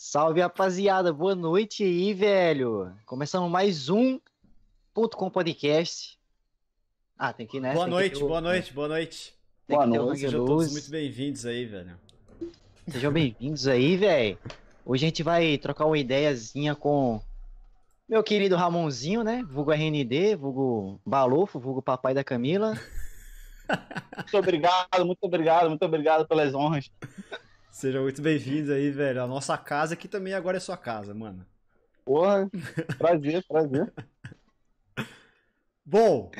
Salve, rapaziada. Boa noite aí, velho. Começamos mais um ponto com podcast. Ah, tem que, né? Boa tem noite, ter boa noite, boa noite. tem Boa noite, Sejam todos muito bem-vindos aí, velho. Sejam bem-vindos aí, velho. Hoje a gente vai trocar uma ideiazinha com meu querido Ramonzinho, né? Vulgo RND, vulgo Balofo, vulgo papai da Camila. Muito obrigado, muito obrigado, muito obrigado pelas honras. Sejam muito bem-vindos aí, velho. A nossa casa aqui também agora é sua casa, mano. Porra, prazer, prazer. Bom,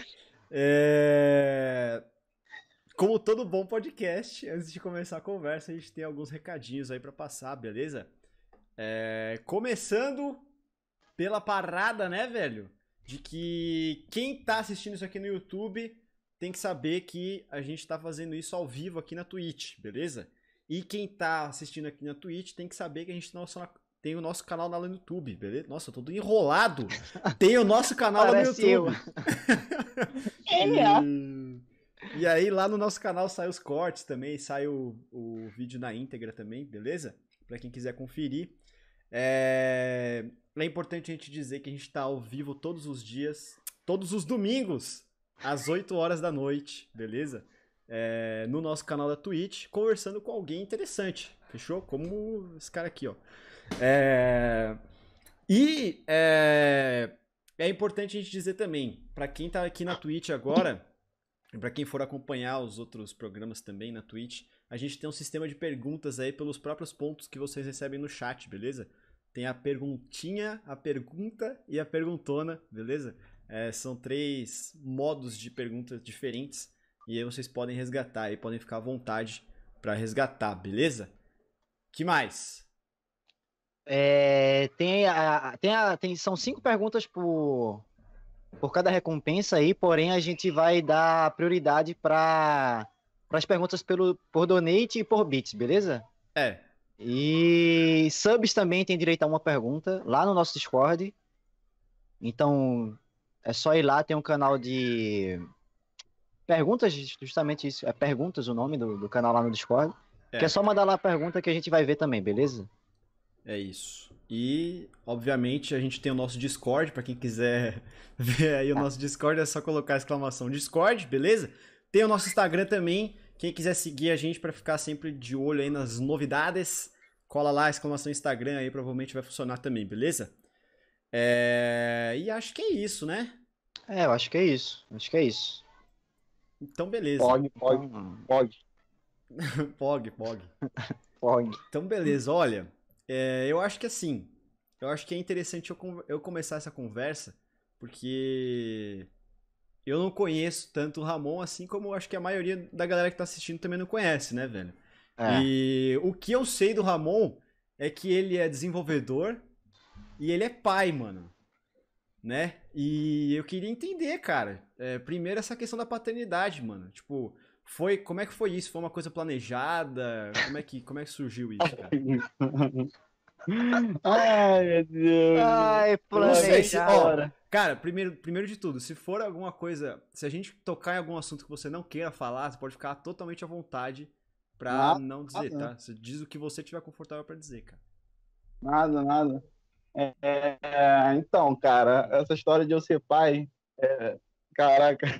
é... como todo bom podcast, antes de começar a conversa, a gente tem alguns recadinhos aí pra passar, beleza? É, Começando pela parada, né, velho? De que quem tá assistindo isso aqui no YouTube tem que saber que a gente tá fazendo isso ao vivo aqui na Twitch, beleza? E quem tá assistindo aqui na Twitch tem que saber que a gente tem o nosso- tem o nosso canal lá no YouTube, beleza? Nossa, eu tô todo enrolado. Tem o nosso canal lá no. YouTube. É. E... e aí lá no nosso canal sai os cortes também, sai o, o vídeo na íntegra também, beleza? Pra quem quiser conferir. É... é importante a gente dizer que a gente tá ao vivo todos os dias, todos os domingos, às 8 horas da noite, beleza? É, no nosso canal da Twitch, conversando com alguém interessante, fechou? Como esse cara aqui, ó. É... E é... é importante a gente dizer também, pra quem tá aqui na Twitch agora, pra quem for acompanhar os outros programas também na Twitch, a gente tem um sistema de perguntas aí pelos próprios pontos que vocês recebem no chat, beleza? Tem a perguntinha, a pergunta e a perguntona, beleza? É, são três modos de perguntas diferentes e aí vocês podem resgatar e podem ficar à vontade pra resgatar, beleza? Que mais? É, tem a, tem a, tem, são cinco perguntas por, por cada recompensa aí, porém a gente vai dar prioridade para as perguntas pelo, por donate e por bits, beleza? É, E subs também tem direito a uma pergunta lá no nosso Discord. Então é só ir lá, tem um canal de perguntas, justamente isso. É perguntas o nome do, do canal lá no Discord. É. Que é só mandar lá a pergunta que a gente vai ver também, beleza? É isso. E, obviamente, a gente tem o nosso Discord, pra quem quiser ver aí o nosso Discord, é só colocar a exclamação Discord, beleza? Tem o nosso Instagram também, quem quiser seguir a gente pra ficar sempre de olho aí nas novidades, cola lá a exclamação Instagram aí, provavelmente vai funcionar também, beleza? É... E acho que é isso, né? É, eu acho que é isso. Acho que é isso. Então, beleza. Pode, pode, Então, pode. Pog, pog. pode. Então, beleza, olha, é, eu acho que assim, eu acho que é interessante eu, eu começar essa conversa, porque eu não conheço tanto o Ramon assim como eu acho que a maioria da galera que tá assistindo também não conhece, né, velho? É. E o que eu sei do Ramon é que ele é desenvolvedor e ele é pai, mano. Né? E eu queria entender, cara. é, primeiro essa questão da paternidade, mano. Tipo, foi, como é que foi isso? Foi uma coisa planejada? Como é que, como é que surgiu isso, cara? Ai, meu Deus. Ai, se- ó, Cara, primeiro, primeiro de tudo, se for alguma coisa, se a gente tocar em algum assunto que você não queira falar, você pode ficar totalmente à vontade pra não dizer, nada. tá? Você diz o que você tiver confortável pra dizer, cara. Nada, nada. É, então, cara, essa história de eu ser pai, é, caraca.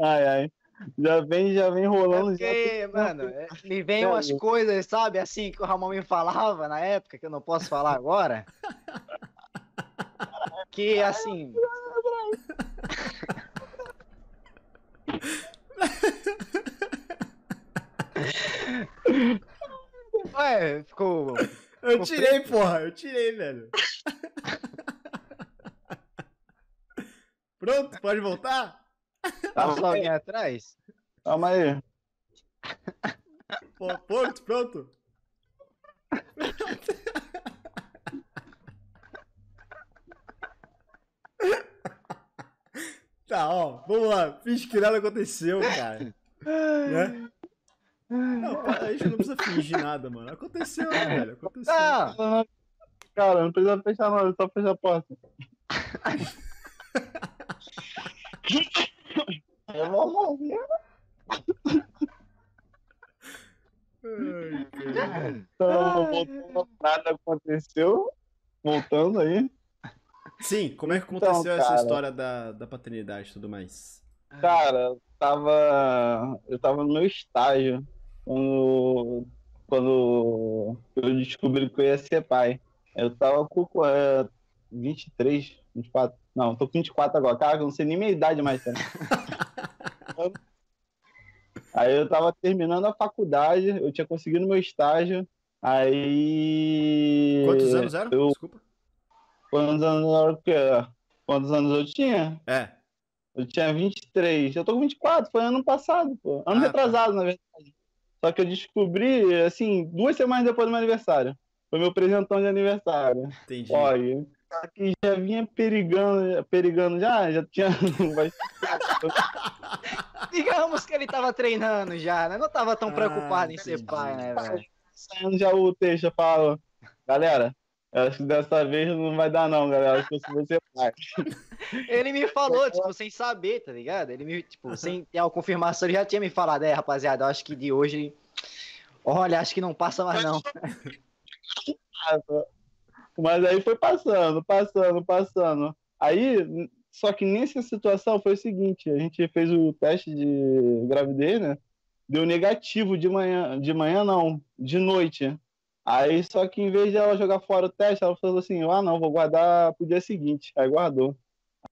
Ai, ai. Já vem, já vem É rolando. já porque, mano, é, me vem umas coisas, sabe, assim, que o Ramon me falava na época, que eu não posso falar agora. Que, assim, Ué, ficou. Eu tirei, porra, eu tirei, velho. Pronto, pode voltar? Passou alguém atrás? Calma aí. Pô, Pronto, pronto. Tá, ó, vamos lá. Finge que nada aconteceu, cara. Né? Não, a gente não precisa fingir nada, mano. Aconteceu, né, velho? Aconteceu. Ah, Cara, não precisa fechar nada, só fechar a porta. Eu vou morrer. Ai, cara. Então, voltando, nada aconteceu. Voltando aí. Sim, como é que Então, aconteceu essa cara. história da, da paternidade e tudo mais? Cara, eu tava. Eu tava no meu estágio quando, quando eu descobri que eu ia ser pai. Eu tava com é, 23, 24. Não, tô com 24 agora. Cara, eu não sei nem minha idade mais. Aí eu tava terminando a faculdade, eu tinha conseguido meu estágio. Aí. Quantos anos eram? Eu, Desculpa. quantos anos era? Quantos anos eu tinha? É. Eu tinha 23. Eu tô com 24, foi ano passado, pô. Ano Ah, tá. retrasado, na verdade. Só que eu descobri, assim, duas semanas depois do meu aniversário. Foi meu presentão de aniversário. Entendi. Olha, só que já vinha perigando, perigando já, já tinha. Digamos que ele tava treinando já, né? Não tava tão Ah, preocupado em ser pai, né, velho? Saindo já o texto, eu falo, galera, acho que dessa vez não vai dar não, galera. Acho que ser pai. Ele me falou, tipo, sem saber, tá ligado? Ele me, tipo, sem ter a confirmação, ele já tinha me falado, é, rapaziada, acho que de hoje. Olha, acho que não passa mais, não. Mas aí foi passando, passando, passando. Aí, só que nessa situação foi o seguinte, a gente fez o teste de gravidez, né? Deu negativo de manhã, de manhã não, de noite. Aí, só que em vez de ela jogar fora o teste, ela falou assim, ah não, vou guardar pro dia seguinte. Aí guardou.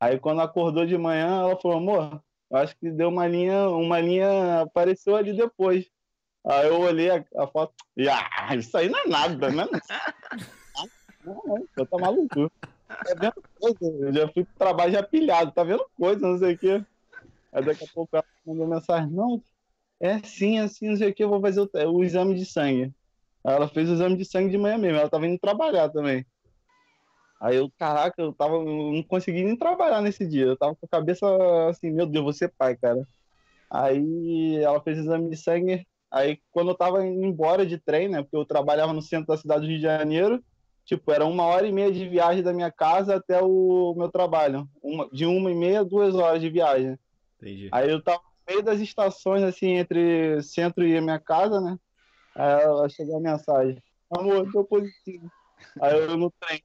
Aí quando acordou de manhã, ela falou, amor, eu acho que deu uma linha, uma linha apareceu ali depois. Aí eu olhei a, a foto, e ah, isso aí não é nada, né? Não, não, você tá maluco. Tá vendo coisa? Eu já fui pro trabalho já pilhado, tá vendo coisa, não sei o quê. Aí daqui a pouco ela mandou mensagem, não, é sim, assim, não sei o quê, eu vou fazer o, o exame de sangue. Aí ela fez o exame de sangue de manhã mesmo, ela tava indo trabalhar também. Aí eu, caraca, eu tava, eu não consegui nem trabalhar nesse dia. Eu tava com a cabeça assim, meu Deus, ser pai, cara. Aí ela fez o exame de sangue. Aí quando eu tava indo embora de trem, né? Porque eu trabalhava no centro da cidade do Rio de Janeiro, tipo, era uma hora e meia de viagem da minha casa até o meu trabalho. Uma, de uma e meia, duas horas de viagem. Entendi. Aí eu tava no meio das estações, assim, entre centro e a minha casa, né? Aí ela chegou a mensagem. Amor, tô positivo. Aí eu no trem.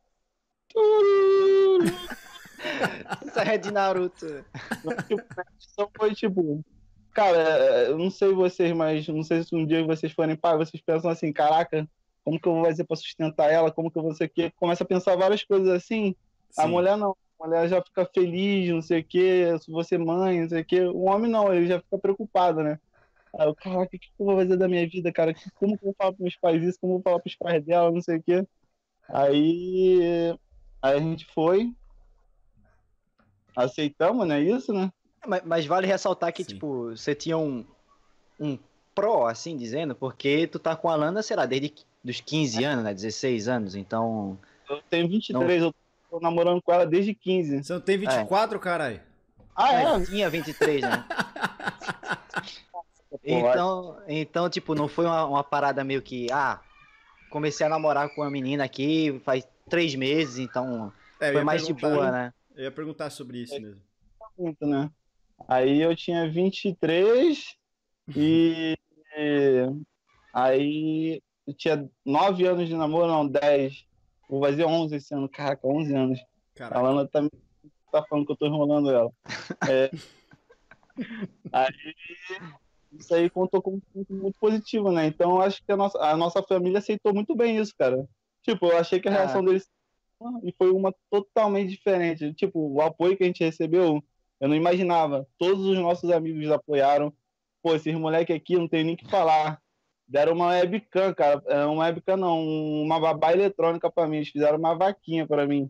Essa é de Naruto. Tipo, a questão foi tipo, cara, eu não sei vocês, mas não sei se um dia vocês forem pai, vocês pensam assim, caraca, como que eu vou fazer pra sustentar ela? Como que eu vou ser que Começa a pensar várias coisas assim. A Sim. mulher não. A mulher já fica feliz, não sei o quê, se você mãe, não sei o quê. O homem não, ele já fica preocupado, né? Aí eu, caraca, o que, que eu vou fazer da minha vida, cara? Que- Como que eu vou falar pros meus pais isso? Como eu vou falar pros pais dela, não sei o quê. Aí, aí a gente foi, aceitamos, né? Isso, né? Mas, mas vale ressaltar que, Sim. tipo, você tinha um, um pró, assim dizendo, porque tu tá com a Lana, sei lá, desde dos 15 anos, né? 16 anos, então. Eu tenho 23, eu tô namorando com ela desde 15. Você não tem 24, caralho? Ah, é? É, tinha 23, né? Então, então, tipo, não foi uma, uma parada meio que, ah, comecei a namorar com uma menina aqui faz três meses, então É, foi mais de boa, né? Eu ia perguntar sobre isso mesmo. muito, né? Aí eu tinha 23 e aí eu tinha 9 anos de namoro, não, 10. Vou fazer 11 esse ano, caraca, 11 anos. A Caralho. Lana tá, tá falando que eu tô enrolando ela. É. aí, isso aí contou como muito, muito positivo, né? Então, acho que a nossa, a nossa família aceitou muito bem isso, cara. Tipo, eu achei que a Ah. reação deles e foi uma totalmente diferente. Tipo, o apoio que a gente recebeu, eu não imaginava. Todos os nossos amigos apoiaram. Pô, esses moleque aqui, não tem nem o que falar. Deram uma webcam, cara. É, Uma webcam não, uma babá eletrônica pra mim. Eles fizeram uma vaquinha pra mim.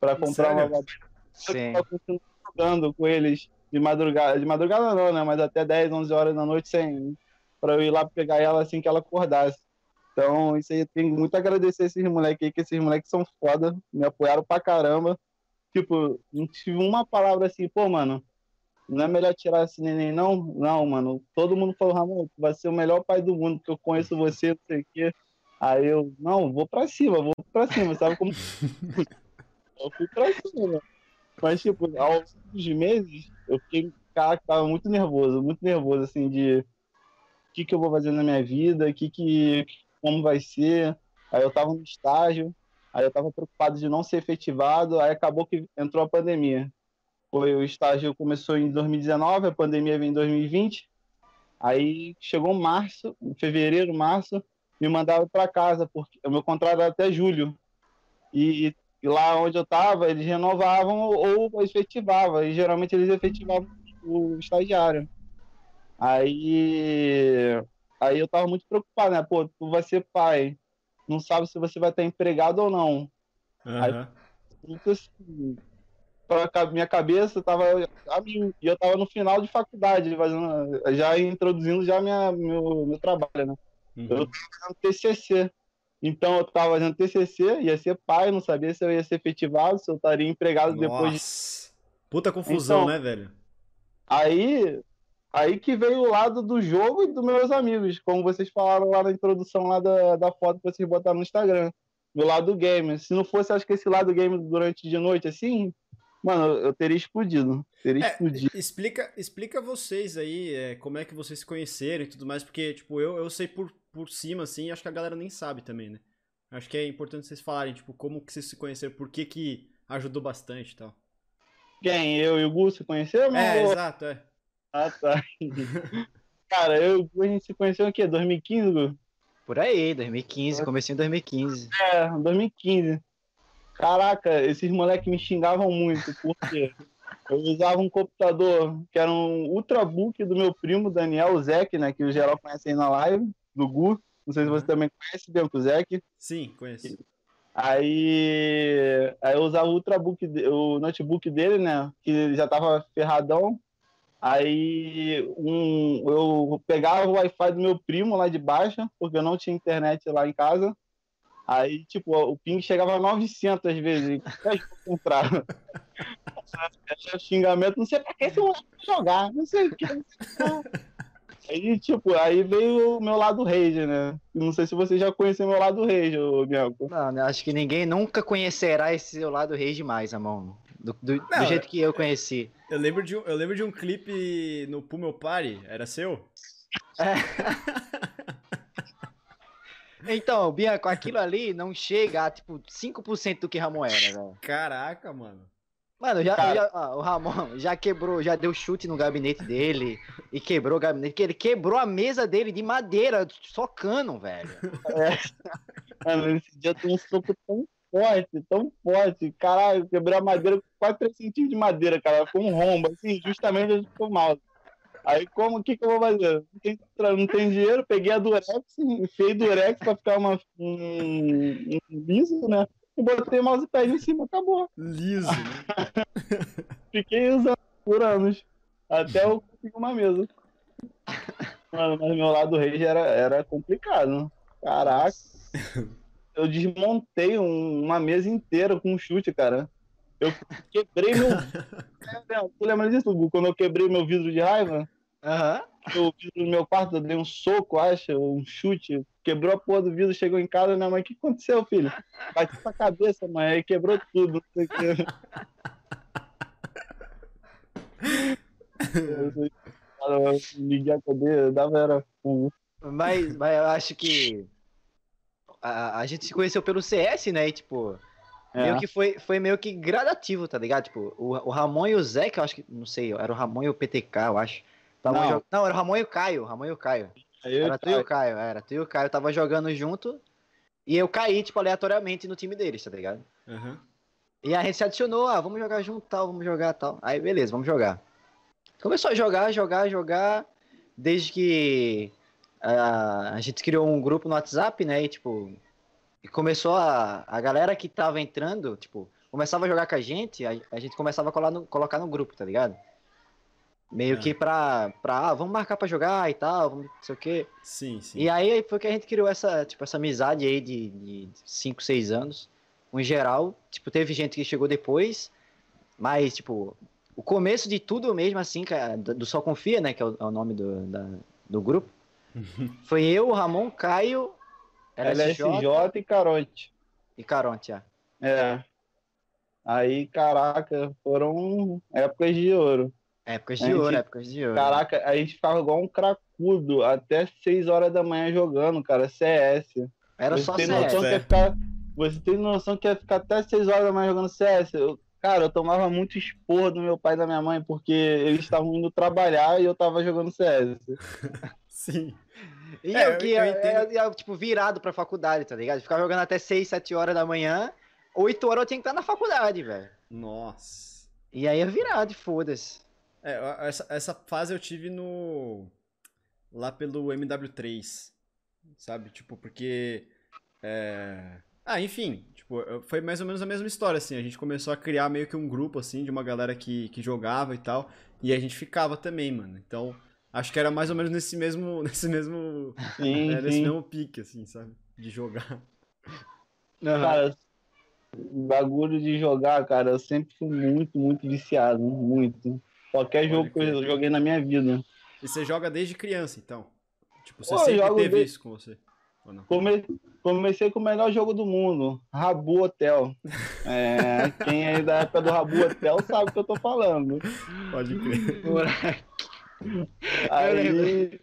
Pra comprar Sério? uma babá. Sim. Eu continuo jogando com eles de madrugada. De madrugada não, né? Mas até 10, 11 horas da noite sem. Pra eu ir lá pegar ela assim que ela acordasse. Então, isso aí eu tenho muito a agradecer a esses moleques aí, que esses moleques são foda. Me apoiaram pra caramba. Tipo, não tive uma palavra assim, pô, mano, não é melhor tirar esse neném, não? Não, mano. Todo mundo falou, Ramon, tu vai ser o melhor pai do mundo, que eu conheço você, não sei o quê. Aí eu, não, vou pra cima, vou pra cima, sabe como. eu fui pra cima. Mas, tipo, aos de meses, eu fiquei, cara, tava muito nervoso, muito nervoso, assim, de o que, que eu vou fazer na minha vida, que, que, como vai ser. Aí eu tava no estágio, aí eu tava preocupado de não ser efetivado, aí acabou que entrou a pandemia. Foi o estágio começou em 2019, a pandemia veio em 2020. Aí chegou março, fevereiro, março, me mandaram para casa, porque o meu contrato era até julho. E, e lá onde eu estava, eles renovavam ou, efetivavam. E geralmente eles efetivavam o estagiário. Aí, aí eu tava muito preocupado, né? Pô, tu vai ser pai, não sabe se você vai estar empregado ou não. Aham. Aí, assim, pra minha cabeça tava a mil, e eu tava no final de faculdade, fazendo, já introduzindo já minha, meu, meu trabalho, né? Uhum. Eu fazendo TCC. Então eu tava fazendo TCC, ia ser pai, não sabia se eu ia ser efetivado, se eu estaria empregado depois de Nossa. Puta confusão, Então- né, velho? Aí, aí que veio o lado do jogo e dos meus amigos, como vocês falaram lá na introdução lá da, da foto que vocês botaram no Instagram. Do lado do game. Se não fosse, acho que esse lado do game durante de noite, assim, mano, eu, eu teria explodido. Teria É, explodido. explica, explica vocês aí é, como é que vocês se conheceram e tudo mais, porque, tipo, eu, eu sei por, por cima, assim, acho que a galera nem sabe também, né? Acho que é importante vocês falarem, tipo, como que vocês se conheceram, por que que ajudou bastante e tal. Quem? Eu e o Gu se conhecemos? É, Ou- exato, é. Ah, tá. Cara, eu e o Gu, a gente se conheceu em quê? 2015, Gu? Por aí, 2015, comecinho em 2015. É, 2015. Caraca, esses moleques me xingavam muito, porque eu usava um computador que era um Ultrabook do meu primo, Daniel Zek, né? Que o geral conhece aí na live, do Gu. Não sei se você também conhece, Bianco Zek. Sim, conheço. Aí, aí eu usava o Ultrabook, o notebook dele, né? Que já tava ferradão. Aí um, eu pegava o Wi-Fi do meu primo lá de baixo, porque eu não tinha internet lá em casa. Aí, tipo, o ping chegava a 900 às vezes. E. Era xingamento, não sei pra que moleque vai jogar, não sei o que. não sei o que. Aí, tipo, aí veio o meu lado rage, né? Não sei se você já conheceu meu lado rage, Bianco. Não, acho que ninguém nunca conhecerá esse seu lado rei demais, amor. Do, do, do Não, jeito que eu conheci. Eu lembro de um, eu lembro de um clipe no Pummel Party, era seu? Então, Bianco, aquilo ali não chega a, tipo, 5% do que Ramon era, velho. Caraca, mano. Mano, já, já- ó, o Ramon já quebrou, já deu chute no gabinete dele e quebrou o gabinete, que ele quebrou a mesa dele de madeira, socando, velho. Mano, nesse dia tem um soco tão forte, tão forte. Caralho, eu quebrei a madeira com quase 3 centímetros de madeira, cara. Foi um rombo, assim, justamente onde ficou mal. Aí, como, o que que eu vou fazer? Não tem, não tem dinheiro, peguei a Durex, enfiei Durex pra ficar uma, um, um liso, né? E botei o mousepad em cima, acabou. Liso, né? Fiquei usando por anos. Até eu conseguir uma mesa. Mano, mas meu lado rei era, era complicado. Caraca. Eu desmontei um- uma mesa inteira com um chute, cara. Eu quebrei meu. Tu lembra disso? Quando eu quebrei meu vidro de raiva? Aham. O vidro do meu quarto, eu dei um soco, acho, um chute. Quebrou a porra do vidro, chegou em casa, minha mãe, o que aconteceu, filho? Bati pra cabeça, mãe, aí quebrou tudo. Não sei o quê. Eu liguei a cadeira, dava era fogo. Mas, mas eu acho que a, a gente se conheceu pelo CS, né? E, tipo, meio É. que foi, foi meio que gradativo, tá ligado? Tipo, o, o Ramon e o Zé, que eu acho que, não sei, era o Ramon e o PTK, eu acho. Tavam Não. jo- não, era o Ramon e o Caio, Ramon e o Caio. Eu- Era tu e o Caio, era tu e o Caio, tava jogando junto. E eu caí, tipo, aleatoriamente no time deles, tá ligado? Aham. E a gente se adicionou, ah, vamos jogar junto, tal, vamos jogar, tal. Aí, beleza, vamos jogar. Começou a jogar, jogar, jogar, desde que ah, a gente criou um grupo no WhatsApp, né, e, tipo, e começou a, a galera que tava entrando, tipo, começava a jogar com a gente, a, a gente começava a colar no- colocar no grupo, tá ligado? Meio É. que pra, pra, ah, vamos marcar pra jogar e tal, vamos, não sei o quê. Sim, sim. E aí foi que a gente criou essa, tipo, essa amizade aí de 5, 6 anos. Em geral, tipo, teve gente que chegou depois, mas, tipo, o começo de tudo mesmo, assim, cara, do Só Confia, né, que é o, é o nome do, da- do grupo, foi eu, o Ramon, Caio, LSJ LSJ e Carote. e Caronte, já. É. Aí, caraca, foram épocas de ouro. Épocas de gente- ouro, épocas de ouro. Caraca, a gente ficava igual um cracudo até 6 horas da manhã jogando, cara, CS. Era você só tem CS. noção que ia ficar, Você tem noção que ia ficar até 6 horas da manhã jogando CS? Eu- cara, eu tomava muito esporro do meu pai e da minha mãe, porque eles estavam indo trabalhar e eu tava jogando CS. Sim. E É, eu eu- que eu ia, ia, tipo, virado pra faculdade, tá ligado? Ficava jogando até 6, 7 horas da manhã, 8 horas eu tinha que estar na faculdade, velho. Nossa. E aí ia virado, foda-se. É, essa, essa fase eu tive no. Lá pelo MW3. Sabe? Tipo, porque. é, Ah, enfim. Tipo, foi mais ou menos a mesma história, assim. A gente começou a criar meio que um grupo, assim, de uma galera que, que jogava e tal. E a gente ficava também, mano. Então, acho que era mais ou menos nesse mesmo. Nesse mesmo. Sim, é, nesse sim. mesmo pique, assim, sabe? De jogar. Cara, bagulho de jogar, cara, eu sempre fui muito, muito viciado, muito. Qualquer jogo que eu joguei na minha vida. E você joga desde criança, então? Tipo, você Pô, sempre jogo teve desde- isso com você? Come- Comecei com o melhor jogo do mundo, Rabu Hotel. É, quem é da época do Rabu Hotel sabe o que eu tô falando. Pode crer. Aí,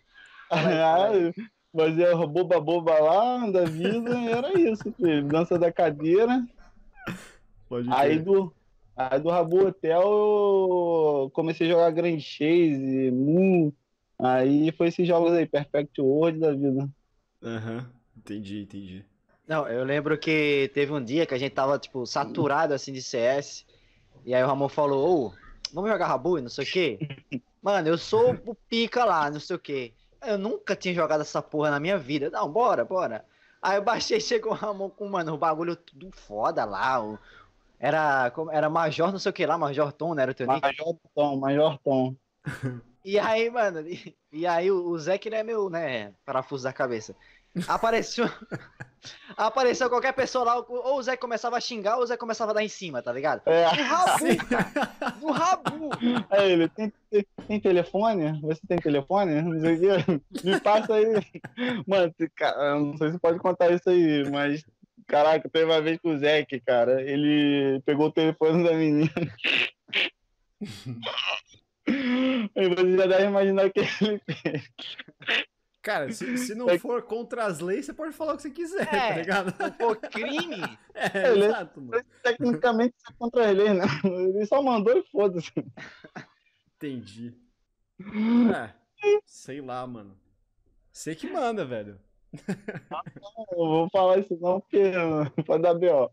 aí fazia boba boba lá da vida, era isso, filho. Dança da cadeira. Pode Aí crer. do, aí do Rabu Hotel eu comecei a jogar Grand Chase, Mu. Aí foi esses jogos aí, Perfect World da vida. Aham. Entendi, entendi. Não, eu lembro que teve um dia que a gente tava, tipo, saturado, assim, de CS. E aí o Ramon falou, ô, vamos jogar Rabu e não sei o quê? Mano, eu sou o pica lá, não sei o quê. Eu nunca tinha jogado essa porra na minha vida. Não, bora, bora. Aí eu baixei, chegou o Ramon com, mano, o bagulho tudo foda lá. o- Era, era Major não sei o que lá, Major Tom, né? Era o teu nick? Major Tom, Major Tom. E aí, mano, e, e aí o, o Zé que ele é meu, né, parafuso da cabeça. Apareceu. apareceu qualquer pessoa lá, ou o Zé começava a xingar, ou o Zé começava a dar em cima, tá ligado? É, No rabu, cara, no rabu. aí ele, tem, tem, tem telefone? Você tem telefone? Não sei o quê. Me passa aí. Mano, cara, eu não sei se pode contar isso aí, mas. Caraca, teve uma vez com o Zeke, cara. Ele pegou o telefone da menina. E você já deve imaginar o que ele fez. Cara, se, se não É for contra as leis, você pode falar o que você quiser, É. tá ligado? Pô, crime? É, Ele- exato, mano. Tecnicamente isso é contra a lei, né? Ele só mandou e foda-se. Entendi. É, sei lá, mano. Você que manda, velho. Eu vou falar isso não, porque pode dar B.O.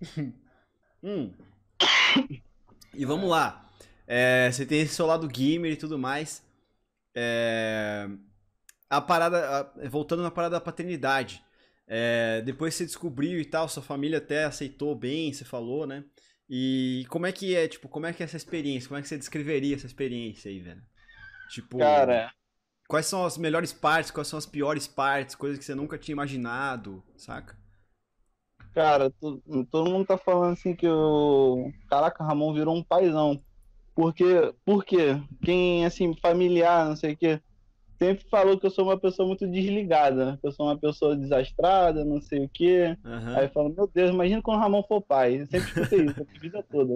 Hum. E vamos lá. É, você tem esse seu lado gamer e tudo mais. É, a parada. a- voltando na parada da paternidade. É, depois você descobriu e tal, sua família até aceitou bem, você falou, né? E como é que é, tipo, como é que é essa experiência? Como é que você descreveria essa experiência aí, velho? Tipo, Cara, quais são as melhores partes, quais são as piores partes, coisas que você nunca tinha imaginado, saca? cara, tu- todo mundo tá falando assim que o. Caraca, Ramon virou um paizão. Porque, por quê? Quem, assim, familiar, não sei o quê, sempre falou que eu sou uma pessoa muito desligada, né? que eu sou uma pessoa desastrada, não sei o quê. Aham. Aí fala, meu Deus, imagina quando o Ramon for pai. Eu sempre escutei isso, a vida toda.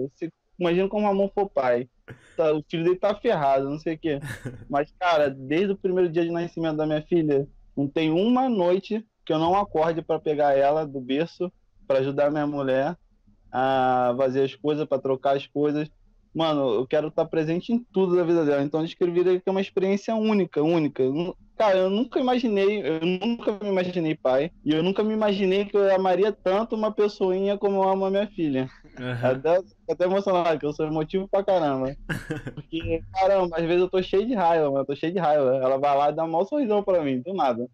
Imagina quando o Ramon for pai. Tá- o filho dele tá ferrado, não sei o quê. Mas, cara, desde o primeiro dia de nascimento da minha filha, não tem uma noite que eu não acorde pra pegar ela do berço, pra ajudar minha mulher a fazer as coisas, pra trocar as coisas. Mano, eu quero estar presente em tudo da vida dela. Então eu descreveria que é uma experiência única, única. Cara, eu nunca imaginei, eu nunca me imaginei pai. E eu nunca me imaginei que eu amaria tanto uma pessoinha como eu amo a minha filha. Aham. Até, até emocionado, que eu sou emotivo pra caramba. Porque, caramba, às vezes eu tô cheio de raiva, mano. Eu tô cheio de raiva. Ela vai lá e dá um mau sorrisão pra mim, do nada.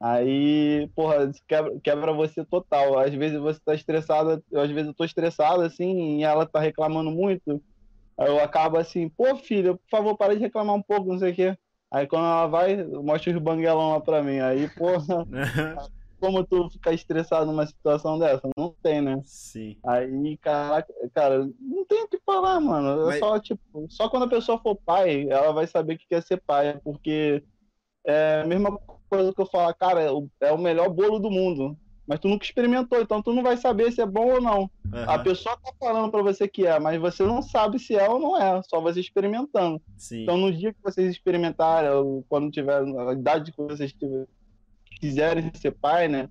Aí, porra, quebra, quebra você total. Às vezes você tá estressada, às vezes eu tô estressado, assim, e ela tá reclamando muito. Aí eu acabo assim, pô, filha, por favor, para de reclamar um pouco, não sei o quê. Aí quando ela vai, mostra os banguelão lá pra mim. Aí, porra, como tu ficar estressado numa situação dessa? Não tem, né? Sim. Aí, caraca, cara, não tem o que falar, mano. É Mas- só, tipo, só quando a pessoa for pai, ela vai saber o que quer ser pai, porque é a mesma coisa que eu falo, cara, é o- é o melhor bolo do mundo. Mas tu nunca experimentou, então tu não vai saber se é bom ou não. A pessoa tá falando pra você que é, mas você não sabe se é ou não é, só você experimentando. Sim. Então, no dia que vocês experimentarem, ou quando tiver a idade que vocês tiver, quiserem ser pai, né?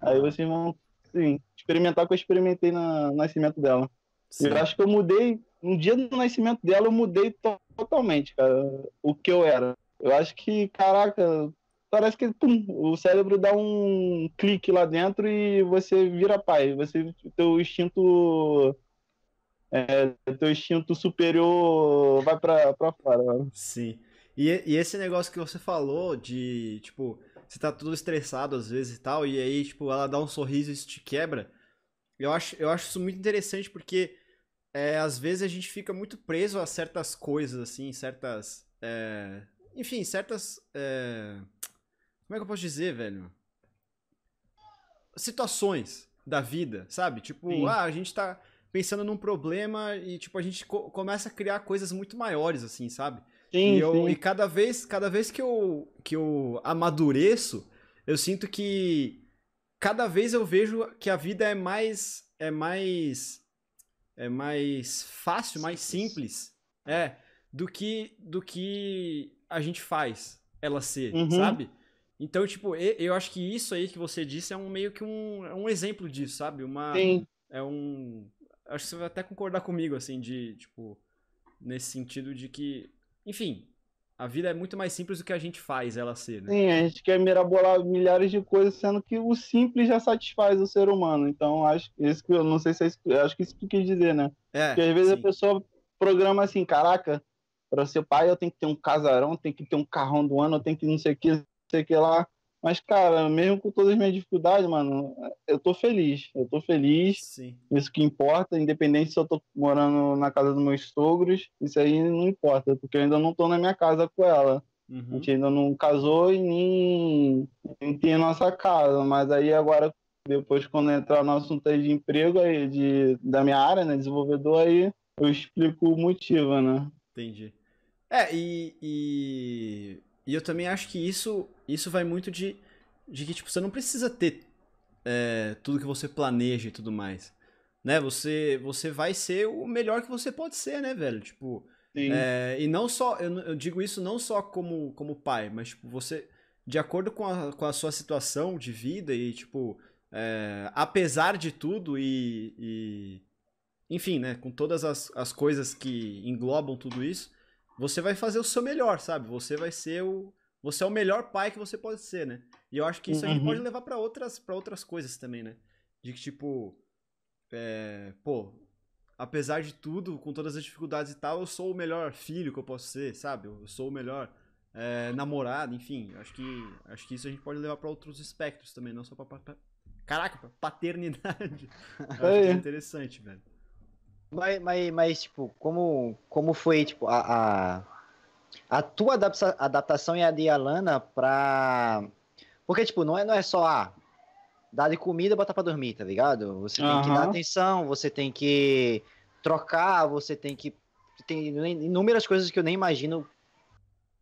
Aí vocês vão, sim, experimentar o que eu experimentei na- no nascimento dela. sim. Eu acho que eu mudei, no dia do nascimento dela, eu mudei to- totalmente, cara, o que eu era. Eu acho que, caraca, parece que pum, o cérebro dá um clique lá dentro e você vira pai. Você, teu instinto, é, teu instinto superior vai pra, pra fora. mano. Sim. E, e esse negócio que você falou de, tipo, você tá tudo estressado às vezes e tal, e aí, tipo, ela dá um sorriso e isso te quebra. Eu acho, eu acho isso muito interessante porque é, às vezes a gente fica muito preso a certas coisas, assim, certas. é, enfim, certas. é, como é que eu posso dizer, velho? Situações da vida, sabe? Tipo, Sim. ah, a gente tá pensando num problema e, tipo, a gente co- começa a criar coisas muito maiores, assim, sabe? Sim, E, eu, sim. e cada vez, cada vez que eu, que eu amadureço, eu sinto que cada vez eu vejo que a vida é mais é mais é mais fácil, mais simples, é, do que do que a gente faz ela ser, Uhum. sabe? Então, tipo, eu acho que isso aí que você disse é um meio que um, é um exemplo disso, sabe? Uma Sim, é um. Acho que você vai até concordar comigo, assim, de, tipo, nesse sentido de que, enfim, a vida é muito mais simples do que a gente faz ela ser, né? sim, a gente quer mirabolar milhares de coisas, sendo que o simples já satisfaz o ser humano. Então, acho que isso que eu não sei se é isso, eu acho que isso que tu quis dizer, né? É, Porque às vezes a sim. pessoa programa assim, caraca, para ser pai eu tenho que ter um casarão, tenho que ter um carrão do ano, eu tenho que não sei o que, sei o que lá. Mas, cara, mesmo com todas as minhas dificuldades, mano, eu tô feliz. Eu tô feliz, Sim, isso que importa, independente se eu tô morando na casa dos meus sogros, isso aí não importa, porque eu ainda não tô na minha casa com ela. A uhum, gente ainda não casou e nem, nem tem a nossa casa, mas aí agora, depois quando entrar no assunto aí de emprego aí, de, da minha área, né, desenvolvedor, aí eu explico o motivo, né? entendi. É, e, e, e eu também acho que isso, isso vai muito de, de que, tipo, você não precisa ter é, tudo que você planeja e tudo mais. Né? Você, você vai ser o melhor que você pode ser, né, velho? Tipo. É, e não só, eu, eu digo isso não só como, como pai, mas tipo, você, de acordo com a, com a sua situação de vida e, tipo, é, apesar de tudo e, e- enfim, né, com todas as, as coisas que englobam tudo isso, você vai fazer o seu melhor, sabe? Você vai ser o, você é o melhor pai que você pode ser, né? E eu acho que isso a gente Uhum. pode levar pra outras, para outras coisas também, né? De que, tipo, é, pô, apesar de tudo, com todas as dificuldades e tal, eu sou o melhor filho que eu posso ser, sabe? Eu sou o melhor é, namorado, enfim. Acho que, acho que isso a gente pode levar pra outros espectros também, não só pra. pa- pa- Caraca, pra paternidade. Eu acho que É. interessante, velho. Mas, mas, mas, tipo, como, como foi, tipo, a, a, a tua adapta- adaptação e a de Alana pra... Porque, tipo, não é, não é só, ah, dar de comida e botar pra dormir, tá ligado? Você tem que dar atenção, você tem que trocar, você tem que... Tem inúmeras coisas que eu nem imagino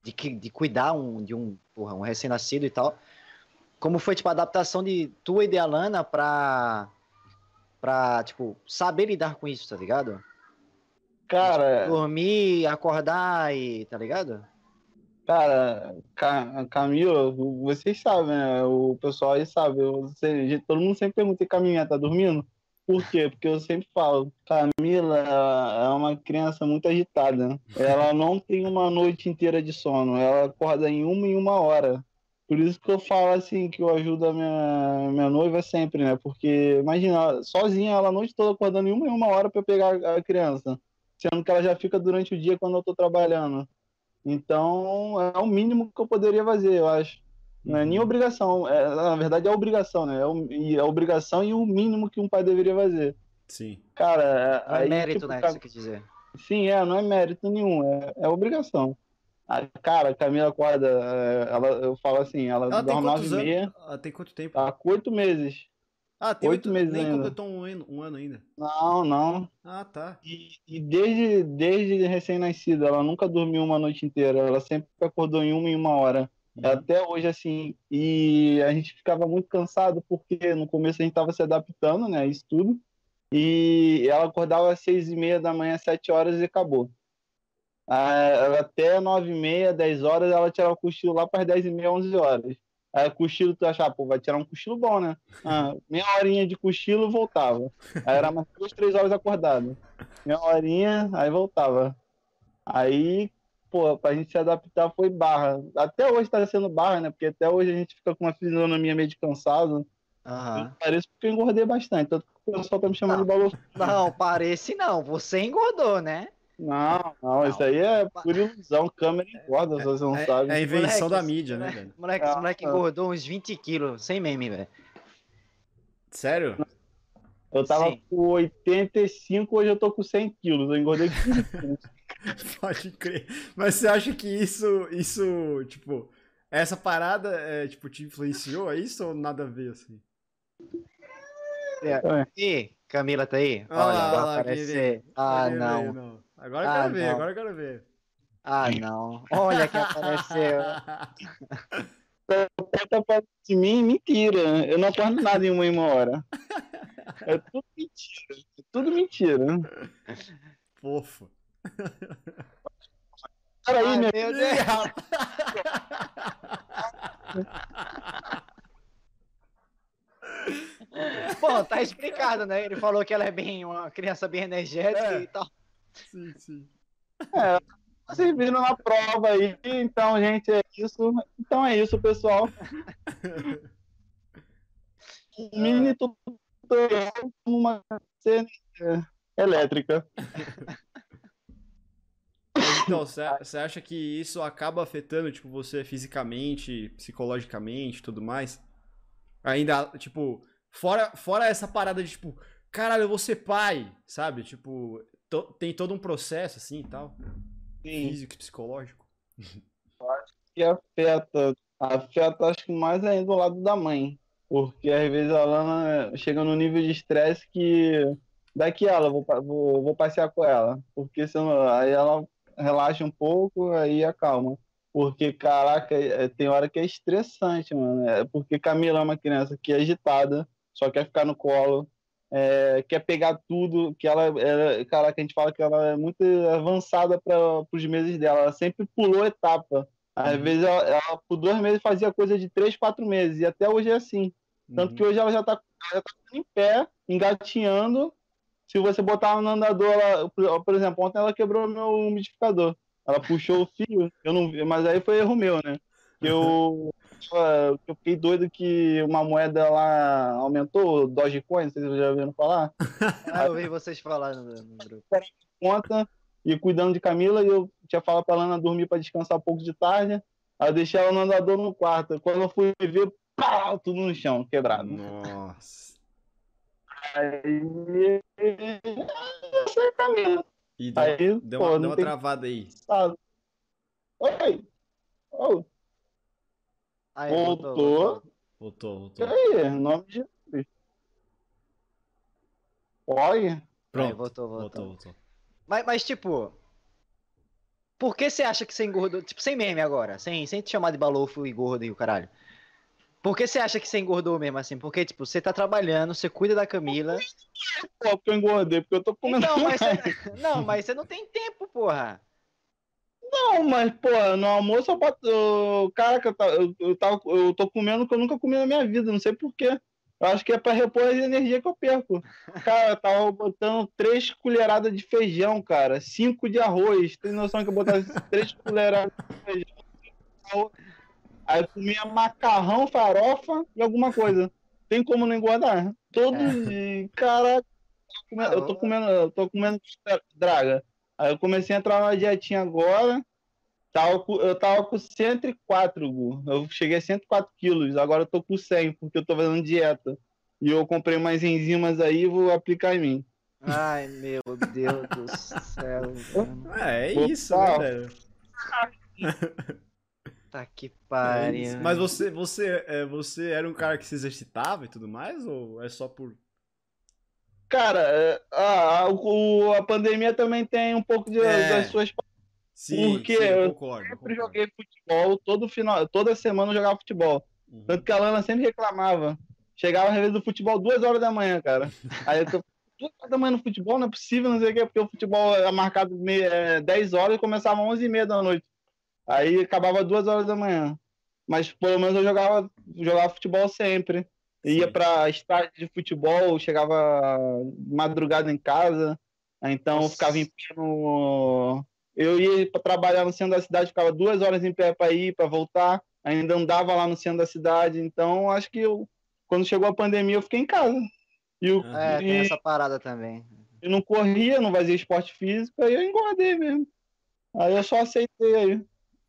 de, que, de cuidar um, de um, porra, um recém-nascido e tal. Como foi, tipo, a adaptação de tua e de Alana pra pra, tipo, saber lidar com isso, tá ligado? Cara, Dormir, acordar e, tá ligado? cara, Ca- Camila, vocês sabem, né? O pessoal aí sabe. eu- você- todo mundo sempre pergunta, e Camila, tá dormindo? Por quê? Porque eu sempre falo, Camila é uma criança muito agitada. Ela não tem uma noite inteira de sono. Ela acorda em uma em uma hora. Por isso que eu falo assim, que eu ajudo a minha, minha noiva sempre, né? Porque, imagina, sozinha, ela a noite toda acordando em uma em uma hora para pegar a criança. Sendo que ela já fica durante o dia quando eu tô trabalhando. Então, é o mínimo que eu poderia fazer, eu acho. Não é nem obrigação, é, na verdade é obrigação, né? É, o, e é obrigação e o mínimo que um pai deveria fazer. Sim. Cara, Não é aí, mérito, tipo, né, que Cam- você quer dizer. Sim, é, não é mérito nenhum, é, é obrigação. A, cara, a Camila acorda, é, ela, eu falo assim, ela, Ela dorme nove e meia? Ela tem quanto tempo? tá com oito meses. Ah, tem oito oito meses Nem ainda. completou um ano, um ano ainda. Não, não. Ah, tá. E, e desde, desde recém-nascida, ela nunca dormiu uma noite inteira, ela sempre acordou em uma em uma hora. Uhum. Até hoje, assim, e a gente ficava muito cansado porque no começo a gente estava se adaptando, né, isso tudo. E ela acordava às seis e meia da manhã, sete horas e acabou. Ah, até nove e meia, dez horas, ela tirava o cochilo lá para as dez e meia, onze horas. Aí cochilo, tu achava, pô, vai tirar um cochilo bom, né? Ah, meia horinha de cochilo, voltava. Aí era mais duas, três horas acordado. Meia horinha, aí voltava. Aí, pô, pra gente se adaptar foi barra. Até hoje tá sendo barra, né? Porque até hoje a gente fica com uma fisionomia meio de cansado. Aham. Parece porque eu engordei bastante. Tanto que o pessoal tá me chamando de balofo. Não, parece não. Você engordou, né? Não, não, isso aí é por ilusão. Câmera engorda, se você não É, sabe. é a invenção Moleque, da mídia, né, moleque- velho? Moleque, esse Ah, moleque ah. engordou uns 20 quilos, sem meme, velho. Sério? Eu tava Sim. com 85, hoje eu tô com 100 quilos. Eu engordei 15 quilos. Pode crer. Mas você acha que isso, isso, tipo, essa parada, é, tipo, te influenciou a isso ou nada a ver, assim? E Camila tá aí? Ah Olha, ah vai lá, aparecer. quem Ah, Quero não. Agora eu Ah, quero ver, não. agora eu quero ver. Ah, não. Olha que apareceu. Tá falando de mim, mentira. Eu não acordo nada em uma, em uma hora. É tudo mentira. É tudo mentira. Fofo. Peraí, minha meu Deus. Bom, tá explicado, né? Ele falou que ela é bem uma criança bem energética É. e tal. Sim, sim. Vocês viram na prova aí. Então, gente, é isso. Então é isso, pessoal. Um mini tutorial com uma cena elétrica. Então, você acha que isso acaba afetando, tipo, você fisicamente, psicologicamente e tudo mais? Ainda, tipo, fora, fora essa parada de, tipo, caralho, eu vou ser pai, sabe? Tipo, to- tem todo um processo, assim, e tal, Sim. físico e psicológico. que afeta, afeta acho que mais ainda do lado da mãe, porque às vezes a Lana chega no nível de estresse que daqui ela, vou, vou, vou passear com ela, porque senão, aí ela relaxa um pouco, aí acalma. Porque, caraca, é- tem hora que é estressante, mano. É porque Camila é uma criança que é agitada, só quer ficar no colo, é, quer pegar tudo, que ela, ela, caraca, a gente fala que ela é muito avançada para os meses dela, ela sempre pulou etapa. Às Uhum. vezes ela, ela, por dois meses fazia coisa de três, quatro meses, e até hoje é assim. Tanto Uhum. que hoje ela já tá, já tá em pé, engatinhando. Se você botar no andador, ela, por, por exemplo, ontem ela quebrou meu umidificador. Ela puxou o fio, eu não vi, mas aí foi erro meu, né? Eu, eu fiquei doido que uma moeda lá aumentou, Dogecoin, não sei se vocês já ouviram falar. Ah, eu vi vocês falando no, no grupo. conta e cuidando de Camila, e eu tinha falado pra Lana dormir pra descansar um pouco de tarde. Aí eu deixei ela no andador no quarto. Quando eu fui ver, pau, tudo no chão, quebrado. Nossa. Aí. Eu sei Camila. E deu, Aí, deu pô, uma, deu uma tem travada aí. Oi! Ô, Aí, Voltou. voltou. Voltou, e voltou. aí? Nome de Jesus. Olha. Pronto. Aí, voltou, voltou. Voltou, voltou. Mas, mas, tipo. Por que você acha que você engordou? Tipo, sem meme agora. Sem, sem te chamar de balofo e gordo e o caralho. Por que você acha que você engordou mesmo assim? Porque, tipo, você tá trabalhando, você cuida da Camila. Pô, porque eu engordei, porque eu tô comendo. Então, mas você... Não, mas você não tem tempo, porra. Não, mas, pô, no almoço eu boto. eu- Caraca, eu, eu, eu, eu tô comendo o que eu nunca comi na minha vida, não sei porquê. Eu acho que é pra repor a energia que eu perco. Cara, eu tava botando três colheradas de feijão, cara. Cinco de arroz. Tem noção que eu botava três colheradas de feijão? Aí eu comia macarrão, farofa e alguma coisa. Tem como não engordar? Todo dia. Caraca, eu tô comendo, eu tô comendo draga. Aí eu comecei a entrar na dietinha agora. Tava com- eu tava com 104, Gu. Eu cheguei a 104 quilos. Agora eu tô com 100, porque eu tô fazendo dieta. E eu comprei mais enzimas aí e vou aplicar em mim. Ai, meu Deus do céu. mano. É, é isso, né, velho? Tá que É pariu. isso. Mas você, você, é, você era um cara que se exercitava e tudo mais? Ou é só por. Cara, é, a, o- a pandemia também tem um pouco de, É. das suas. Sim, Porque sim, eu concordo. eu sempre concordo. joguei futebol, todo final, toda semana eu jogava futebol. Uhum. Tanto que a Lana sempre reclamava. Chegava às vezes do futebol duas horas da manhã, cara. Aí eu tô, duas horas da manhã no futebol, não é possível, não sei o quê, porque o futebol é marcado é, 10 horas e começava às 11 e meia da noite. Aí acabava duas horas da manhã. Mas pelo menos eu jogava, jogava futebol sempre. Ia pra estádio de futebol, chegava madrugada em casa, então eu Nossa. ficava em pé no. Eu ia pra trabalhar no centro da cidade, ficava duas horas em pé para ir, para voltar, ainda andava lá no centro da cidade, então acho que eu, quando chegou a pandemia eu fiquei em casa. E, eu, É, tem essa parada também. e não corria, não fazia esporte físico, aí eu engordei mesmo. Aí eu só aceitei aí.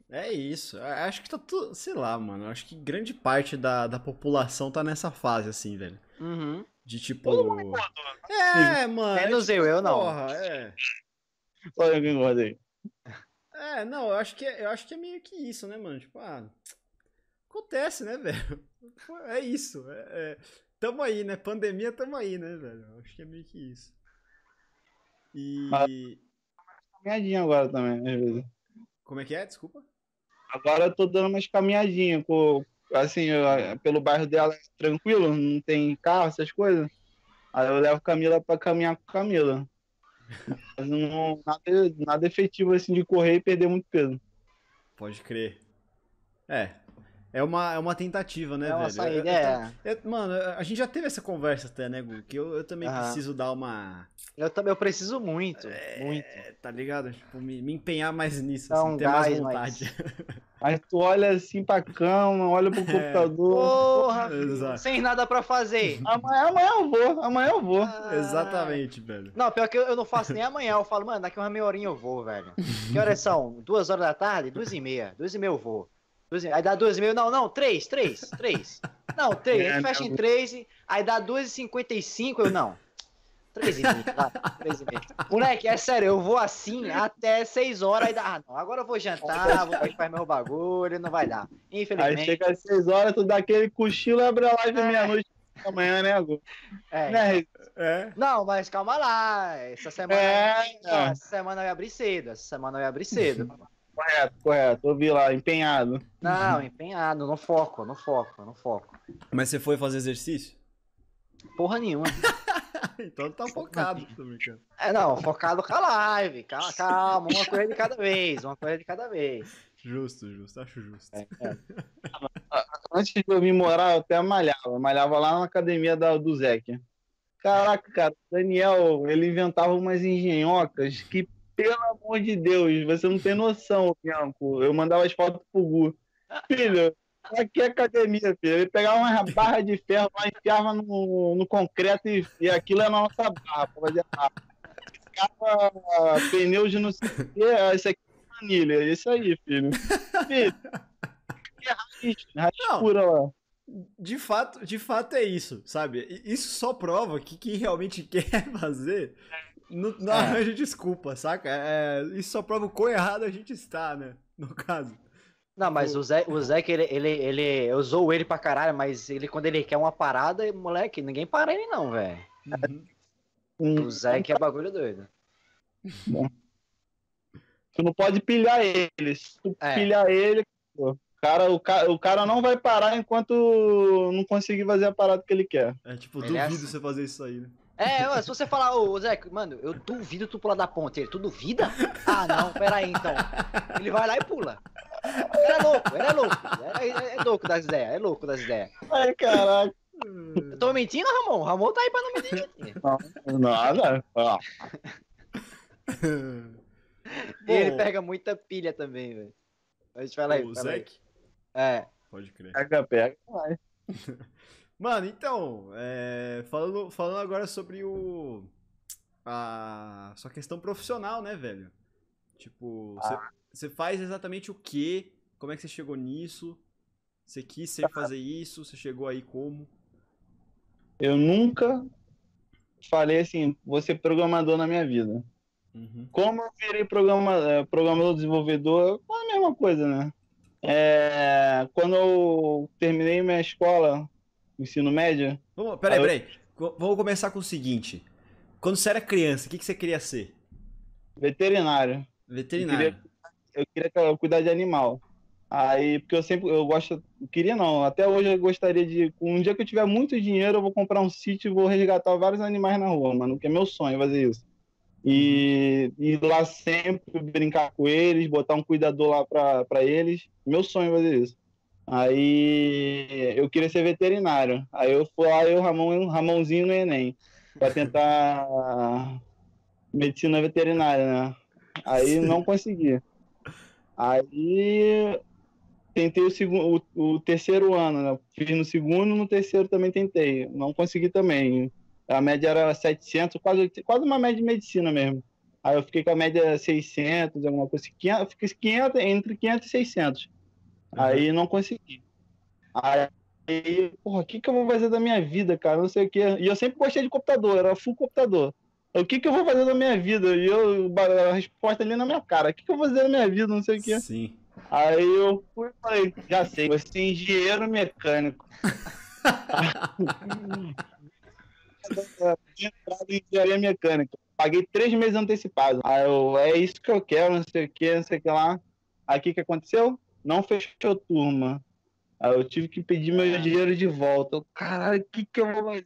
É isso. Acho que tá tudo. Sei lá, mano. Acho que grande parte da, da população tá nessa fase, assim, velho. Uhum. De tipo. É, mano. é Menos tipo, eu, eu não. Porra, é. Só eu que engordei. É, não, eu acho que é, eu acho que é meio que isso, né, mano? Tipo, ah, acontece, né, velho? É isso. É, é, tamo aí, né? Pandemia, tamo aí, né, velho? Eu acho que é meio que isso. E. Mas- Caminhadinha agora também, às vezes. Como é que é? Desculpa. Agora eu tô dando umas caminhadinhas, com, assim, eu- pelo bairro dela, tranquilo, não tem carro, essas coisas. Aí eu levo Camila pra caminhar com Camila. Mas não, nada, nada efetivo assim de correr e perder muito peso. Pode crer. É. É uma, é uma tentativa, né, É uma velho? saída, Eu- eu- é. eu- mano, a gente já teve essa conversa até, né, Gu? Que eu, eu também Aham. preciso dar uma. Eu também eu preciso muito, muito. É, tá ligado? Tipo, me, me empenhar mais nisso, Dá assim, um ter mais gás, vontade. Mas tu olha assim pra cama, olha pro computador. Porra, Exato. sem nada pra fazer. Amanhã, amanhã eu vou, amanhã eu vou. Ah. Exatamente, velho. Não, pior que eu, eu não faço nem amanhã. Eu falo, mano, daqui uma meia horinha eu vou, velho. Que horas são? Duas horas da tarde? Duas e meia. Duas e meia eu vou. Duas e... Aí dá duas e meia. Não, não, três, três, três. Não, três. A É, gente fecha em três. e- Aí dá duas e cinquenta e cinco. Eu não. Três e meia. Vai, três e meia. Moleque, é sério, eu vou assim até seis horas. Aí dá. Ah, não, agora eu vou jantar, vou fazer meu bagulho. Não vai dar. Aí Infelizmente. chega às seis horas, tu dá aquele cochilo e abre a live É. meia-noite da manhã, né, Gu? É, Né, É. Não, mas calma lá. Essa semana, É. essa semana eu ia abrir cedo. Essa semana eu ia abrir cedo. Correto, correto. Eu vi lá, empenhado. Não, empenhado, no foco, no foco, no foco. Mas você foi fazer exercício? Porra nenhuma. então tá focado, tô brincando. É, não, focado com a live. Calma, calma, uma coisa de cada vez, uma coisa de cada vez. Justo, justo, acho justo. É, é. Antes de eu vir morar, eu até malhava. Eu malhava lá na academia da, do Zec. Caraca, cara, o Daniel, ele inventava umas engenhocas que, pelo amor de Deus, você não tem noção, Bianco. Eu mandava as fotos pro Gu. Filho, aqui é academia, filho. Ele pegava uma barra de ferro lá, enfiava no, no concreto e, e aquilo é a nossa barra pra fazer. Ficava pneus de não sei o quê, ah, isso aqui é planilha. Isso aí, filho. Filho, que raiz, raiz Não. pura lá. De fato, de fato é isso, sabe? Isso só prova que quem realmente quer fazer não, não É. arranja desculpa, saca? É, isso só prova o quão errado a gente está, né? No caso. Não, mas o Zé, o Zé que ele, ele, ele, eu usou ele pra caralho, mas ele, quando ele quer uma parada, moleque, ninguém para ele não, velho. Uhum. O Zé que é bagulho doido. Tu não pode pilhar ele. Se tu É. pilhar ele, pô, cara, o, cara, o cara não vai parar enquanto não conseguir fazer a parada que ele quer. É tipo, Ele é duvido assim. você fazer isso aí, né? É, se você falar, ô Zé, mano, eu duvido tu pular da ponte. Ele, tu duvida? Ah, não, pera aí então. Ele vai lá e pula. Ele é louco, ele é louco. É, é- é louco das ideias, é louco das ideias. Ai, caraca. Eu tô mentindo, Ramon? Ramon tá aí pra não mentir. Nada. Ó, E ele pega muita pilha também, velho. A gente fala aí, o fala aí. Zeke? É. Pode crer. pega, pega. Vai. Mano, então, é, falando, falando agora sobre o. A sua questão profissional, né, velho? Tipo, você você faz exatamente o quê? Como é que você chegou nisso? Você quis sempre fazer isso? Você chegou aí como? Eu nunca falei assim, vou ser programador na minha vida. Uhum. Como eu virei programa, eh, programador desenvolvedor, é a mesma coisa, né? É, quando eu terminei minha escola, ensino médio, Vamos, peraí, Aí eu- peraí. Vamos começar com o seguinte. Quando você era criança, o que, que você queria ser? veterinário. Veterinário. eu queria cu- cuidar de animal. Aí, porque eu sempre, eu gosto, queria não, até hoje eu gostaria de, um dia que eu tiver muito dinheiro, eu vou comprar um sítio e vou resgatar vários animais na rua, mano, que é meu sonho fazer isso. E ir lá sempre brincar com eles, botar um cuidador lá pra, pra eles, meu sonho fazer isso. Aí eu queria ser veterinário. Aí eu fui lá, eu, Ramon, Ramonzinho no Enem, pra tentar medicina veterinária, né? Aí não consegui. Aí tentei o, segundo, o, o terceiro ano, né? Fiz no segundo, no terceiro também tentei. Não consegui também. A média era 700, quase, quase uma média de medicina mesmo. Aí eu fiquei com a média 600, alguma coisa. 500, fiquei 500, entre 500 e 600. Uhum. Aí não consegui. Aí, porra, o que, que eu vou fazer da minha vida, cara? Não sei o quê. E eu sempre gostei de computador, era full computador. O que, que eu vou fazer da minha vida? E eu, a resposta ali na minha cara. O que, que eu vou fazer da minha vida? Não sei o quê. Sim. Aí eu fui e falei, já sei, você é engenheiro mecânico. entrada em engenharia mecânica. Paguei três meses antecipados. Aí eu, é isso que eu quero, não sei o que, não sei o que lá. Aí o que, que aconteceu? Não fechou turma. Aí eu tive que pedir meu dinheiro de volta. Caralho, o que, que eu vou fazer?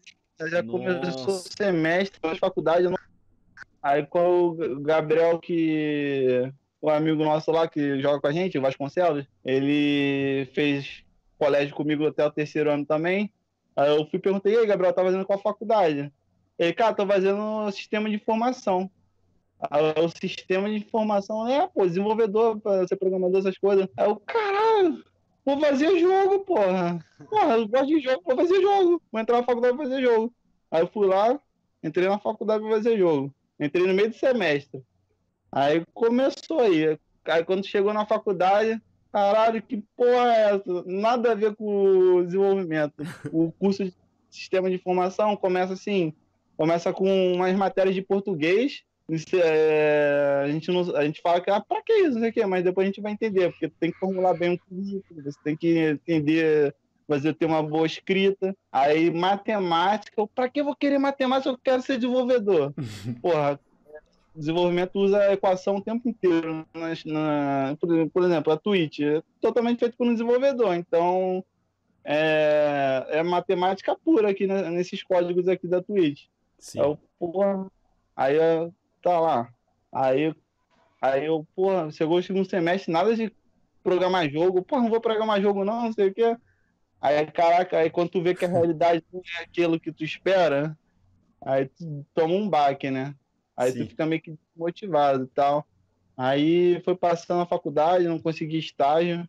Já Nossa. começou o semestre, de faculdade. Não... Aí com o Gabriel, que o amigo nosso lá que joga com a gente, o Vasconcelos, ele fez colégio comigo até o terceiro ano também. Aí eu fui perguntei, e aí, Gabriel, tá fazendo qual faculdade? Ele, cara, tô fazendo sistema de informação. O sistema de informação é, pô, desenvolvedor, pra ser programador, essas coisas. Aí eu, caralho, vou fazer jogo, porra. Porra, eu gosto de jogo, vou fazer jogo. Vou entrar na faculdade pra fazer jogo. Aí eu fui lá, entrei na faculdade pra fazer jogo. Entrei no meio do semestre. Aí começou aí. Aí quando chegou na faculdade, Caralho, que porra é essa? Nada a ver com o desenvolvimento. O curso de sistema de informação começa assim, começa com umas matérias de português. É, a, gente não, a gente fala que, ah, pra que isso, o quê, mas depois a gente vai entender, porque tem que formular bem um currículo, você tem que entender, fazer ter uma boa escrita. Aí, matemática, pra que eu vou querer matemática? Eu quero ser desenvolvedor. Porra, desenvolvimento usa a equação o tempo inteiro. Na, na, por, por, exemplo, a Twitch é totalmente feito por um desenvolvedor, então é, é matemática pura aqui né, nesses códigos aqui da Twitch. Sim. Eu, porra, aí tá lá. Aí, aí eu, porra, chegou o segundo semestre, nada de programar jogo. Porra, não vou programar jogo não, não sei o quê. Aí, caraca, aí quando tu vê que a realidade não é aquilo que tu espera, aí tu toma um baque, né? Aí Sim. tu fica meio que motivado e tal. Aí foi passando a faculdade, não consegui estágio.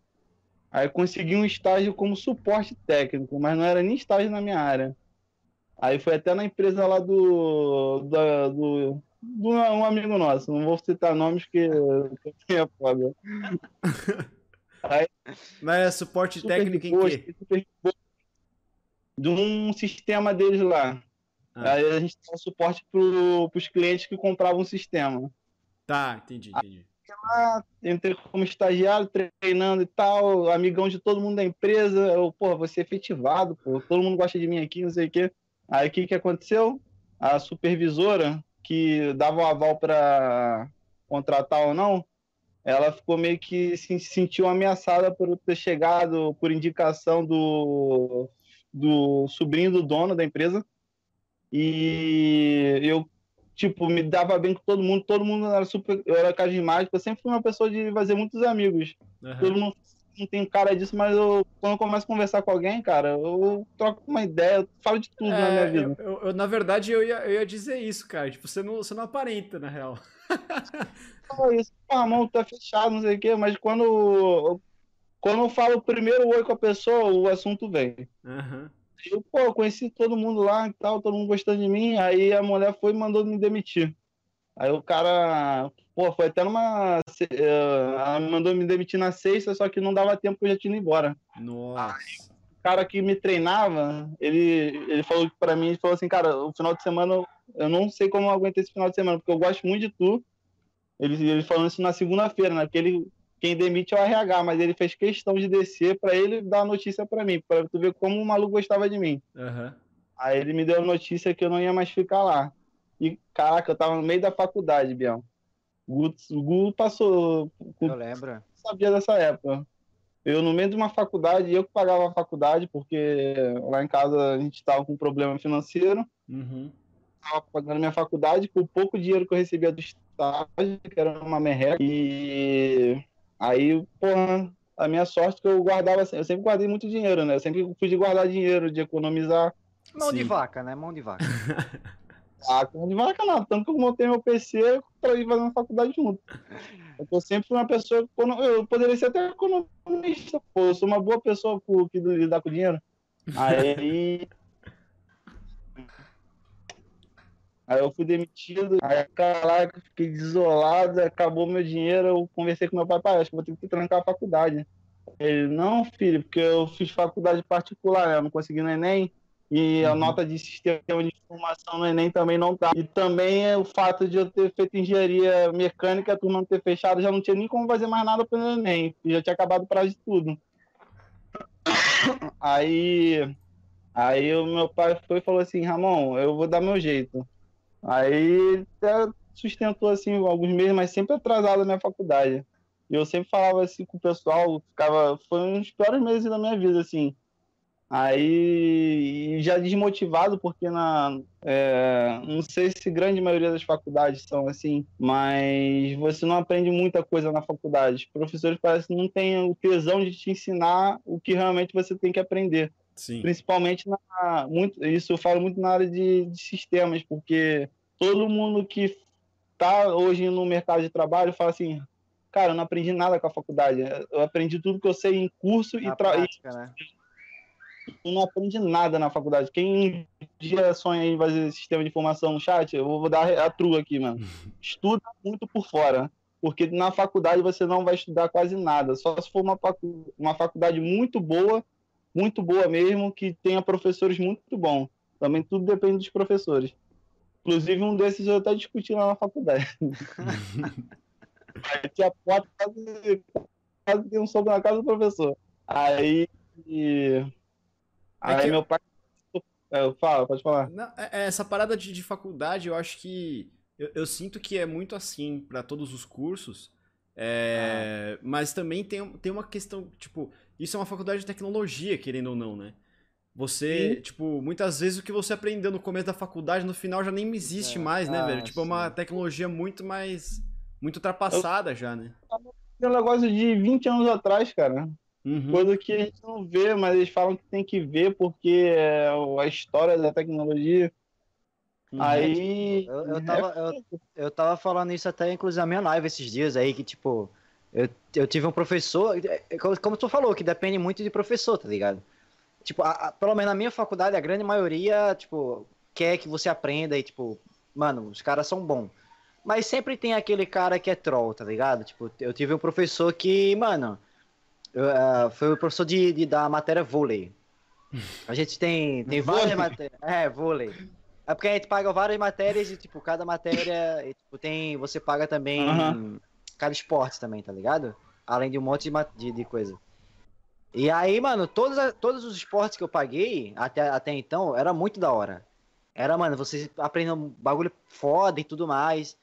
Aí consegui um estágio como suporte técnico, mas não era nem estágio na minha área. Aí foi até na empresa lá do, do, do, do um amigo nosso, não vou citar nomes que, que é foda. Aí, mas é suporte técnico em quê? De um sistema deles lá. Ah. Aí a gente dá suporte para os clientes que compravam o sistema. Tá, entendi, entendi. Lá, entrei como estagiário, treinando e tal, amigão de todo mundo da empresa. Eu, pô, você é efetivado, pô, todo mundo gosta de mim aqui, não sei o quê. Aí o que, que aconteceu? A supervisora, que dava o aval para contratar ou não, ela ficou meio que se sentiu ameaçada por ter chegado por indicação do, do sobrinho do dono da empresa e eu, tipo, me dava bem com todo mundo, todo mundo era super. Eu era carismático, eu sempre fui uma pessoa de fazer muitos amigos. Uhum. Todo mundo não tem cara disso, mas eu, quando eu começo a conversar com alguém, cara, eu troco uma ideia, eu falo de tudo é, na minha vida. Eu, eu, na verdade, eu ia, eu ia dizer isso, cara. Tipo, você não, você não aparenta, na real. Não, isso, a mão tá fechado, não sei o quê, mas quando, quando eu falo o primeiro oi com a pessoa, o assunto vem. Uhum. Eu, pô, conheci todo mundo lá e tal, todo mundo gostando de mim. Aí a mulher foi e mandou me demitir. Aí o cara, pô, foi até numa. Eh, ela mandou me demitir na sexta, só que não dava tempo que eu já tinha ido embora. Nossa. o cara que me treinava, ele, ele falou para mim, ele falou assim, cara, o final de semana, eu não sei como eu aguento esse final de semana, porque eu gosto muito de tu. Ele, ele falou isso na segunda-feira, né? Porque ele quem demite é o RH, mas ele fez questão de descer para ele dar a notícia para mim, para tu ver como o maluco gostava de mim. Uhum. Aí ele me deu a notícia que eu não ia mais ficar lá. E, caraca, eu tava no meio da faculdade, Bião. O Gu passou. Eu lembro. Sabia dessa época. Eu, no meio de uma faculdade, eu que pagava a faculdade, porque lá em casa a gente estava com um problema financeiro. Uhum. Estava pagando minha faculdade com o pouco dinheiro que eu recebia do estágio, que era uma merreca. E aí, porra, a minha sorte é que eu guardava, eu sempre guardei muito dinheiro, né? Eu sempre fui de guardar dinheiro, de economizar. Mão de Sim. vaca, né? Mão de vaca. Ah, de nada. Tanto que eu montei meu PC para ir fazer uma faculdade junto. Eu sempre fui uma pessoa. Eu poderia ser até economista, pô. Eu sou uma boa pessoa que lidar com dinheiro. Aí. Aí eu fui demitido, aí caraca, fiquei desolado, acabou meu dinheiro, eu conversei com meu pai, pai, acho que vou ter que trancar a faculdade. Ele, não, filho, porque eu fiz faculdade particular, né? Eu não consegui no Enem, e a Uhum. nota de sistema de informação no Enem também não tá. E também é o fato de eu ter feito engenharia mecânica, a turma não ter fechado, já não tinha nem como fazer mais nada pelo Enem, já tinha acabado o prazo de tudo. Aí, aí o meu pai foi e falou assim, Ramon, eu vou dar meu jeito. Aí até sustentou assim alguns meses, mas sempre atrasado na minha faculdade. E eu sempre falava assim com o pessoal, ficava, foi um dos piores meses da minha vida, assim. Aí já desmotivado, porque na. é, não sei se grande maioria das faculdades são assim, mas você não aprende muita coisa na faculdade. Os professores parecem que não têm o tesão de te ensinar o que realmente você tem que aprender Sim. principalmente na muito isso eu falo muito na área de, de sistemas porque todo mundo que está hoje no mercado de trabalho fala assim cara eu não aprendi nada com a faculdade eu aprendi tudo que eu sei em curso e, Na e prática, né? Não aprendi nada na faculdade quem um dia sonha em fazer sistema de informação no chat eu vou dar a trua aqui mano estuda muito por fora porque na faculdade você não vai estudar quase nada só se for uma, facu- uma faculdade muito boa muito boa mesmo, que tenha professores muito bons. Também tudo depende dos professores. Inclusive, um desses eu até discuti lá na faculdade. Aí tinha porta, quase, quase um soco na casa do professor. Aí. Aí que- meu pai. É, fala, pode falar. Não, é- é, essa parada de, de faculdade, eu acho que. Eu, eu sinto que é muito assim pra todos os cursos. é, Mas também tem, tem uma questão, tipo, isso é uma faculdade de tecnologia, querendo ou não, né? Você, Sim. tipo, muitas vezes o que você aprendeu no começo da faculdade, no final já nem existe É. mais, né, Ah, velho? Tipo, é uma sim. tecnologia muito mais. Muito ultrapassada já, né? Tem um negócio de 20 anos atrás, cara. Uhum. Coisa que a gente não vê, mas eles falam que tem que ver porque é a história da tecnologia. Uhum. Aí. Eu, eu, tava, eu, eu tava falando isso até, inclusive, na minha live esses dias aí, que, tipo, eu, eu tive um professor, é, como como tu falou, que depende muito de professor, tá ligado? Tipo, a- a- pelo menos na minha faculdade, a grande maioria, tipo, quer que você aprenda e, tipo, mano, os caras são bons. Mas sempre tem aquele cara que é troll, tá ligado? Tipo, eu tive um professor que, mano, eu, ah, foi o professor de, de- da matéria vôlei. A gente tem, tem várias matérias. É, vôlei. É porque a gente paga várias matérias e, tipo, cada matéria, e, tipo, tem, você paga também cada esporte também, tá ligado? Além de um monte de, de, de coisa. E aí, mano, todos, todos os esportes que eu paguei até, até então era muito da hora. Era, mano, você aprendendo um bagulho foda e tudo mais.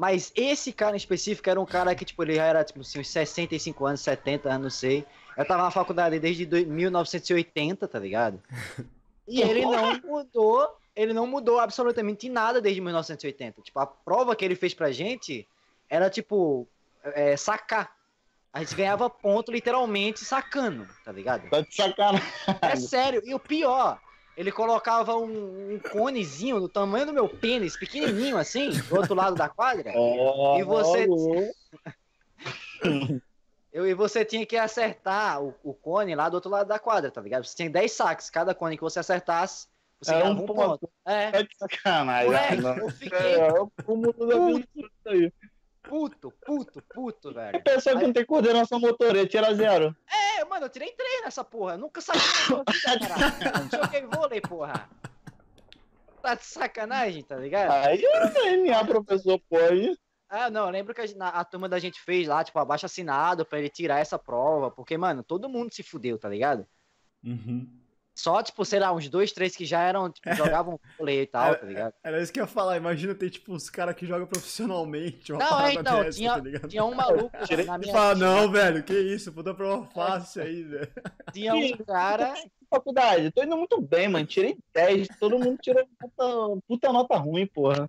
Mas esse cara em específico era um cara que, tipo, ele já era, tipo, assim, uns 65 anos, 70 anos, não sei. Eu tava na faculdade desde dois- 1980, tá ligado? E ele não mudou, ele não mudou absolutamente nada desde 1980. Tipo, a prova que ele fez pra gente era, tipo, é, sacar. A gente ganhava ponto literalmente sacando, tá ligado? Tá de sacanagem. É sério. E o pior, ele colocava um, um conezinho do tamanho do meu pênis, pequenininho assim, do outro lado da quadra. E você- Eu, e você tinha que acertar o, o cone lá do outro lado da quadra, tá ligado? Você tinha 10 saques. Cada cone que você acertasse, você Era ganhava um ponto. ponto. É. Tá de sacanagem. Moleque, não. eu fiquei É, o mundo da vida isso aí. Puto, puto, puto, velho. A pessoa que não tem coordenação motora, tira zero. É, mano, eu tirei três nessa porra. Eu nunca saí minha. Eu Joguei vôlei, porra. Tá de sacanagem, tá ligado? Aí NA professor pode. Ah, não, eu lembro que a, a turma da gente fez lá, tipo, abaixo assinado pra ele tirar essa prova, porque, mano, todo mundo se fudeu, tá ligado? Uhum. Só, tipo, sei lá, uns dois, três que já eram, tipo, jogavam vôlei e tal, tá ligado? Era isso que eu ia falar. Imagina ter, tipo, uns caras que jogam profissionalmente. Uma Não, é, parada então, dessa, tinha, tá ligado? tinha um maluco Tirei- na minha não, velho, que isso, puta prova fácil aí, velho. Tinha um cara. Faculdade, tô indo muito bem, mano. Tirei 10, todo mundo tirou puta, puta nota ruim, porra.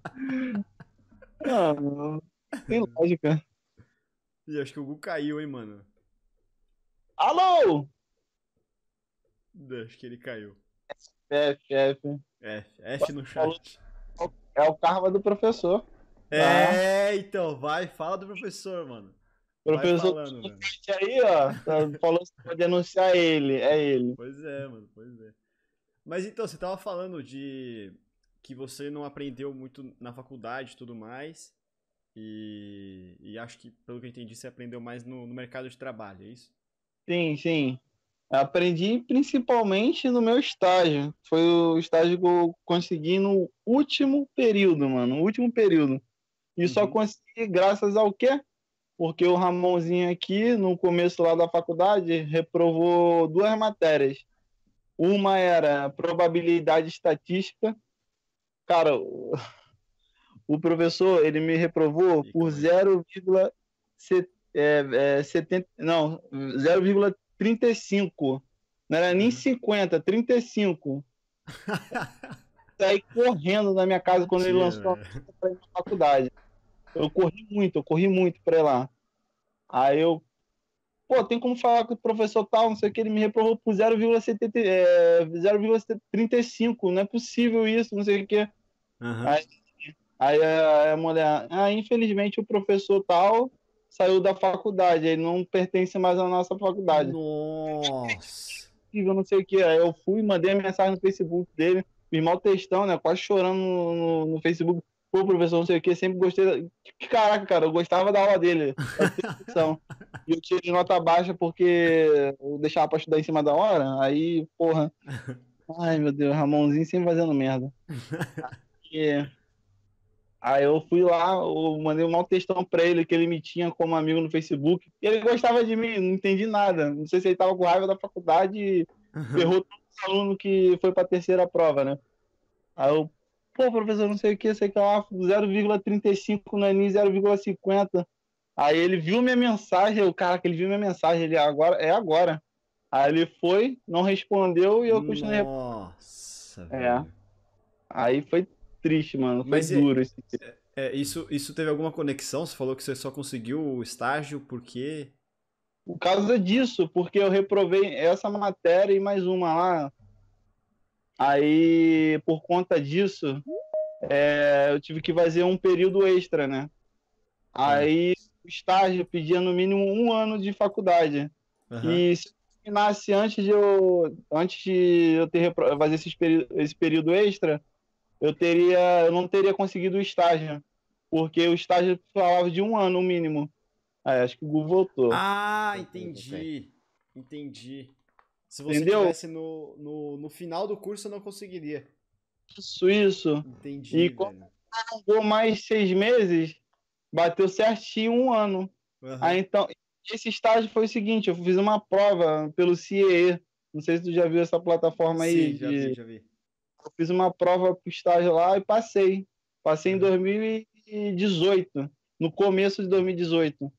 Mano, tem lógica. E acho que o Gu caiu, hein, mano. Alô? Acho que ele caiu. F, F. F, F no chat. É o karma do professor. É, então, vai, fala do professor, mano. O Vai professor falando, velho. aí, ó, tá- falou pra denunciar ele. É ele. Pois é, mano, pois é. Mas então, você tava falando de que você não aprendeu muito na faculdade e tudo mais. E, e acho que, pelo que eu entendi, você aprendeu mais no, no mercado de trabalho, é isso? Sim, sim. Aprendi principalmente no meu estágio. Foi o estágio que eu consegui no último período, mano. No último período. E uhum. só consegui graças ao quê? Porque o Ramonzinho aqui, no começo lá da faculdade, reprovou duas matérias. Uma era probabilidade estatística. Cara, o professor, ele me reprovou por 0,70, é, é, não, 0,30 35. Não era nem 50, 35. Saí correndo na minha casa quando ele lançou a ir faculdade. Eu corri muito, eu corri muito pra ir lá. Aí eu, pô, tem como falar com o professor tal, não sei o que, ele me reprovou por 0,35, é, não é possível isso, não sei o que. Uhum. Aí, aí a mulher, ah, infelizmente o professor tal saiu da faculdade, ele não pertence mais à nossa faculdade. Nossa. Eu não sei o que. Aí eu fui, mandei a mensagem no Facebook dele, fiz mal textão, né? Quase chorando no, no, no Facebook. Pô, professor, não sei o que, sempre gostei. Da... Caraca, cara, eu gostava da aula dele. e eu tirei nota baixa porque eu deixava pra estudar em cima da hora. Aí, porra. Ai, meu Deus, Ramonzinho sempre fazendo merda. E... Aí eu fui lá, eu mandei um mau textão pra ele, que ele me tinha como amigo no Facebook. E ele gostava de mim, não entendi nada. Não sei se ele tava com raiva da faculdade e ferrou todo aluno que foi pra terceira prova, né? Aí eu, pô, professor, não sei o que, sei que lá, 0,35 no Enem, 0,50. Aí ele viu minha mensagem, o cara que ele viu minha mensagem, ele agora é agora. Aí ele foi, não respondeu e eu continuei. Nossa, É. velho. Aí foi triste, mano. Foi Mas duro esse É, isso, isso teve alguma conexão? Você falou que você só conseguiu o estágio porque. Por causa disso, porque eu reprovei essa matéria e mais uma lá. Aí, por conta disso, é, eu tive que fazer um período extra, né? Aí, o estágio pedia no mínimo um ano de faculdade. Aham. E se eu terminasse antes de eu, antes de eu ter fazer esse, peri- esse período extra, eu teria, eu não teria conseguido o estágio, porque o estágio falava de um ano no mínimo. Aí, acho que o Google voltou. Ah, entendi. Entendi. Se você Entendeu? estivesse no, no, no final do curso, eu não conseguiria. Isso, isso. Entendi, E como- mais seis meses, bateu certinho um ano. Aham. Aí então, esse estágio foi o seguinte: eu fiz uma prova pelo CIE. Não sei se tu já viu essa plataforma aí. Sim, já de- vi, já vi. Eu fiz uma prova pro estágio lá e passei. Passei em 2018, no começo de 2018.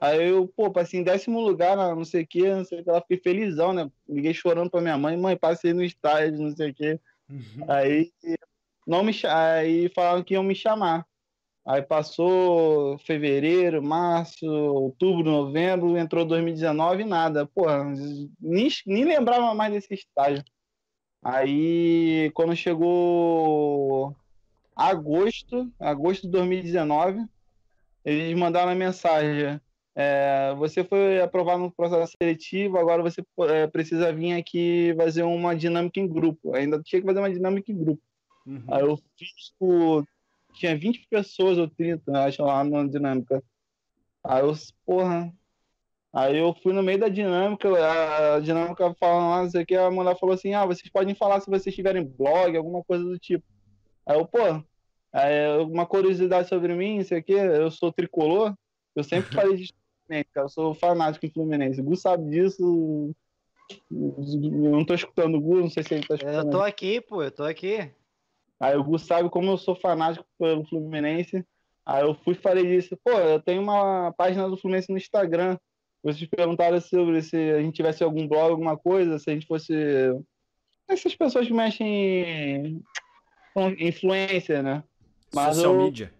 Aí eu, pô, passei em décimo lugar, não sei o que, não sei o que lá, fiquei felizão, né? Liguei chorando pra minha mãe, mãe, passei no estágio, não sei o que. Uhum. Aí não me aí falaram que iam me chamar. Aí passou fevereiro, março, outubro, novembro, entrou 2019 e nada. Porra, nem, nem lembrava mais desse estágio. Aí quando chegou agosto, agosto de 2019, eles mandaram a mensagem. é, você foi aprovado no processo seletivo, agora você é, precisa vir aqui fazer uma dinâmica em grupo. Ainda tinha que fazer uma dinâmica em grupo. Uhum. Aí eu fiz por. Tinha 20 pessoas ou 30, eu acho, lá na dinâmica. Aí eu, porra. Aí eu fui no meio da dinâmica, a dinâmica falando lá, não sei o que, a mulher falou assim: ah, vocês podem falar se vocês tiverem blog, alguma coisa do tipo. Aí eu, pô, é, uma curiosidade sobre mim, não sei o que, eu sou tricolor, eu sempre falei de Fluminense, cara, eu sou fanático em Fluminense. O Gu sabe disso, Eu não tô escutando o Gu, não sei se ele tá escutando. Eu tô aqui, pô, eu tô aqui. Aí o Gu sabe como eu sou fanático pelo Fluminense. Aí eu fui e falei isso. Pô, eu tenho uma página do Fluminense no Instagram. Vocês perguntaram sobre se a gente tivesse algum blog, alguma coisa, se a gente fosse. Essas pessoas que mexem com influência, né? Mas Social eu... media.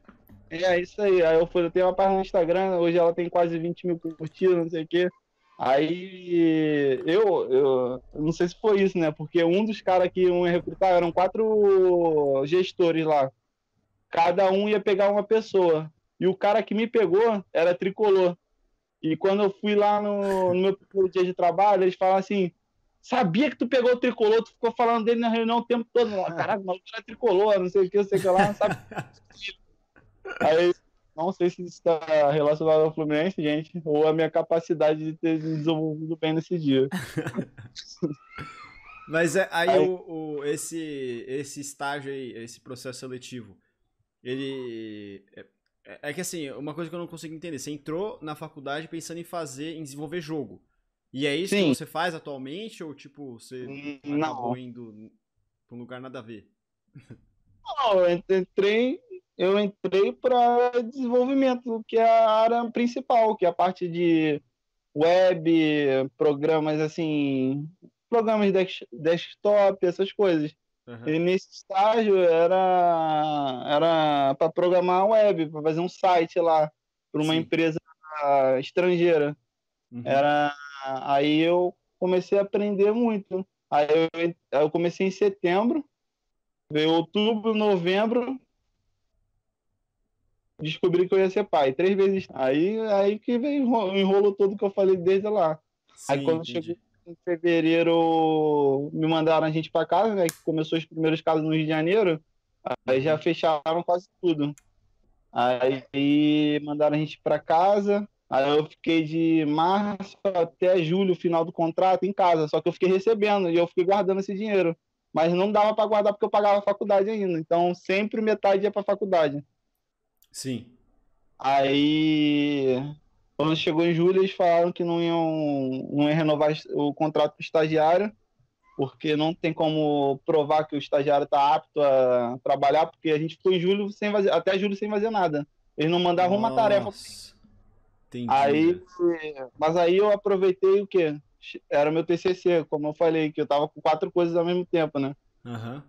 É isso aí. Aí eu fui, eu tenho uma página no Instagram, hoje ela tem quase 20 mil curtidas, não sei o quê. Aí eu, eu não sei se foi isso, né? Porque um dos caras que iam recrutar eram quatro gestores lá. Cada um ia pegar uma pessoa. E o cara que me pegou era tricolor. E quando eu fui lá no, no meu primeiro dia de trabalho, eles falaram assim: sabia que tu pegou o tricolor, tu ficou falando dele na reunião o tempo todo. Caraca, o maluco era tricolor, não sei o que, não sei o que lá, sabe? Aí, não sei se isso está relacionado ao Fluminense, gente, ou a minha capacidade de ter desenvolvido bem nesse dia. Mas é, aí, aí... O, o, esse, esse estágio aí, esse processo seletivo, ele. É, é, que assim, uma coisa que eu não consigo entender. Você entrou na faculdade pensando em fazer, em desenvolver jogo. E é isso Sim. que você faz atualmente? Ou tipo, você hum, acabou não. indo pra um lugar nada a ver? Não, eu entrei, eu entrei para desenvolvimento, que é a área principal, que é a parte de web, programas assim, programas de desktop, essas coisas. Uhum. E nesse estágio era era para programar web, para fazer um site lá para uma Sim. empresa estrangeira. Uhum. Era aí eu comecei a aprender muito. Aí eu, eu comecei em setembro, veio outubro, novembro, descobri que eu ia ser pai, três vezes. Aí, aí que veio o enrolo todo que eu falei desde lá. Sim, aí quando entendi. chegou em fevereiro, me mandaram a gente para casa, né? Que começou os primeiros casos no Rio de Janeiro. Aí já fecharam quase tudo. Aí mandaram a gente para casa. Aí eu fiquei de março até julho, final do contrato, em casa. Só que eu fiquei recebendo e eu fiquei guardando esse dinheiro. Mas não dava para guardar porque eu pagava a faculdade ainda. Então sempre metade ia para faculdade. Sim. Aí quando chegou em julho, eles falaram que não iam, não iam renovar o contrato com o estagiário, porque não tem como provar que o estagiário está apto a trabalhar, porque a gente ficou em julho sem fazer, até julho sem fazer nada. Eles não mandavam Nossa. uma tarefa. Entendi. Aí, mas aí eu aproveitei o quê? Era meu TCC, como eu falei, que eu tava com quatro coisas ao mesmo tempo, né? Uhum.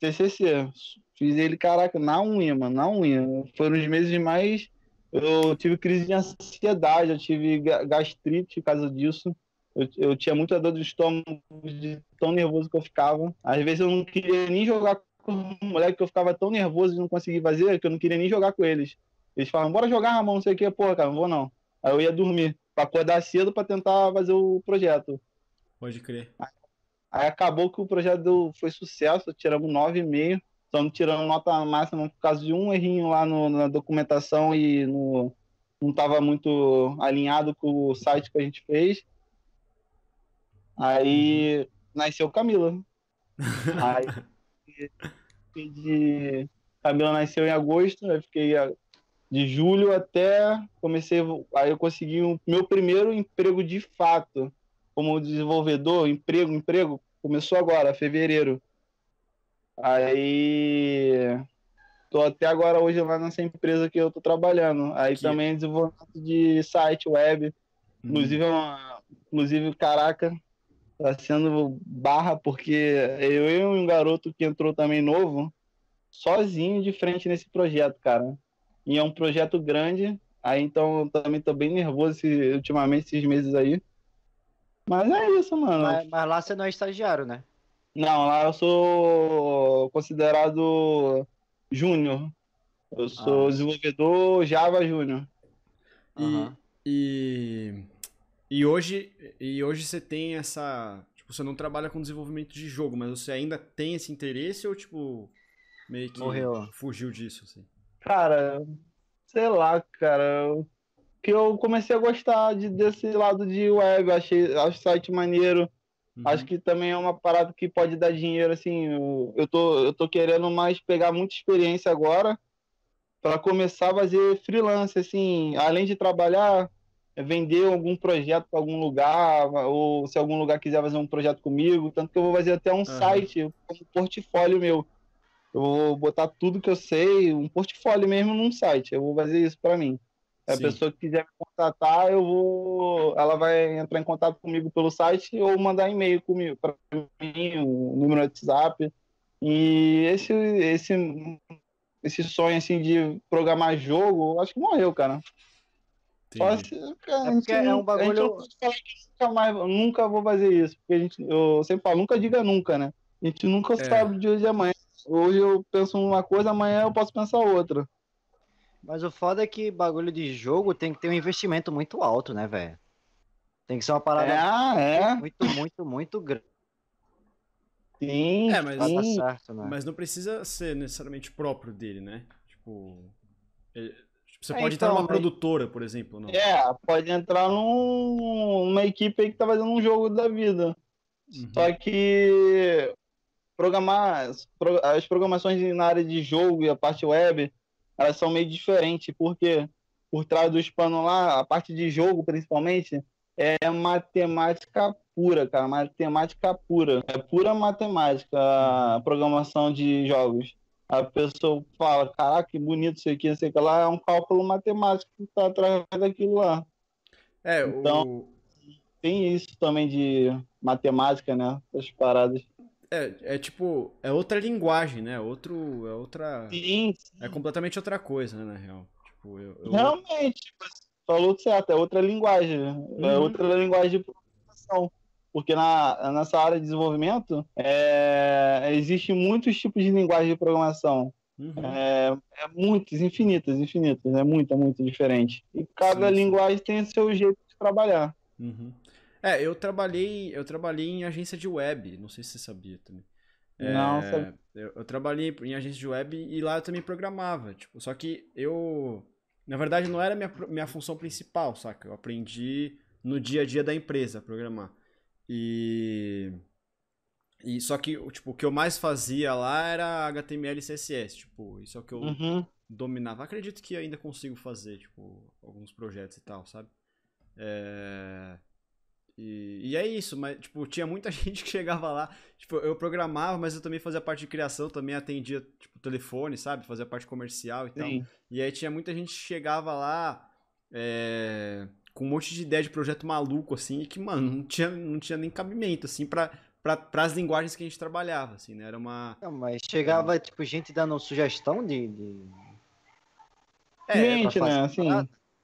TCC. Fiz ele, caraca, na unha, mano, na unha. Foram os meses mais eu tive crise de ansiedade, eu tive gastrite por causa disso. Eu, eu tinha muita dor de estômago, de tão nervoso que eu ficava. Às vezes eu não queria nem jogar com o moleque, que eu ficava tão nervoso de não conseguir fazer, que eu não queria nem jogar com eles. Eles falavam, bora jogar, Ramon, não sei o que, porra, cara, não vou não. Aí eu ia dormir, pra acordar cedo pra tentar fazer o projeto. Pode crer. Aí, aí acabou que o projeto foi sucesso, tiramos 9,5 estamos tirando nota máxima por causa de um errinho lá no, na documentação e no, não estava muito alinhado com o site que a gente fez. Aí uhum. nasceu Camila. aí de Camila nasceu em agosto, eu fiquei de julho até comecei, aí eu consegui o meu primeiro emprego de fato como desenvolvedor, emprego, emprego começou agora, fevereiro. Aí tô até agora hoje lá nessa empresa que eu tô trabalhando. Aí que... também desenvolvimento de site web. Hum. Inclusive, é uma, inclusive, caraca, tá sendo barra, porque eu e um garoto que entrou também novo, sozinho de frente nesse projeto, cara. E é um projeto grande, aí então eu também tô bem nervoso esse, ultimamente, esses meses aí. Mas é isso, mano. Mas, mas lá você não é estagiário, né? Não, lá eu sou considerado júnior. Eu sou ah. desenvolvedor Java Júnior. E, uhum. e, e, hoje, e hoje você tem essa. Tipo, você não trabalha com desenvolvimento de jogo, mas você ainda tem esse interesse ou, tipo, meio que Morreu. fugiu disso, assim? Cara, sei lá, cara. Que eu comecei a gostar de, desse lado de web, achei, acho o site maneiro. Uhum. Acho que também é uma parada que pode dar dinheiro, assim. Eu, eu, tô, eu tô querendo mais pegar muita experiência agora para começar a fazer freelance, assim. Além de trabalhar, vender algum projeto para algum lugar, ou se algum lugar quiser fazer um projeto comigo, tanto que eu vou fazer até um uhum. site, um portfólio meu. Eu vou botar tudo que eu sei, um portfólio mesmo num site. Eu vou fazer isso para mim. A pessoa que quiser me contatar, eu vou, ela vai entrar em contato comigo pelo site ou mandar e-mail comigo para mim, o número do WhatsApp. E esse esse esse sonho assim de programar jogo, acho que morreu, cara. É é um bagulho. nunca, mais, nunca vou fazer isso. Porque a gente, eu sempre falo, nunca diga nunca, né? A gente nunca é. sabe de hoje e amanhã. Hoje eu penso uma coisa, amanhã eu posso pensar outra. Mas o foda é que bagulho de jogo tem que ter um investimento muito alto, né, velho? Tem que ser uma parada é, é. muito, muito, muito grande. Sim, é, mas, sim. Certo, né? mas não precisa ser necessariamente próprio dele, né? Tipo, ele, tipo você é, pode então, entrar numa mas... produtora, por exemplo. Não. É, pode entrar num, numa equipe aí que tá fazendo um jogo da vida. Uhum. Só que programar as programações na área de jogo e a parte web elas são meio diferentes, porque por trás dos panos lá, a parte de jogo principalmente, é matemática pura, cara, matemática pura. É pura matemática a programação de jogos. A pessoa fala, caraca, que bonito isso aqui, isso aqui lá, é um cálculo matemático que está atrás daquilo lá. É, então, o... tem isso também de matemática, né? As paradas. É, é tipo, é outra linguagem, né? Outro, é outra. Sim, sim. É completamente outra coisa, né, na real. Tipo, eu, eu... Realmente, falou certo, é outra linguagem. É uhum. É outra linguagem de programação. Porque na, nessa área de desenvolvimento, é, existem muitos tipos de linguagem de programação. Uhum. É, é muitas, infinitas, infinitas. É muito, muito diferente. E cada sim, linguagem tem o seu jeito de trabalhar. Uhum. É, eu trabalhei, eu trabalhei em agência de web, não sei se você sabia também. Não, é, sabe. eu, eu, trabalhei em agência de web e lá eu também programava, tipo, só que eu, na verdade, não era minha, minha função principal, saca? Eu aprendi no dia a dia da empresa a programar. E e só que, tipo, o que eu mais fazia lá era HTML e CSS, tipo, isso é o que eu uhum. dominava. Acredito que ainda consigo fazer, tipo, alguns projetos e tal, sabe? É... E, e, é isso, mas, tipo, tinha muita gente que chegava lá, tipo, eu programava, mas eu também fazia parte de criação, também atendia, tipo, telefone, sabe? Fazia parte comercial e Sim. tal. E aí tinha muita gente que chegava lá é, com um monte de ideia de projeto maluco, assim, e que, mano, não tinha, não tinha nem cabimento, assim, pra, para as linguagens que a gente trabalhava, assim, né? Era uma... Não, mas chegava, tipo, gente dando sugestão de... de... É, cliente, né? Assim...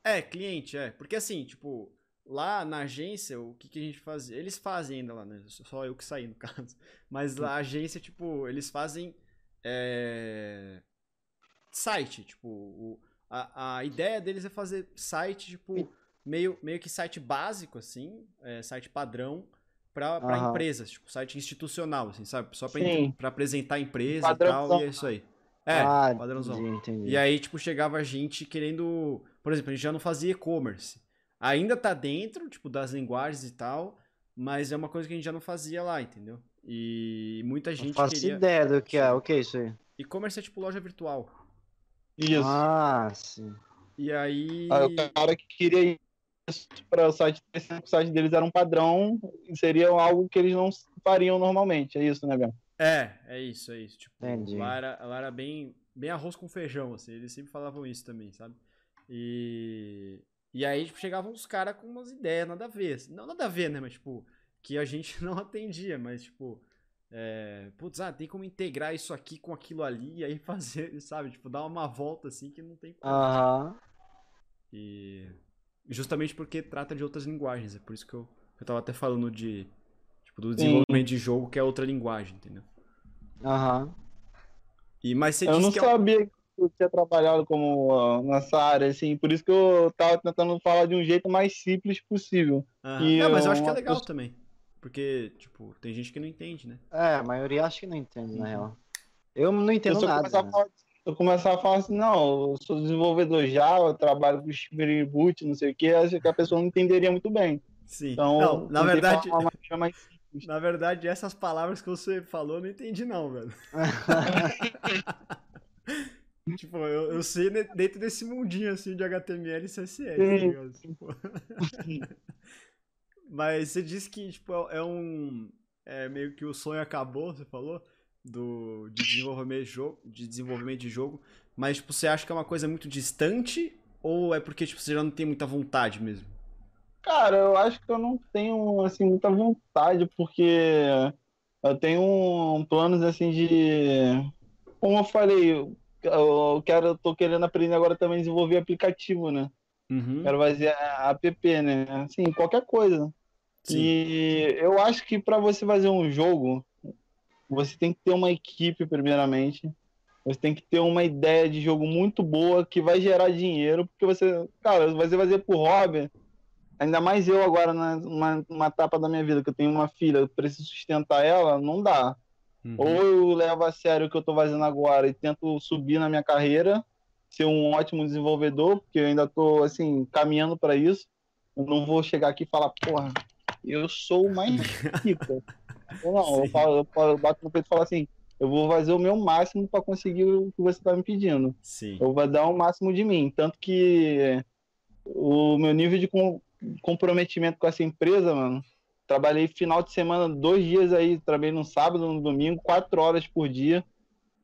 É, cliente, é. Porque, assim, tipo lá na agência, o que, que a gente fazia? Eles fazem ainda lá, né? Só eu que saí, no caso. Mas a agência, tipo, eles fazem é... site, tipo, o... a, a ideia deles é fazer site, tipo, meio, meio que site básico, assim, é, site padrão, para uhum. empresas, tipo, site institucional, assim, sabe? Só para apresentar a empresa Padrãozão. e tal, e é isso aí. É, ah, padrãozão. Entendi, entendi. E aí, tipo, chegava gente querendo. Por exemplo, a gente já não fazia e-commerce ainda tá dentro, tipo, das linguagens e tal, mas é uma coisa que a gente já não fazia lá, entendeu? E muita gente não faço queria... ideia do que é, o que é isso aí? E-commerce é tipo loja virtual. Isso. Ah, sim. E aí... Ah, o cara que queria isso para o site, o site deles era um padrão, seria algo que eles não fariam normalmente, é isso, né, Ben? É, é isso, é isso. Tipo, Entendi. Lá era, lá era bem, bem arroz com feijão, assim, eles sempre falavam isso também, sabe? E, e aí, tipo, chegavam uns caras com umas ideias, nada a ver. Assim. Não nada a ver, né? Mas, tipo, que a gente não atendia, mas, tipo, é, putz, ah, tem como integrar isso aqui com aquilo ali e aí fazer, sabe? Tipo, dar uma volta assim que não tem como. Aham. E justamente porque trata de outras linguagens, é por isso que eu, eu tava até falando de, tipo, do desenvolvimento Sim. de jogo que é outra linguagem, entendeu? Aham. E, mas você eu não que é sabia que eu tinha trabalhado como uh, nessa área, assim, por isso que eu tava tentando falar de um jeito mais simples possível. Uhum. E, não, mas eu acho que é legal também. Porque, tipo, tem gente que não entende, né? É, a maioria acha que não entende, na real. Eu não entendo eu nada. Começar né? eu começar a falar assim, não, eu sou desenvolvedor Java, eu trabalho com Spring Boot, não sei o que, acho que a pessoa não entenderia muito bem. Sim. Então, não, na verdade, na verdade, essas palavras que você falou eu não entendi não, velho. tipo, eu, eu sei dentro desse mundinho assim de HTML e CSS, tá ligado? Tipo... Mas você disse que tipo, é um. É meio que o sonho acabou, você falou? Do, de, desenvolvimento de, jogo, de desenvolvimento de jogo. Mas tipo, você acha que é uma coisa muito distante? Ou é porque tipo, você já não tem muita vontade mesmo? Cara, eu acho que eu não tenho assim, muita vontade, porque eu tenho planos assim de. Como eu falei, eu quero, eu tô querendo aprender agora também a desenvolver aplicativo, né? Uhum. Quero fazer app, né? Assim, qualquer coisa. Sim. E eu acho que para você fazer um jogo, você tem que ter uma equipe, primeiramente. Você tem que ter uma ideia de jogo muito boa que vai gerar dinheiro, porque você, cara, você vai fazer por hobby. Ainda mais eu agora, numa, numa etapa da minha vida, que eu tenho uma filha, eu preciso sustentar ela, não dá. Uhum. Ou eu levo a sério o que eu tô fazendo agora e tento subir na minha carreira, ser um ótimo desenvolvedor, porque eu ainda tô, assim, caminhando para isso. Eu não vou chegar aqui e falar, porra, eu sou o mais rico. não, eu, falo, eu, falo, eu bato no peito e falo assim, eu vou fazer o meu máximo para conseguir o que você está me pedindo. Sim. Eu vou dar o máximo de mim. Tanto que o meu nível de com, comprometimento com essa empresa, mano, trabalhei final de semana, dois dias aí, trabalhei no sábado, no domingo, quatro horas por dia.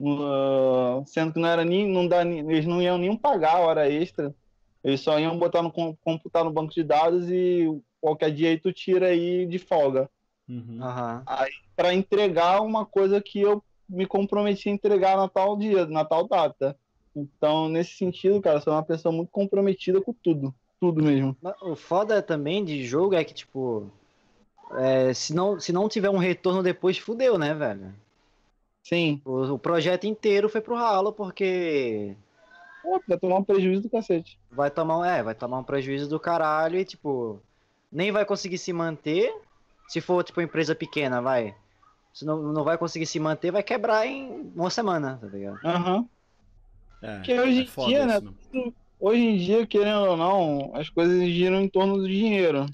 Uh, sendo que não era nem, não dá, eles não iam nem pagar a hora extra. Eles só iam botar no computar no banco de dados e qualquer dia aí tu tira aí de folga. Uhum. Aí, para entregar uma coisa que eu me comprometi a entregar na tal dia, na tal data. Então, nesse sentido, cara, sou uma pessoa muito comprometida com tudo. Tudo mesmo. O foda também de jogo é que, tipo, é, se, não, se não tiver um retorno depois, fudeu, né, velho? Sim. O, o projeto inteiro foi pro ralo porque. Pô, vai tomar um prejuízo do cacete. Vai tomar, é, vai tomar um prejuízo do caralho e, tipo, nem vai conseguir se manter. Se for, tipo, empresa pequena, vai. Se não, não vai conseguir se manter, vai quebrar em uma semana, tá ligado? Aham. Uhum. É, Porque hoje é em dia, né? Hoje em dia, querendo ou não, as coisas giram em torno do dinheiro.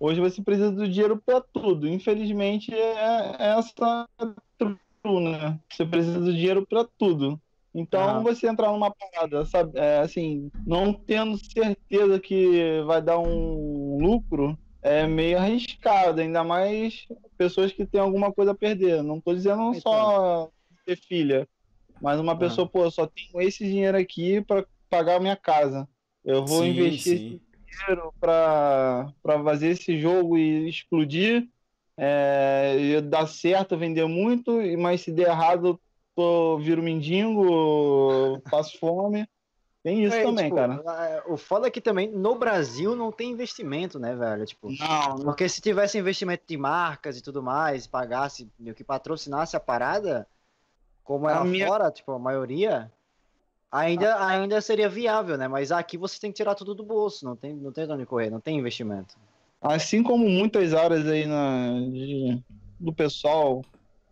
Hoje você precisa do dinheiro para tudo. Infelizmente, é, é essa true, né? Você precisa do dinheiro para tudo. Então, ah. você entrar numa parada, sabe, é, assim, não tendo certeza que vai dar um lucro, é meio arriscado, ainda mais pessoas que têm alguma coisa a perder. Não estou dizendo então. só ter filha, mas uma ah. pessoa, pô, só tenho esse dinheiro aqui para pagar a minha casa. Eu vou sim, investir sim. Dinheiro para fazer esse jogo e explodir. É, dar certo, vender muito, mas se der errado, tô, viro mendigo, passo fome. Tem isso é, também, tipo, cara. O foda é que também no Brasil não tem investimento, né, velho? Tipo, não, não. Porque se tivesse investimento de marcas e tudo mais, pagasse, meio que patrocinasse a parada, como era minha... fora, tipo, a maioria, ainda, ainda seria viável, né? Mas aqui você tem que tirar tudo do bolso, não tem, não tem de onde correr, não tem investimento. Assim como muitas áreas aí na, de, do pessoal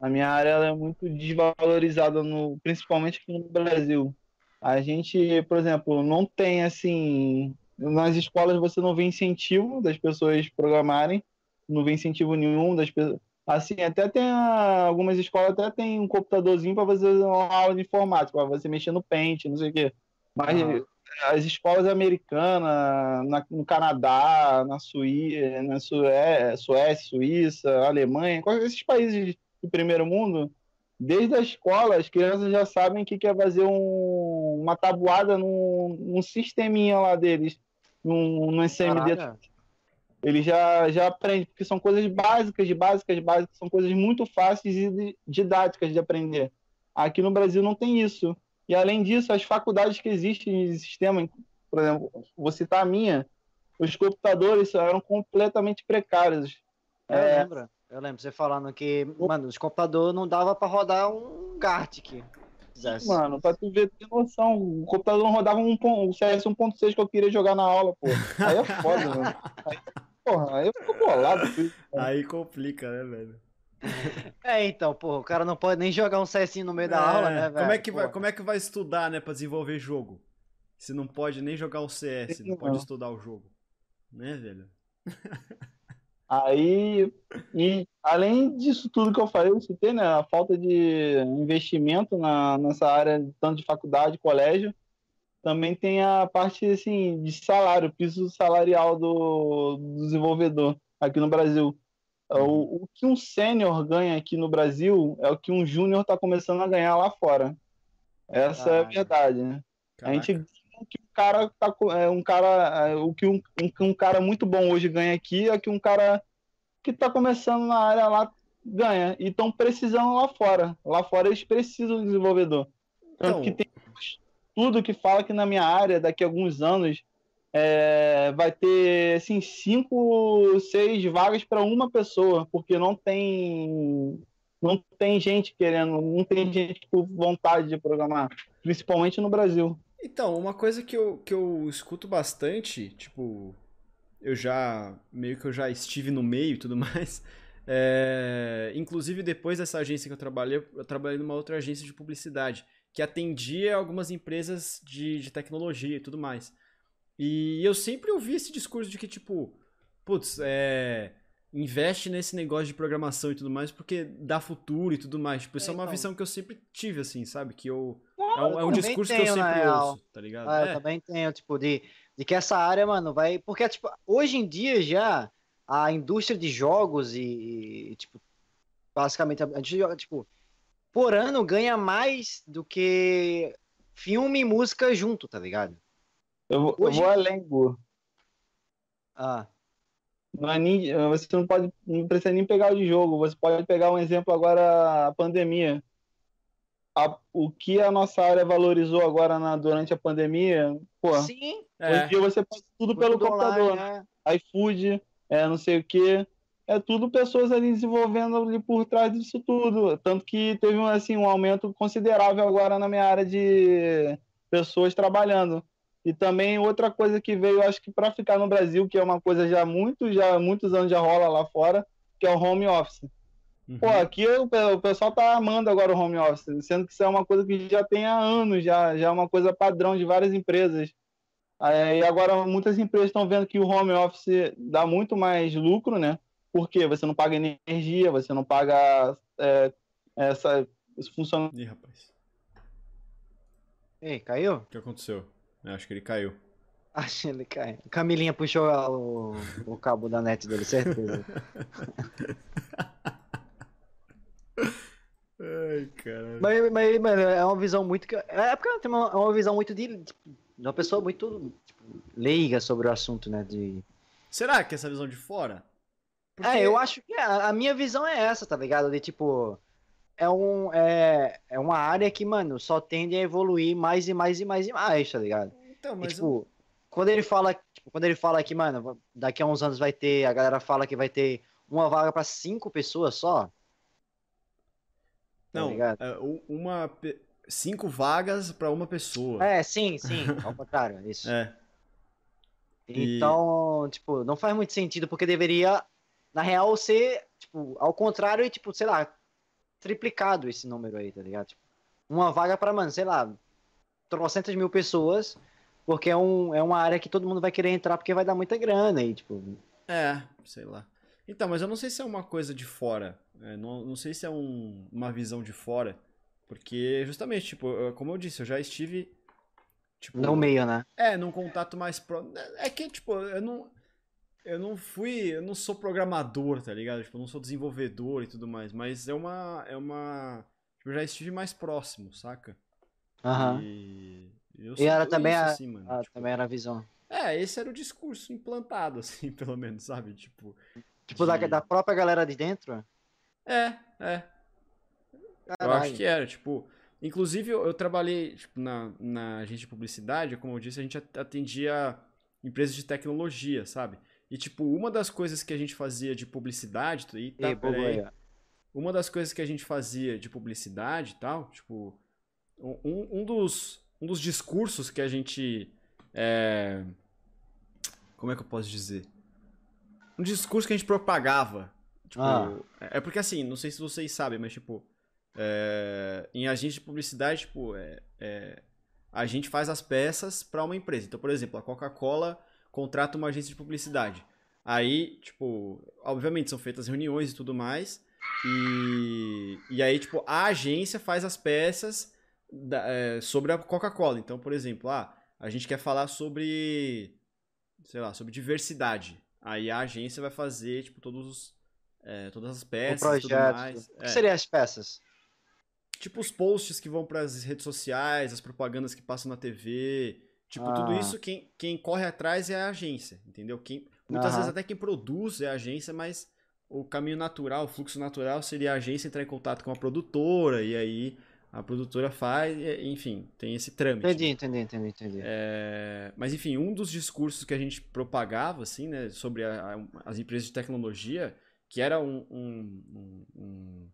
a minha área é muito desvalorizada, no, principalmente aqui no Brasil. A gente, por exemplo, não tem assim. Nas escolas você não vê incentivo das pessoas programarem, não vê incentivo nenhum das pessoas. Assim, até tem algumas escolas até tem um computadorzinho para fazer uma aula de informática, para você mexer no Paint, não sei o quê. Mas uhum. as escolas americanas, na, no Canadá, na, Suí na Sué Suécia, Suíça, Alemanha, esses países do primeiro mundo, desde a escola, as crianças já sabem que quer fazer um, uma tabuada num, num sisteminha lá deles, num, no SMD. Ele já, já aprende, porque são coisas básicas, básicas, básicas, são coisas muito fáceis e didáticas de aprender. Aqui no Brasil não tem isso. E além disso, as faculdades que existem de sistema, por exemplo, vou citar a minha, os computadores eram completamente precários. É, lembra? Eu lembro você falando que, mano, os computadores não dava pra rodar um Gartic. Mano, pra tu ver, ter noção, o computador não rodava um, o CS 1.6 que eu queria jogar na aula, pô. Aí é foda, mano. Aí, porra, aí eu fico bolado. Aí complica, né, velho? É, então, pô, o cara não pode nem jogar um CS no meio da é, aula, né, velho? Como é, que vai, como é que vai estudar, né, pra desenvolver jogo? Se não pode nem jogar o CS, não pode estudar o jogo. Né, velho? Aí, e além disso tudo que eu falei, eu citei, né? A falta de investimento na, nessa área, tanto de faculdade, colégio, também tem a parte assim, de salário, piso salarial do, do desenvolvedor aqui no Brasil. O, o que um sênior ganha aqui no Brasil é o que um júnior está começando a ganhar lá fora. Essa é a verdade, né? A gente que o cara tá é, um cara é, o que um, um, um, cara muito bom hoje ganha aqui é que um cara que está começando na área lá ganha e estão precisando lá fora lá fora eles precisam de desenvolvedor tanto então... que tem tudo que fala que na minha área daqui a alguns anos é, vai ter assim cinco seis vagas para uma pessoa porque não tem não tem gente querendo não tem gente com vontade de programar principalmente no Brasil. Então, uma coisa que eu, que eu escuto bastante, tipo, eu já, meio que eu já estive no meio e tudo mais, é, inclusive depois dessa agência que eu trabalhei, eu trabalhei numa outra agência de publicidade, que atendia algumas empresas de, de tecnologia e tudo mais. E eu sempre ouvi esse discurso de que, tipo, putz, é investe nesse negócio de programação e tudo mais, porque dá futuro e tudo mais. Tipo, isso é, é uma então. visão que eu sempre tive, assim, sabe? Que eu. é um, é um discurso tenho, que eu sempre ouço, tá ligado? Ah, é. Eu também tenho, tipo, de, de que essa área, mano, vai. Porque, tipo, hoje em dia já a indústria de jogos e, e tipo, basicamente, a gente joga, tipo, por ano ganha mais do que filme e música junto, tá ligado? Eu, hoje... eu vou além, Gu. Ah. Não é nem, você não pode, não precisa nem pegar o de jogo. Você pode pegar um exemplo agora a pandemia. A, o que a nossa área valorizou agora na, durante a pandemia, pô. Sim. Hoje é. dia você faz tudo Foi pelo tudo computador, online, né? iFood, é, não sei o que. É tudo pessoas ali desenvolvendo ali por trás disso tudo. Tanto que teve assim, um aumento considerável agora na minha área de pessoas trabalhando. E também outra coisa que veio, acho que para ficar no Brasil, que é uma coisa já muito, já muitos anos já rola lá fora, que é o home office. Uhum. Pô, aqui o, o, pessoal tá amando agora o home office, sendo que isso é uma coisa que já tem há anos, já, já é uma coisa padrão de várias empresas. e agora muitas empresas estão vendo que o home office dá muito mais lucro, né? Porque você não paga energia, você não paga é, essa. Isso funciona. Ih, rapaz. Ei, caiu? O que aconteceu? Eu acho que ele caiu. Acho que ele caiu. Camilinha puxou o, o cabo da net dele, certeza. Ai, caralho. Mas, mas, mano, é uma visão muito. É porque tem uma, é uma visão muito de. Tipo, de uma pessoa muito tipo, leiga sobre o assunto, né? De... Será que essa visão de fora? Porque... É, eu acho que a minha visão é essa, tá ligado? De tipo é, um, é, é uma área que, mano, só tende a evoluir mais e mais e mais e mais, tá ligado? Então, mas e, tipo, eu... quando ele fala, tipo, quando ele fala que, mano, daqui a uns anos vai ter, a galera fala que vai ter uma vaga para cinco pessoas só. Tá Não, é, uma cinco vagas para uma pessoa. É, sim, sim, ao contrário, é isso. É. Então, e... tipo, não faz muito sentido porque deveria na real ser, tipo, ao contrário, tipo, sei lá, triplicado esse número aí, tá ligado? Tipo, uma vaga para, mano, sei lá, trocentas mil pessoas, porque é, um, é uma área que todo mundo vai querer entrar porque vai dar muita grana aí, tipo. É, sei lá. Então, mas eu não sei se é uma coisa de fora. É, não, não sei se é um, uma visão de fora. Porque, justamente, tipo, como eu disse, eu já estive. Tipo, no meio, né? É, num contato mais próximo. É que, tipo, eu não eu não fui, eu não sou programador, tá ligado? Tipo, eu não sou desenvolvedor e tudo mais, mas é uma, é uma, tipo, eu já estive mais próximo, saca? Aham. E, e era também isso, a, assim, mano, a, tipo, também era a visão. É, esse era o discurso implantado, assim, pelo menos, sabe? Tipo, tipo de... da, da própria galera de dentro? É, é. Caralho. Eu acho que era, tipo, inclusive eu, eu trabalhei, tipo, na, na agência de publicidade, como eu disse, a gente atendia empresas de tecnologia, sabe? E, tipo, uma das coisas que a gente fazia de publicidade. E, tá, Ei, uma das coisas que a gente fazia de publicidade e tal, tipo. Um, um, dos, um dos discursos que a gente. É, como é que eu posso dizer? Um discurso que a gente propagava. Tipo, ah. É porque assim, não sei se vocês sabem, mas tipo. É, em agência de publicidade, tipo, é, é, a gente faz as peças para uma empresa. Então, por exemplo, a Coca-Cola contrata uma agência de publicidade. Aí, tipo, obviamente são feitas reuniões e tudo mais. E, e aí, tipo, a agência faz as peças da, é, sobre a Coca-Cola. Então, por exemplo, ah, a gente quer falar sobre, sei lá, sobre diversidade. Aí a agência vai fazer, tipo, todos os, é, todas as peças o e tudo projeto. mais. O que É, seriam as peças? tipo os posts que vão para as redes sociais, as propagandas que passam na TV. Tipo, tudo Ah. isso, quem, quem corre atrás é a agência, entendeu? Quem, muitas vezes até quem produz é a agência, mas o caminho natural, o fluxo natural seria a agência entrar em contato com a produtora, e aí a produtora faz, enfim, tem esse trâmite. Entendi, entendi, entendi, entendi. É, mas enfim, um dos discursos que a gente propagava, assim, né, sobre a- a- as empresas de tecnologia, que era um, um, um-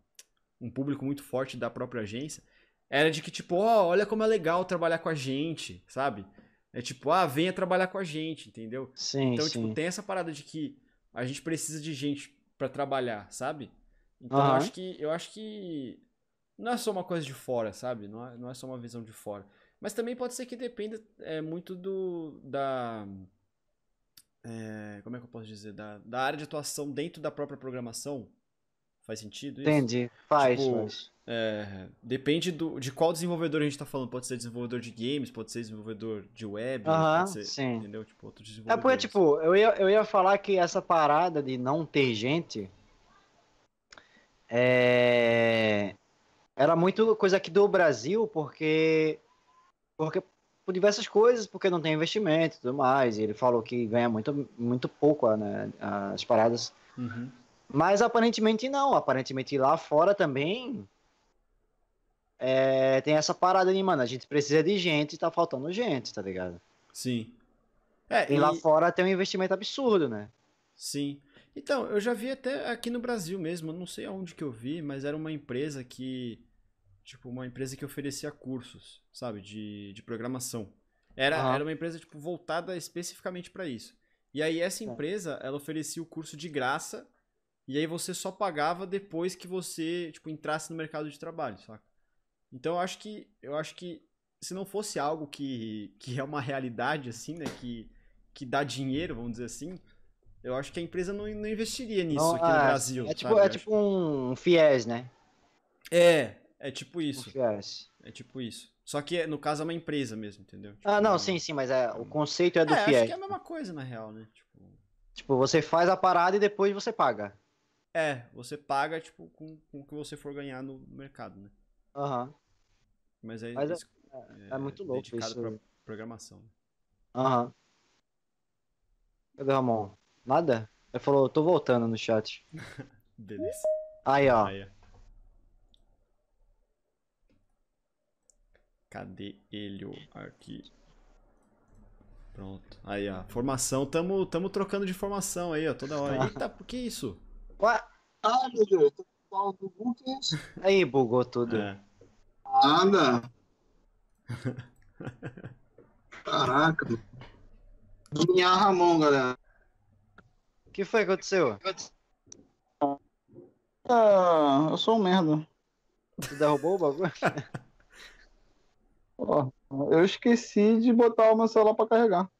um- público muito forte da própria agência, era de que, tipo, ó, olha como é legal trabalhar com a gente, sabe? É tipo, ah, venha trabalhar com a gente, entendeu? Sim, Então, sim. tipo, tem essa parada de que a gente precisa de gente pra trabalhar, sabe? Então, eu Aham. acho que eu acho que não é só uma coisa de fora, sabe? Não é, não é só uma visão de fora. Mas também pode ser que dependa é, muito do da é, como é que eu posso dizer da, da área de atuação dentro da própria programação. Faz sentido isso? Entendi. Faz, Tipo, faz. É, depende do, de qual desenvolvedor a gente tá falando. Pode ser desenvolvedor de games, pode ser desenvolvedor de web, Aham, pode ser, sim. entendeu? Tipo, outro É desenvolvedor. porque, tipo, eu ia, eu ia falar que essa parada de não ter gente é, era muito coisa aqui do Brasil, porque, porque por diversas coisas, porque não tem investimento e tudo mais. E ele falou que ganha muito, muito pouco né, as paradas. Uhum. Mas aparentemente não. Aparentemente lá fora também é, tem essa parada de, mano, a gente precisa de gente e tá faltando gente, tá ligado? Sim. É, E lá e- fora tem um investimento absurdo, né? Sim. Então, eu já vi até aqui no Brasil mesmo, não sei aonde que eu vi, mas era uma empresa que. Tipo, uma empresa que oferecia cursos, sabe, de, de programação. Era, era uma empresa, tipo, voltada especificamente para isso. E aí, essa empresa, ela oferecia o curso de graça, e aí você só pagava depois que você, tipo, entrasse no mercado de trabalho, saca? Então, eu acho que, eu acho que se não fosse algo que, que é uma realidade, assim, né, que, que dá dinheiro, vamos dizer assim, eu acho que a empresa não, não investiria nisso Não, aqui no ah, Brasil. É tipo, sabe? é tipo um FIES, né? acho- é, é tipo Um isso. FIES. É tipo isso. Só que no caso é uma empresa mesmo, entendeu? Ah, Tipo, não, sim, sim, mas é, o conceito é do É, acho FIES. que é a mesma coisa na real, né? Tipo, Tipo, você faz a parada e depois você paga. é, você paga tipo com, com o que você for ganhar no mercado, né? Aham. Mas é, Mas é- isso- É muito louco dedicado isso. pra programação. né? Aham. Cadê o Ramon? Nada? Ele falou, tô voltando no chat. Beleza. Aí, ó. Aí, ó. Cadê ele? Aqui. Pronto. Aí, ó. Formação. Tamo, tamo trocando de formação aí, ó. Toda hora. Eita, por que isso? Ué, Ah, meu Deus. Aí, bugou tudo. É. Nada. Caraca. Minha Ramon, galera. O que foi que aconteceu? Ah, eu sou um merda. Tu derrubou o bagulho? Ó, eu esqueci de botar o meu celular pra carregar.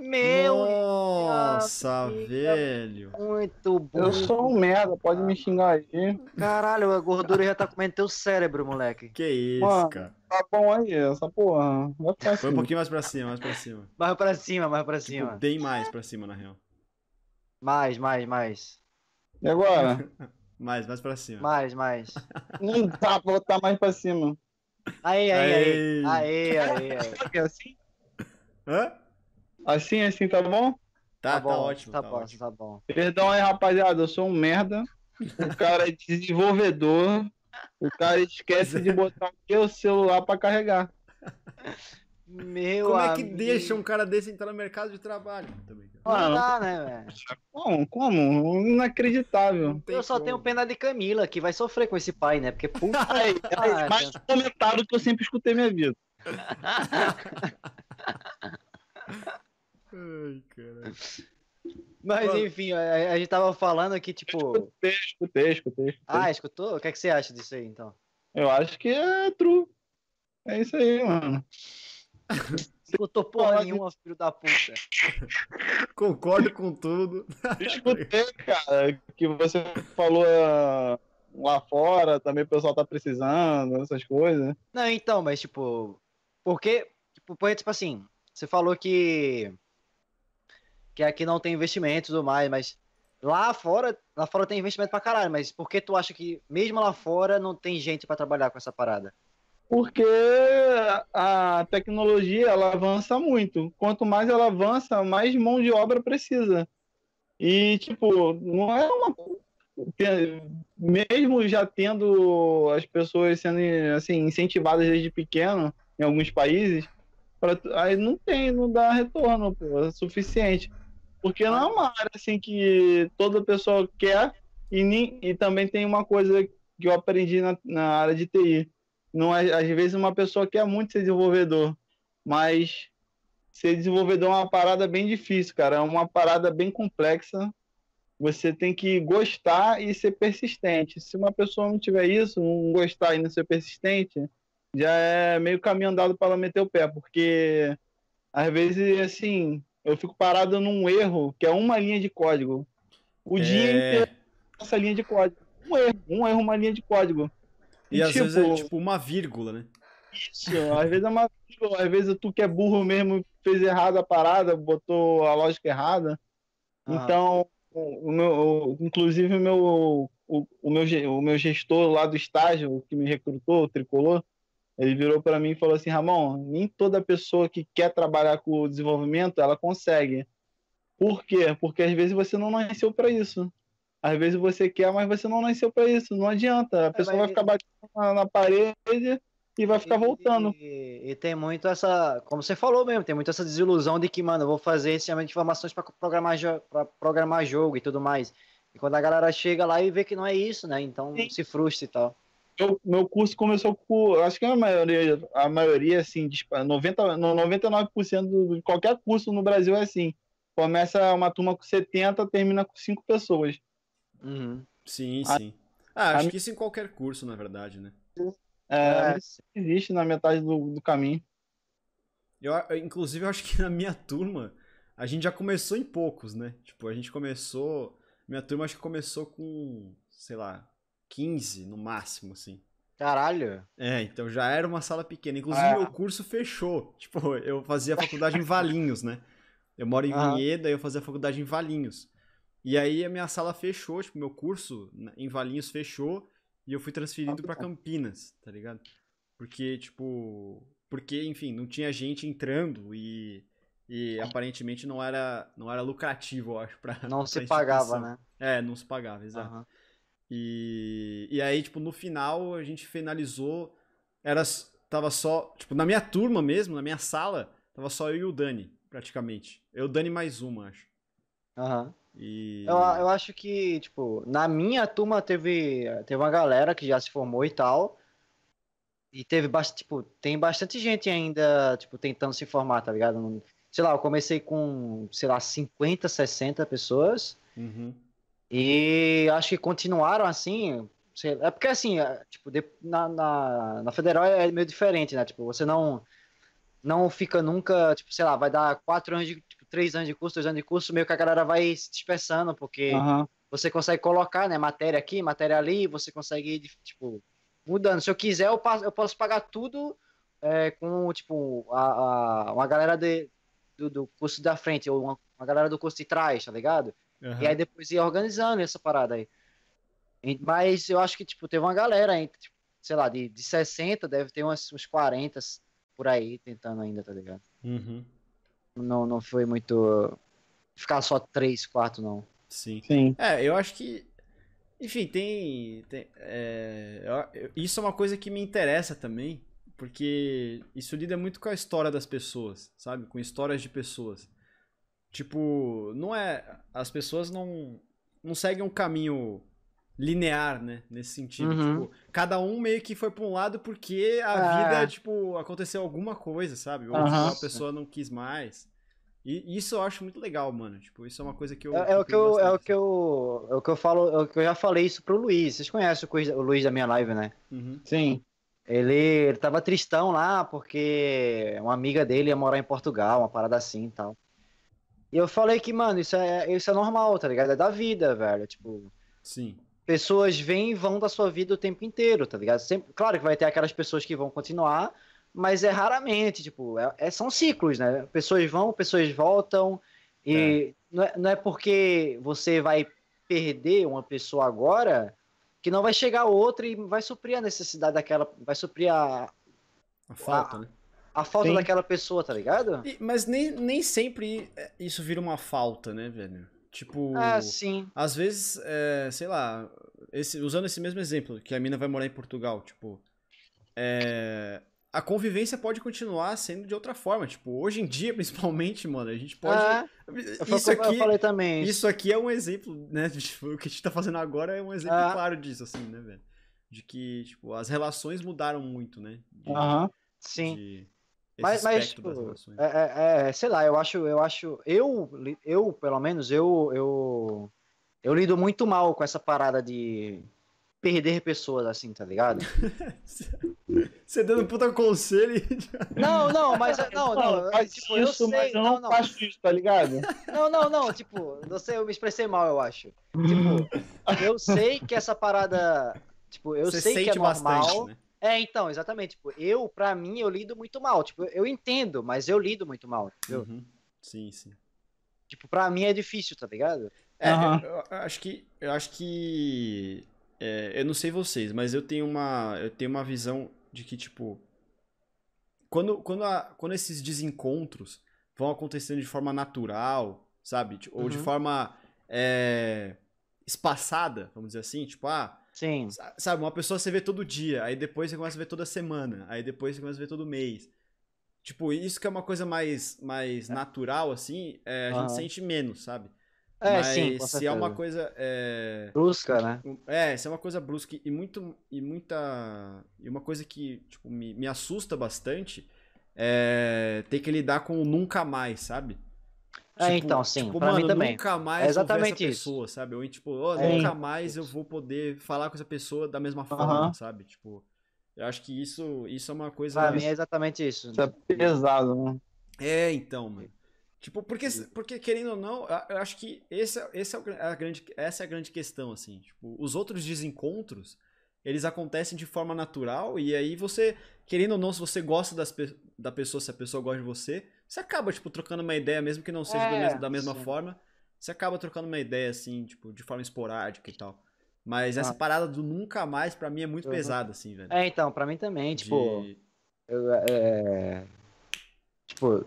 Meu, Nossa, amiga. velho. muito bom. Eu sou um merda, pode me xingar aí. Caralho, a gordura já tá comendo teu cérebro, moleque. Que isso, Mano. cara. Tá bom aí, essa porra. Vai Foi um assim. pouquinho mais pra cima, mais pra cima. Mais pra cima, mais pra Tipo, cima. bem mais pra cima, na real. Mais, mais, mais. E agora? Mais, mais pra cima. Mais, mais. Não dá pra botar mais pra cima. Aí, aí, aí. Aí. Aí, aí, aí. Assim? Hã? Assim, assim, tá bom? Tá, tá, bom, ótimo, Tá tá bom, ótimo. tá bom. Perdão aí, rapaziada, eu sou um merda. O cara é desenvolvedor. O cara esquece de botar o meu celular pra carregar. Meu Como é que amigo. deixa um cara desse entrar no mercado de trabalho? Também. Não Mano, dá, né, velho? como? Como? Inacreditável. Eu só como. tenho pena de Camila, que vai sofrer com esse pai, né? Porque puta. Aí, Ah, mais comentário que eu sempre escutei minha vida. Ai, caralho. Mas Mano. enfim, a, a gente tava falando que, tipo. Escutei, escutei, escutei. escutei. Ah, escutou? O que, é que você acha disso aí, então? Eu acho que é true. É isso aí, mano. Escutou porra nenhuma, filho da puta. Concordo com tudo. Escutei, cara, que você falou ah, lá fora, também o pessoal tá precisando, essas coisas. Não, então, mas tipo, porque, tipo, porque, tipo assim, você falou que que aqui não tem investimento e tudo mais, mas lá fora, lá fora tem investimento pra caralho, mas por que tu acha que mesmo lá fora não tem gente pra trabalhar com essa parada? Porque a tecnologia ela avança muito. Quanto mais ela avança, mais mão de obra precisa. E, tipo, não é uma. Mesmo já tendo as pessoas sendo assim, incentivadas desde pequeno em alguns países, pra, aí não tem, não dá retorno pô, é suficiente. Porque não é uma área assim que toda pessoa quer, e, nem, e também tem uma coisa que eu aprendi na, na área de TI não é, às vezes uma pessoa quer muito ser desenvolvedor, mas ser desenvolvedor é uma parada bem difícil, cara, é uma parada bem complexa. Você tem que gostar e ser persistente. Se uma pessoa não tiver isso, não gostar e não ser persistente, já é meio caminho andado para ela meter o pé, porque às vezes assim, eu fico parado num erro que é uma linha de código. O dia inteiro É... essa linha de código. Um erro, um erro, uma linha de código. E às vezes é tipo uma vírgula, né? Isso, às vezes é uma às vezes tu que é burro mesmo fez errado a parada, botou a lógica errada. Ah. Então, o meu, inclusive o meu, o, o meu, o meu gestor lá do estágio, que me recrutou, o tricolor, ele virou para mim e falou assim: Ramon, nem toda pessoa que quer trabalhar com o desenvolvimento ela consegue. Por quê? Porque às vezes você não nasceu para isso. Às vezes você quer, mas você não nasceu para isso. Não adianta. A pessoa mas- vai ficar batendo na, na parede e vai ficar E- voltando. E, e tem muito essa, como você falou mesmo, tem muito essa desilusão de que, mano, eu vou fazer esse sistema de informações para programar, pra programar jogo e tudo mais. E quando a galera chega lá e vê que não é isso, né? Então Sim. se frustra e tal. Meu, meu curso começou com, acho que a maioria, a maioria assim, dispa- 90, no- 99% do- de qualquer curso no Brasil é assim. Começa uma turma com 70, termina com 5 pessoas. Uhum. Sim, A- sim. Ah, acho a- que isso em qualquer curso, na verdade, né? É, É, isso existe na metade do, do caminho. Eu, eu, inclusive, eu acho que na minha turma, a gente já começou em poucos, né? Tipo, a gente começou. Minha turma acho que começou com, sei lá, 15 no máximo, assim. caralho. É, então já era uma sala pequena. Inclusive, Ah. meu curso fechou. Tipo, eu fazia faculdade em Valinhos, né? Eu moro em Aham. Vinheda e eu fazia faculdade em Valinhos. E aí a minha sala fechou, tipo, meu curso em Valinhos fechou e eu fui transferido pra Campinas, tá ligado? Porque, tipo. Porque, enfim, não tinha gente entrando e. E aparentemente não era, não era lucrativo, eu acho, pra. Não pra se pagava, né? É, não se pagava, exato. Aham. E, e aí, tipo, no final a gente finalizou. Era, tava só. Tipo, na minha turma mesmo, na minha sala, tava só eu e o Dani, praticamente. Eu, o Dani mais uma, acho. Aham. E. Eu, eu acho que, tipo, na minha turma teve, teve uma galera que já se formou e tal. E teve bastante, tipo, tem bastante gente ainda, tipo, tentando se formar, tá ligado? Sei lá, eu comecei com, sei lá, 50, 60 pessoas. Uhum. E acho que continuaram assim. é porque assim, é, tipo, na, na, na federal é meio diferente, né? Tipo, você não não fica nunca, tipo, sei lá, vai dar quatro anos de, tipo, três anos de curso, dois anos de curso, meio que a galera vai se dispersando, porque Aham. você consegue colocar, né, matéria aqui, matéria ali, você consegue tipo, mudando. Se eu quiser, eu, passo, eu posso pagar tudo é, com, tipo, a, a- uma galera de, do, do curso da frente, ou uma, uma galera do curso de trás, tá ligado? Aham. E aí depois ia organizando essa parada aí. Mas eu acho que, tipo, teve uma galera, entre, tipo, sei lá, de, de 60, deve ter uns, uns 40 por aí tentando ainda, tá ligado? Uhum. Não, não foi muito. Ficar só 3, 4, não. Sim. Sim. É, eu acho que. Enfim, tem. tem- é, eu- isso é uma coisa que me interessa também, porque isso lida muito com a história das pessoas, sabe? Com histórias de pessoas. Tipo, não é. As pessoas não, não seguem um caminho linear, né? Nesse sentido. Uhum. Tipo, cada um meio que foi pra um lado porque a É. vida, tipo, aconteceu alguma coisa, sabe? Ou tipo, a pessoa não quis mais. E isso eu acho muito legal, mano. Tipo, isso é uma coisa que eu. É, é o que eu, é o que eu, é o que eu falo, é o que eu já falei isso pro Luiz. Vocês conhecem o Luiz, o Luiz da minha live, né? Uhum. Sim. Ele, ele tava tristão lá porque uma amiga dele ia morar em Portugal, uma parada assim e tal. E eu falei que, mano, isso é, isso é normal, tá ligado? É da vida, velho. Tipo, Sim. pessoas vêm e vão da sua vida o tempo inteiro, tá ligado? Sempre, claro que vai ter aquelas pessoas que vão continuar, mas é raramente, tipo, é, é- são ciclos, né? Pessoas vão, pessoas voltam, e não, é, não é porque você vai perder uma pessoa agora que não vai chegar outra e vai suprir a necessidade daquela, vai suprir a, A falta, Ah, né? A falta daquela pessoa, tá ligado? E- mas nem, nem sempre isso vira uma falta, né, velho? Tipo. Ah, sim. Às vezes, é, sei lá, esse- usando esse mesmo exemplo, que a mina vai morar em Portugal, tipo, é, a convivência pode continuar sendo de outra forma. Tipo, hoje em dia, principalmente, mano, a gente pode. Ah, isso como eu aqui, falei também. isso aqui é um exemplo, né? tipo, o que a gente tá fazendo agora é um exemplo Ah. claro disso, assim, né, velho? De que, tipo, as relações mudaram muito, né? De, Aham. Sim. de- Mas, mas tipo, é, é- é, sei lá, eu acho, eu acho, eu, eu pelo menos, eu, eu, eu lido muito mal com essa parada de perder pessoas assim, tá ligado? Você dando puta conselho e... Não, não, mas não, não, Não, faz tipo, eu isso, mas sei, eu não, não, não, faço isso, tá ligado? não, não, não, tipo, não sei, eu me expressei mal, eu acho. Tipo, eu sei que essa parada, tipo, eu Você sei que é normal. bastante, né? É, então, exatamente, tipo, eu, pra mim, eu lido muito mal, tipo, eu entendo, mas eu lido muito mal, entendeu? Uhum. Sim, sim. Tipo, pra mim é difícil, tá ligado? É, Aham. eu, eu acho que eu acho que é, eu não sei vocês, mas eu tenho uma eu tenho uma visão de que tipo quando quando, a- quando esses desencontros vão acontecendo de forma natural, sabe, Tipo, ou de Uhum. forma é, espaçada, vamos dizer assim, tipo ah Sim. Sa- Sabe, uma pessoa você vê todo dia, aí depois você começa a ver toda semana, aí depois você começa a ver todo mês. Tipo, isso que é uma coisa mais, mais natural, assim, é, a Aham. gente sente menos, sabe? É, Mas sim, se é uma coisa. É, Brusca, né? é, se é uma coisa brusca e muito. E muita. E uma coisa que, tipo, me, me assusta bastante é ter que lidar com o nunca mais, sabe? É, então, sim, Tipo, pra mim mano, também. nunca mais É eu vou ver exatamente essa isso. pessoa, sabe? Ou tipo, ó, É. nunca mais eu vou poder falar com essa pessoa da mesma forma, Aham. sabe? Tipo, eu acho que isso, isso é uma coisa. Pra mim é exatamente isso. Isso é pesado, né? É, então, mano. Tipo, porque, porque querendo ou não, eu- acho que esse, é- esse é a grande, essa é a grande questão, assim. Tipo, os outros desencontros, eles acontecem de forma natural e aí você, querendo ou não, se você gosta das, pe- da pessoa, se a pessoa gosta de você, você acaba, tipo, trocando uma ideia, mesmo que não seja É, mesmo- da mesma sim. forma, você acaba trocando uma ideia, assim, tipo, de forma esporádica e tal. Mas essa Ah. parada do nunca mais, pra mim, é muito Uhum. pesada, assim, velho. É, então, pra mim também, tipo, De- eu, é, tipo,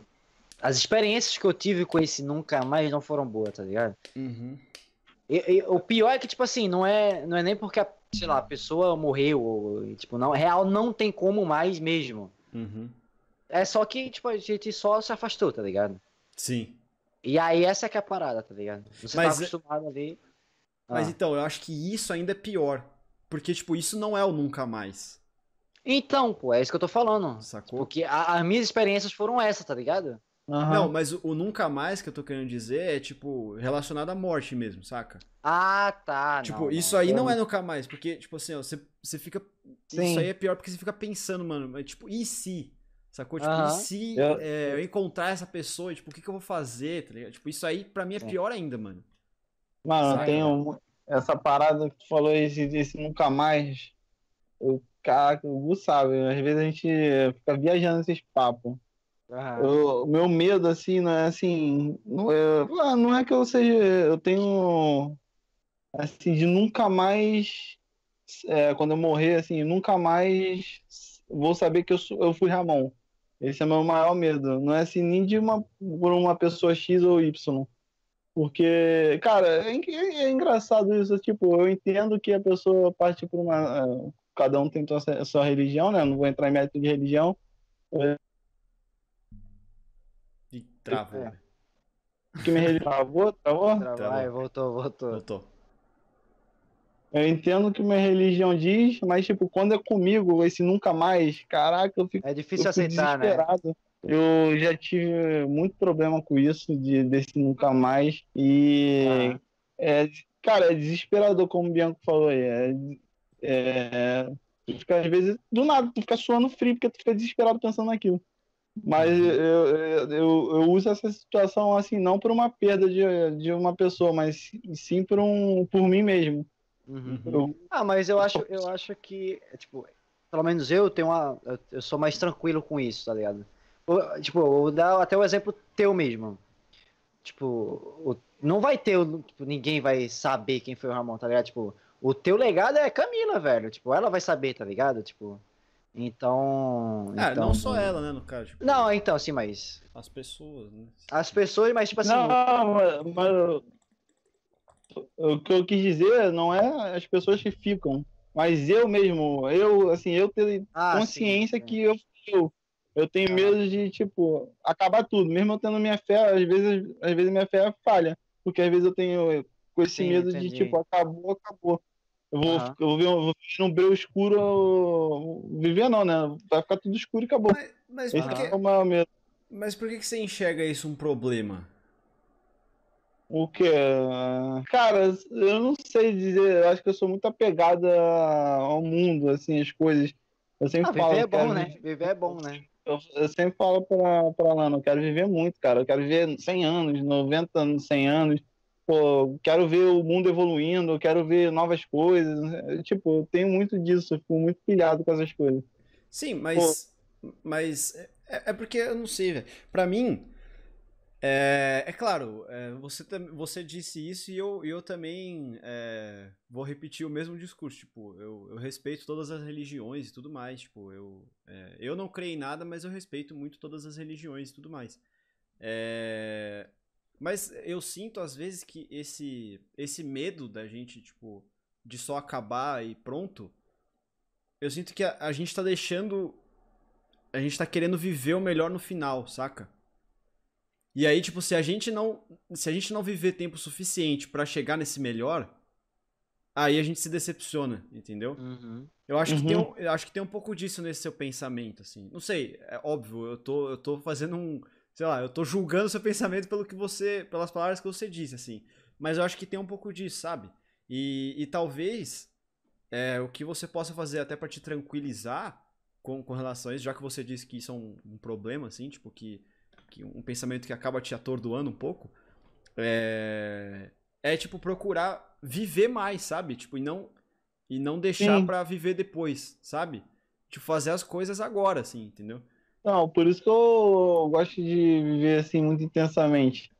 as experiências que eu tive com esse nunca mais não foram boas, tá ligado? Uhum. E, e o pior é que, tipo assim, não é, não é nem porque, a, sei lá, a pessoa morreu, ou, tipo, não, real não tem como mais mesmo. Uhum. É só que, tipo, a gente só se afastou, tá ligado? Sim. E aí essa que é a parada, tá ligado? Você Mas- tá acostumado ali. Mas Ah. então, eu acho que isso ainda é pior. Porque, tipo, isso não é o nunca mais. Então, pô, é isso que eu tô falando. Sacou? Porque a- as minhas experiências foram essas, tá ligado? Aham. Não, mas o, o nunca mais que eu tô querendo dizer é, tipo, relacionado à morte mesmo, saca? Ah, tá. tipo, não, isso aí não é nunca mais. Porque, tipo assim, ó, você, você fica. Sim. Isso aí é pior porque você fica pensando, mano, mas, tipo, e se? Sacou? Tipo, e se Eu- é, eu encontrar essa pessoa? Tipo, o que, que eu vou fazer? Tá ligado? Tipo, isso aí pra mim é Sim. pior ainda, mano. Mano, eu tenho essa parada que tu falou, esse, esse nunca mais. Eu, caraca, o Gu sabe, às vezes a gente fica viajando nesses papos. Eu- O meu medo, assim, não é assim. Não é, ah, não é que eu seja. Eu tenho. Assim, de nunca mais. é, quando eu morrer, assim, nunca mais vou saber que eu, sou- eu fui Ramon. Esse é o meu maior medo. Não é assim, nem de uma, por uma pessoa X ou Y. Porque, cara, é, en- é engraçado isso. Tipo, eu entendo que a pessoa parte por uma. é, Cada um tem sua, sua religião, né? Eu não vou entrar em mérito de religião. E travou, É. velho. Que minha religião travou, travou? Tra- Vai, voltou, voltou. Voltou. Eu entendo o que minha religião diz, mas, tipo, quando é comigo, esse nunca mais, caraca, eu fico, É difícil fico aceitar, né? desesperado. Eu já tive muito problema com isso, de, desse nunca mais. E, Ah. é, cara, é desesperador, como o Bianco falou aí. É, é, Tu fica, às vezes, do nada, tu fica suando frio porque tu fica desesperado pensando naquilo. Mas eu, eu, eu, eu uso essa situação assim, não por uma perda de, de uma pessoa, mas sim por, um, por mim mesmo. Uhum. Eu- Ah, mas eu acho, eu acho que, tipo, pelo menos eu tenho uma. Eu, eu sou mais tranquilo com isso, tá ligado? O- Tipo, vou dar até o exemplo teu mesmo. Tipo, o- não vai ter, tipo, ninguém vai saber quem foi o Ramon, tá ligado? Tipo, o teu legado é Camila, velho. Tipo, ela vai saber, tá ligado? Tipo, então. Ah, então- não só ela, né, no caso. tipo, Não, então, sim, mas. As pessoas, né? As pessoas, mas, tipo assim. Não, mas, mas o que eu quis dizer não é as pessoas que ficam, mas eu mesmo, eu, assim, eu ter ah, sim, consciência sim. que eu eu, eu tenho Ah. medo de, tipo, acabar tudo. Mesmo eu tendo minha fé, às vezes, às vezes minha fé falha. Porque às vezes eu tenho com esse Sim, medo entendi. de, tipo, acabou, acabou. Eu vou, eu vou, ver, eu vou viver num breu escuro, eu- viver não, né? Vai ficar tudo escuro e acabou. Mas, mas Esse por que, é o maior medo. mas por que que você enxerga isso um problema? O que? Cara, eu não sei dizer. Eu acho que eu sou muito apegado ao mundo, assim, as coisas. Eu sempre Ah, falo. viver é bom, né? viver- é bom, né? Eu, eu sempre falo pra, pra Lana, eu quero viver muito, cara. Eu quero viver 100 anos, 90 anos, 100 anos. Pô, quero ver o mundo evoluindo, eu quero ver novas coisas. Eu, Tipo, eu tenho muito disso, eu fico muito pilhado com essas coisas. Sim, mas. Mas. É, é porque eu não sei, velho. Pra mim. É, é claro, é, você, você disse isso e eu, eu também é, vou repetir o mesmo discurso. Tipo, eu, eu respeito todas as religiões e tudo mais. Tipo, eu, é, eu não creio em nada, mas eu respeito muito todas as religiões e tudo mais. É, mas eu sinto às vezes que esse, esse medo da gente, tipo, de só acabar e pronto. Eu sinto que a, a gente tá deixando. A gente tá querendo viver o melhor no final, saca? E aí, tipo, se a gente não. Se a gente não viver tempo suficiente pra chegar nesse melhor, aí a gente se decepciona, entendeu? Uhum. Eu acho, que Uhum. tem um, eu acho que tem um pouco disso nesse seu pensamento, assim. Não sei, é óbvio, eu tô, eu tô fazendo um. Sei lá, eu tô julgando seu pensamento pelo que você. pelas palavras que você disse, assim. Mas eu acho que tem um pouco disso, sabe? E, e talvez é, o que você possa fazer até pra te tranquilizar com, com relação a isso, já que você disse que isso é um, um problema, assim, tipo, que, que um pensamento que acaba te atordoando um pouco, é, é tipo procurar viver mais, sabe? Tipo, e não e não deixar pra viver depois, sabe? Tipo, fazer as coisas agora, assim, entendeu? Não, por isso que eu gosto de viver assim muito intensamente.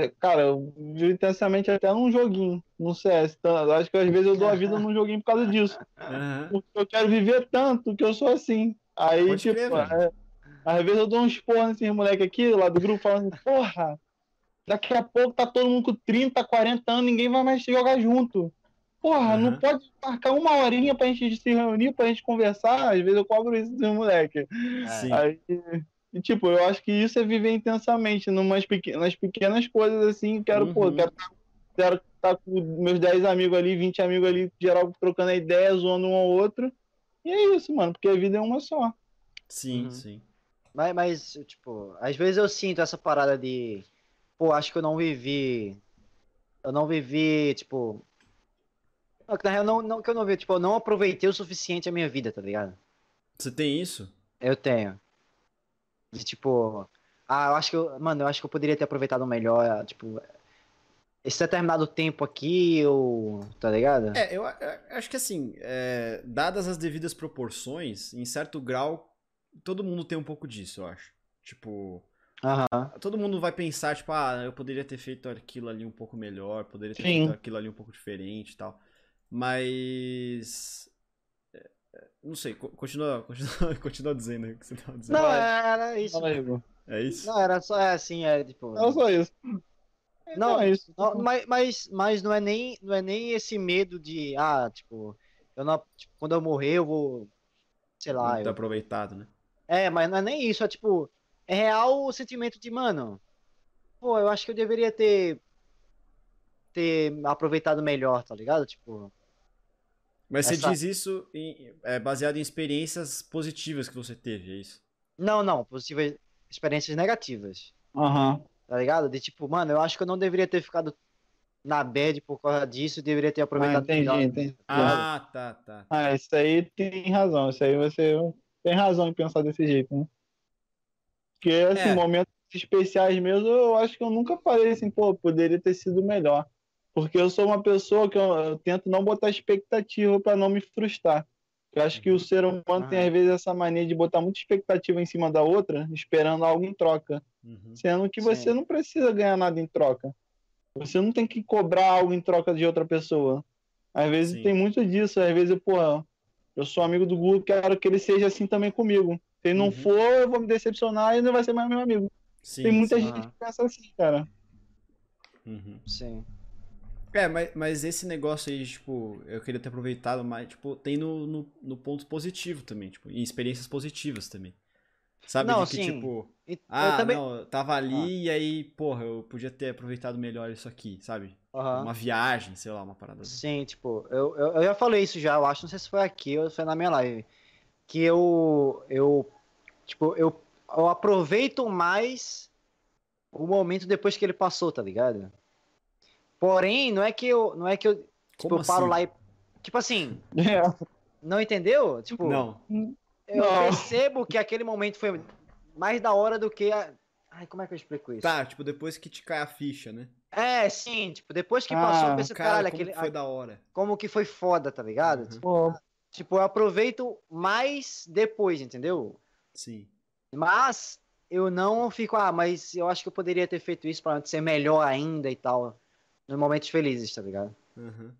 É, Cara, eu vivo intensamente até num joguinho, no CS. Então, acho que às vezes eu dou a vida num joguinho por causa disso. Aham. Porque eu quero viver tanto que eu sou assim. Aí, Pode tipo, crer, é, às vezes eu dou uns porra nesses moleque aqui, lá do grupo, falando, porra, daqui a pouco tá todo mundo com 30, 40 anos, ninguém vai mais jogar junto. Porra, não Aham. pode marcar uma horinha pra gente se reunir, pra gente conversar. Às vezes eu cobro isso dos moleque. Sim. Aí, e, tipo, eu acho que isso é viver intensamente, numas pequ... nas pequenas coisas assim, quero, pô, Uhum. quero quero estar com meus 10 amigos ali, 20 amigos ali, geral trocando a ideia, zoando um ao outro. E é isso, mano, porque a vida é uma só. Sim, Uhum. sim. Mas, mas, tipo, às vezes eu sinto essa parada de, pô, acho que eu não vivi. Eu não vivi, tipo. Não, que na real, não, não que eu não vi, tipo, eu não aproveitei o suficiente a minha vida, tá ligado? Você tem isso? Eu tenho. De tipo. Ah, eu acho que eu. Mano, eu acho que eu poderia ter aproveitado melhor, tipo. Esse determinado tempo aqui, eu. Tá ligado? É, eu, eu acho que assim, é, dadas as devidas proporções, em certo grau, todo mundo tem um pouco disso, eu acho. Tipo, Aham. todo mundo vai pensar, tipo, ah, eu poderia ter feito aquilo ali um pouco melhor, poderia ter Sim. feito aquilo ali um pouco diferente e tal. Mas. é, é, Não sei, co- continua, continua, continua dizendo aí o que você tava dizendo. Não, Vai. era isso. É isso? Não, era só é assim, é tipo. Era só isso. Não, Então é isso. Não, mas, mas, mas não é nem não é nem esse medo de ah tipo eu não tipo, quando eu morrer eu vou sei lá Muito eu- aproveitado, né? É mas não é nem isso é tipo é real o sentimento de mano pô eu acho que eu deveria ter ter aproveitado melhor tá ligado tipo Mas você Essa- diz isso em- é, baseado em experiências positivas que você teve, é isso? não não possíveis experiências negativas Aham. tá ligado de tipo mano eu acho que eu não deveria ter ficado na bad por causa disso, deveria ter Ah, aproveitado entendi, melhor. entendi. Ah, tá, tá. Ah, isso aí tem razão. Isso aí você tem razão em pensar desse jeito, né? Porque, assim, É. momentos especiais mesmo, eu acho que eu nunca falei assim, pô, poderia ter sido melhor. Porque eu sou uma pessoa que eu, eu tento não botar expectativa para não me frustrar. Eu acho que o ser humano tem, Ah. às vezes, essa mania de botar muita expectativa em cima da outra, esperando algo em troca. Uhum. Sendo que Sim. você não precisa ganhar nada em troca. Você não tem que cobrar algo em troca de outra pessoa. Às vezes Sim. tem muito disso. Às vezes, pô, eu sou amigo do Guto, quero que ele seja assim também comigo. Se ele não Uhum. for, eu vou me decepcionar e não vai ser mais meu amigo. Sim, tem muita sim. gente que pensa assim, cara. Uhum. Sim. É, mas, mas esse negócio aí, tipo, eu queria ter aproveitado, mas, tipo, tem no, no, no ponto positivo também, tipo, em experiências positivas também. Sabe? Não, de que, sim. tipo, E- eu ah, também. não, eu tava ali e aí, porra, eu podia ter aproveitado melhor isso aqui, sabe? Aham. Uma viagem, sei lá, uma parada assim. Sim, tipo, eu, eu, eu já falei isso já, eu acho, não sei se foi aqui ou se foi na minha live. Que eu, eu tipo, eu, eu aproveito mais o momento depois que ele passou, tá ligado? Porém, não é que eu, não é que eu, tipo, Como eu paro assim? lá e, tipo assim, É. não entendeu? Tipo, Não. eu Não. percebo que aquele momento foi mais da hora do que a... Ai, como é que eu explico isso? Tá, tipo, depois que te cai a ficha, né? É, sim, tipo, depois que passou, Ah, eu pensei, Cara, caralho, como aquele, que foi da hora. como que foi foda, tá ligado? Uhum. Pô, Tipo, eu aproveito mais depois, entendeu? Sim. Mas eu não fico, ah, mas eu acho que eu poderia ter feito isso pra ser melhor ainda e tal. Nos momentos felizes, tá ligado? Uhum.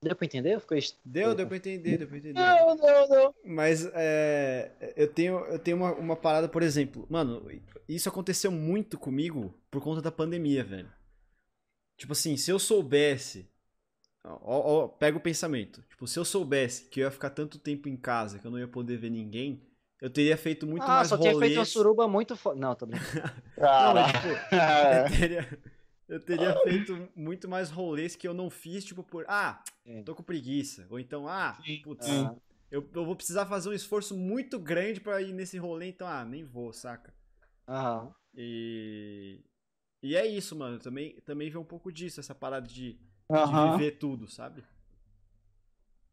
Deu pra entender? Ficou Deu, deu pra entender, deu pra entender. não, não, não. Mas é, eu tenho, eu tenho uma, uma parada, por exemplo, mano, isso aconteceu muito comigo por conta da pandemia, velho. Tipo assim, se eu soubesse. Ó, ó, pega o pensamento. Tipo, se eu soubesse que eu ia ficar tanto tempo em casa que eu não ia poder ver ninguém, eu teria feito muito ah, mais só tinha rolês. feito uma suruba muito foda. Não, tô brincando. Não, tipo, eu teria, eu teria feito muito mais rolês que eu não fiz, tipo, por. Ah, É. tô com preguiça. Ou então, ah, putz, Ah, eu, eu vou precisar fazer um esforço muito grande pra ir nesse rolê, então, ah, nem vou, saca? Aham. E. E é isso, mano. Também, também vê um pouco disso, essa parada de, de viver tudo, sabe?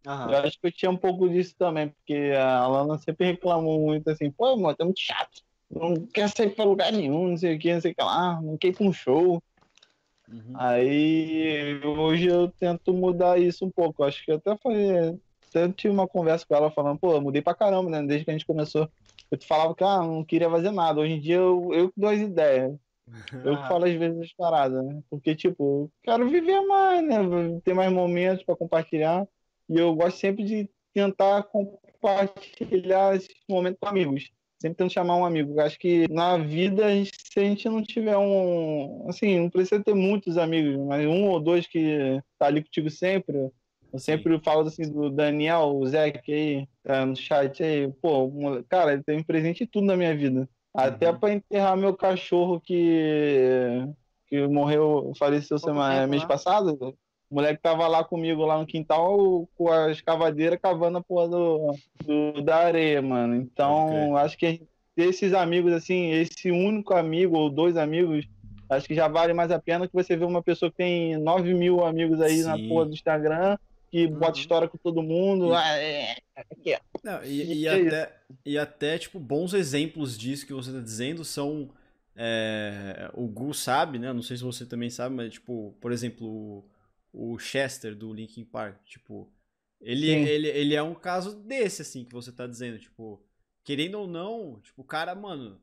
Eu acho que eu tinha um pouco disso também, porque a Lana sempre reclamou muito assim, pô, mano, tá muito chato. Não quer sair pra lugar nenhum, não sei o que, não sei o que lá, não quer ir pra um show. Uhum. Aí hoje eu tento mudar isso um pouco. Acho que até falei, até tive uma conversa com ela falando, pô, eu mudei pra caramba, né? Desde que a gente começou. Eu te falava que ah, não queria fazer nada. Hoje em dia eu, eu dou as ideias. Eu Ah. falo às vezes as paradas, né? Porque, tipo, eu quero viver mais, né? Ter mais momentos pra compartilhar. E eu gosto sempre de tentar compartilhar esses momentos com amigos. Sempre tento chamar um amigo. Eu acho que na vida, a gente- se a gente não tiver um. Assim, não precisa ter muitos amigos, mas um ou dois que tá ali contigo sempre. Eu sempre falo assim do Daniel, o Zé que aí, tá no chat aí. Pô, cara, ele tem presente em tudo na minha vida. Até Uhum. pra enterrar meu cachorro que, que morreu, faleceu semana, mês né? passado. O moleque tava lá comigo lá no quintal com a escavadeira cavando a porra do, do- da areia, mano. Então, crer. acho que esses amigos, assim, esse único amigo ou dois amigos, acho que já vale mais a pena que você ver uma pessoa que tem 9 mil amigos aí na Sim. porra do Instagram, que bota Uhum. história com todo mundo. E- Ah, é, aqui, ó. Não, e, e Que é até, e até, tipo, bons exemplos disso que você tá dizendo são. é, o Gu sabe, né? Não sei se você também sabe, mas, tipo, por exemplo, o, o Chester do Linkin Park, tipo. Ele, Sim. ele, ele é um caso desse, assim, que você tá dizendo, tipo. Querendo ou não, tipo, o cara, mano.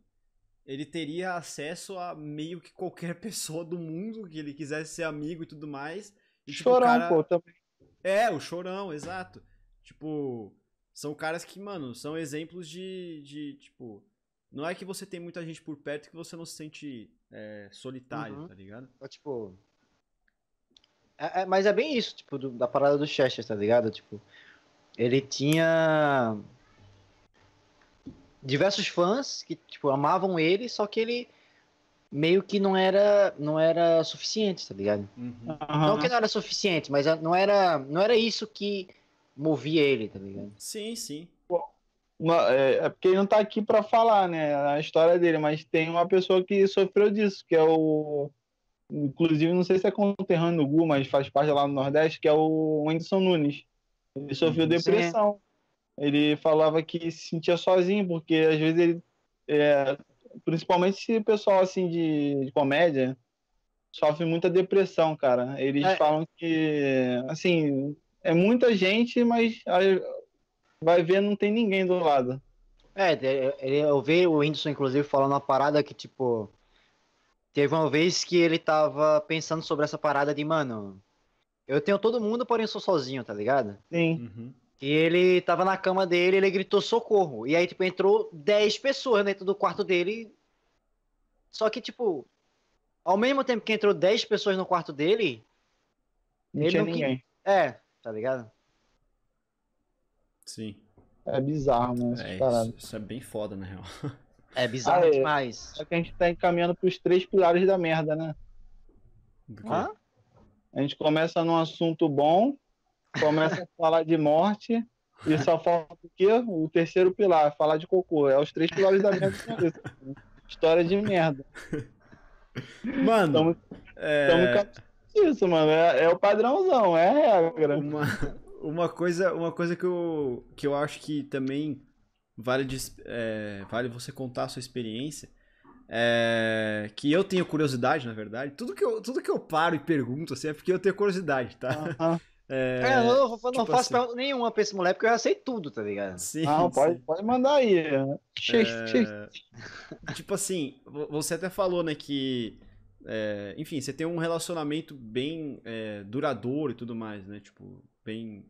Ele teria acesso a meio que qualquer pessoa do mundo que ele quisesse ser amigo e tudo mais. E, tipo, o Chorão, cara- pô, também. É, o chorão, exato. Tipo, são caras que, mano, são exemplos de, de tipo, não é que você tem muita gente por perto que você não se sente é, solitário, Uhum. tá ligado? É, Tipo. É, é- mas é bem isso, tipo, do- da parada do Chester, tá ligado? Tipo, ele tinha diversos fãs que, tipo, amavam ele, só que ele meio que não era, não era suficiente, tá ligado? Não Aham. que não era suficiente, mas não era, não era isso que movia ele, tá ligado? Sim, sim. É, é porque ele não tá aqui pra falar, né, a história dele, mas tem uma pessoa que sofreu disso, que é o, inclusive não sei se é conterrâneo do Gu, mas faz parte lá no Nordeste, que é o Whindersson Nunes. Ele sofreu Uhum, depressão. Ele falava que se sentia sozinho, porque às vezes ele. é, principalmente esse pessoal assim de, de comédia sofre muita depressão, cara. Eles É. falam que assim, é muita gente, mas aí vai ver não tem ninguém do lado. É, de- ele- eu vi o Whindersson, inclusive, falando uma parada que, tipo. Teve uma vez que ele tava pensando sobre essa parada de, mano. Eu tenho todo mundo, porém eu sou sozinho, tá ligado? Sim. Uhum. E ele tava na cama dele, ele gritou socorro. E aí, tipo, entrou 10 pessoas dentro do quarto dele. Só que, tipo, ao mesmo tempo que entrou 10 pessoas no quarto dele, Não Ele tinha não ninguém. é, tá ligado? Sim. É bizarro, né? É, isso, isso é bem foda, na real. É bizarro Ah, é. demais. Só que a gente tá encaminhando pros três pilares da merda, né? Do quê? Hã? A gente começa num assunto bom, começa a falar de morte, e só falta o quê? O terceiro pilar, falar de cocô. É os três pilares da são esses. História de merda. Mano, Tamo, é, tamo caminhando isso, mano. É, é o padrãozão, é a regra. uma, uma, coisa, uma coisa que eu, que eu acho que também vale, de, é, vale você contar a sua experiência. É, que eu tenho curiosidade, na verdade. Tudo que, eu, tudo que eu paro e pergunto assim, é porque eu tenho curiosidade, tá? Aham. É, É, eu não, eu não tipo faço assim. pergunta nenhuma pra esse moleque, porque eu já sei tudo, tá ligado? sim, Não, pode, sim. pode mandar aí. É, tipo assim, vo- você até falou, né, que. é, enfim, você tem um relacionamento bem é, duradouro e tudo mais, né? Tipo, bem.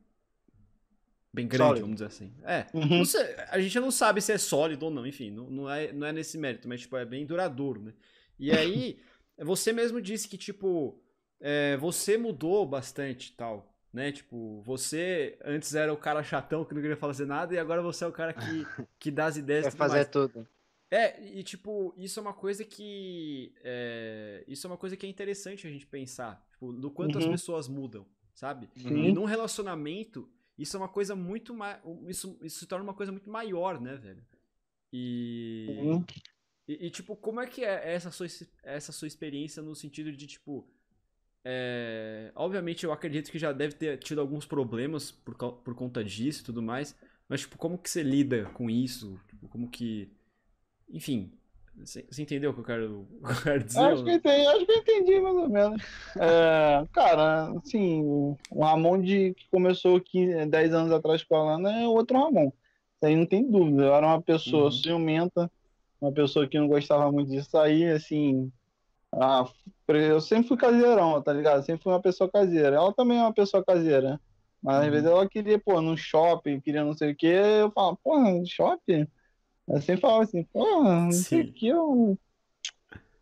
Bem grande, Sólido. vamos dizer assim. É. Uhum. Não sei, a gente não sabe se é sólido ou não, enfim, não, não, é, não é nesse mérito, mas, tipo, é bem duradouro, né? E aí, você mesmo disse que, tipo, é, você mudou bastante e tal, né? Tipo, você antes era o cara chatão que não queria fazer nada e agora você é o cara que, que dá as ideias Quer fazer mais. tudo. É, e tipo, isso é uma coisa que. é, isso é uma coisa que é interessante a gente pensar. Tipo, do quanto as Uhum. pessoas mudam, sabe? Sim. E num relacionamento, isso é uma coisa muito mais. Isso, isso se torna uma coisa muito maior, né, velho? E. Sim. E, e, tipo, como é que é essa sua, essa sua experiência no sentido de, tipo. É, obviamente, eu acredito que já deve ter tido alguns problemas por, por conta disso e tudo mais. Mas, tipo, como que você lida com isso? Tipo, como que. Enfim. Você você entendeu o que eu quero, eu quero dizer? Acho que, eu entendi, acho que entendi, mais ou menos. É, cara, assim, o Ramon de, que começou 15, 10 anos atrás com a Lana é outro Ramon. Isso aí não tem dúvida. Eu era uma pessoa Uhum. ciumenta, uma pessoa que não gostava muito de sair, assim. ah, eu sempre fui caseirão, tá ligado? Sempre fui uma pessoa caseira. Ela também é uma pessoa caseira. Mas às Uhum. vezes ela queria, pô, num shopping, queria não sei o quê. Eu falava, pô, shopping? Eu sempre falava assim, pô, não sei Sim. o que, eu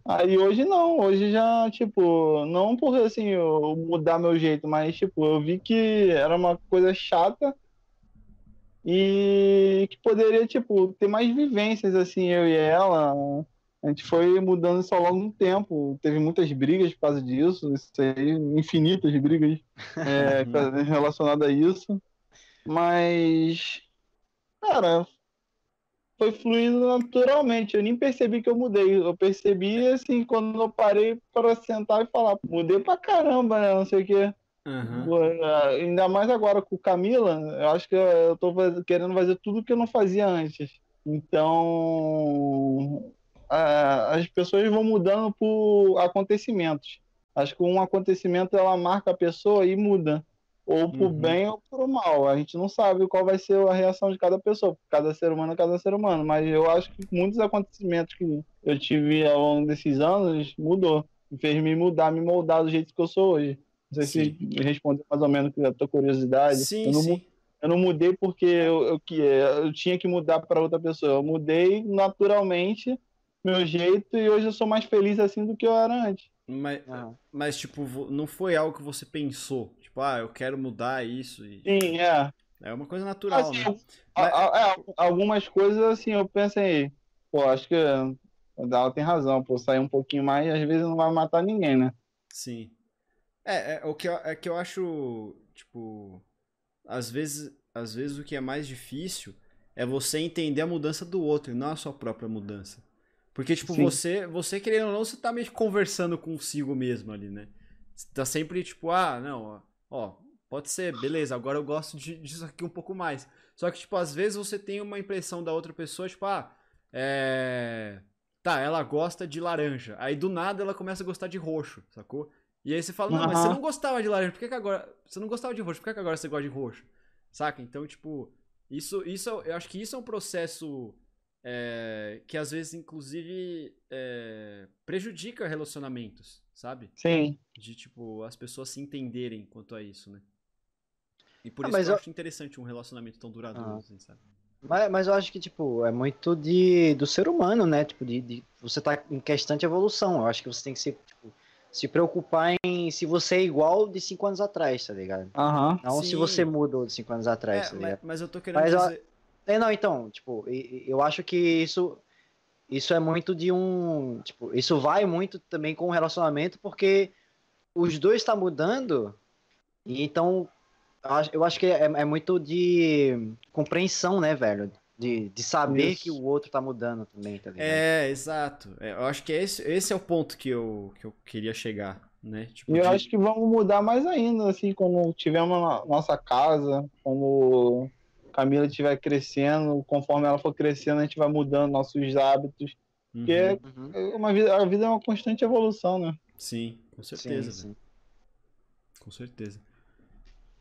Aí hoje não, hoje já, tipo, não por assim eu mudar meu jeito, mas tipo, eu vi que era uma coisa chata e que poderia, tipo, ter mais vivências assim, eu e ela. A gente foi mudando isso ao longo do tempo. Teve muitas brigas por causa disso, isso aí, infinitas brigas é, relacionadas a isso. Mas, cara, foi fluindo naturalmente. Eu nem percebi que eu mudei. Eu percebi, assim, quando eu parei para sentar e falar, mudei pra caramba, né? Não sei o quê. É, Ainda mais agora com Camila, eu acho que eu- tô querendo fazer tudo que eu não fazia antes. Então, a- as pessoas vão mudando por acontecimentos. Acho que um acontecimento ela marca a pessoa e muda. Ou por Uhum. bem ou por mal. A gente não sabe qual vai ser a reação de cada pessoa. Cada ser humano é cada ser humano. Mas eu acho que muitos acontecimentos que eu tive ao longo desses anos mudou. Fez me mudar, me moldar do jeito que eu sou hoje. Não sei se respondeu mais ou menos a tua curiosidade. Sim, eu, não, sim. eu não mudei porque eu, eu, eu tinha que mudar para outra pessoa. Eu mudei naturalmente meu jeito e hoje eu sou mais feliz assim do que eu era antes. Mas, Aham. mas, tipo, não foi algo que você pensou. Tipo, ah, eu quero mudar isso. E... Sim, é. É uma coisa natural, Assim, né? a- a- é, algumas coisas assim eu pensei, pô, acho que ela tem razão, pô, sair um pouquinho mais às vezes não vai matar ninguém, né? Sim. É, é, o que eu, é que eu acho, tipo, às vezes, às vezes o que é mais difícil é você entender a mudança do outro e não a sua própria mudança. Porque, tipo, Sim. você, você, querendo ou não, você tá meio que conversando consigo mesmo ali, né? Você tá sempre, tipo, ah, não, ó, pode ser, beleza, agora eu gosto de- disso aqui um pouco mais. Só que, tipo, às vezes você tem uma impressão da outra pessoa, tipo, ah, é. Tá, ela gosta de laranja. Aí do nada ela começa a gostar de roxo, sacou? E aí você fala, não, mas você não gostava de laranja, por que, que agora. Você não gostava de roxo, por que, que agora você gosta de roxo? Saca? Então, tipo, isso, isso eu acho que isso é um processo é, que às vezes, inclusive, é, prejudica relacionamentos, sabe? Sim. De, tipo, as pessoas se entenderem quanto a isso, né? E por Ah, isso mas que eu eu- acho interessante um relacionamento tão duradouro, Ah. assim, sabe? Mas, mas eu acho que, tipo, é muito de, do ser humano, né? Tipo, de, de- você tá em constante evolução. Eu acho que você tem que se, tipo, se preocupar em se você é igual de cinco anos atrás, tá ligado? Aham. Não Sim. se você mudou de cinco anos atrás, É, tá mas, ligado? mas eu tô querendo Mas dizer. É, não, então, tipo, eu acho que isso isso é muito de um, tipo, isso vai muito também com o relacionamento porque os dois tá mudando e então eu acho- que é, é muito de compreensão, né, velho? De, de saber Isso. que o outro tá mudando também, tá ligado? É, exato. É, eu acho que esse, esse é o ponto que eu, que eu queria chegar, né? Tipo, E eu de- acho que vamos mudar mais ainda, assim, quando tivermos na nossa casa, quando Camila estiver crescendo, conforme ela for crescendo, a gente vai mudando nossos hábitos. Uhum, porque- Uhum. Uma vida, a vida é uma constante evolução, né? Sim, com Sim, certeza, sim. velho. Com certeza.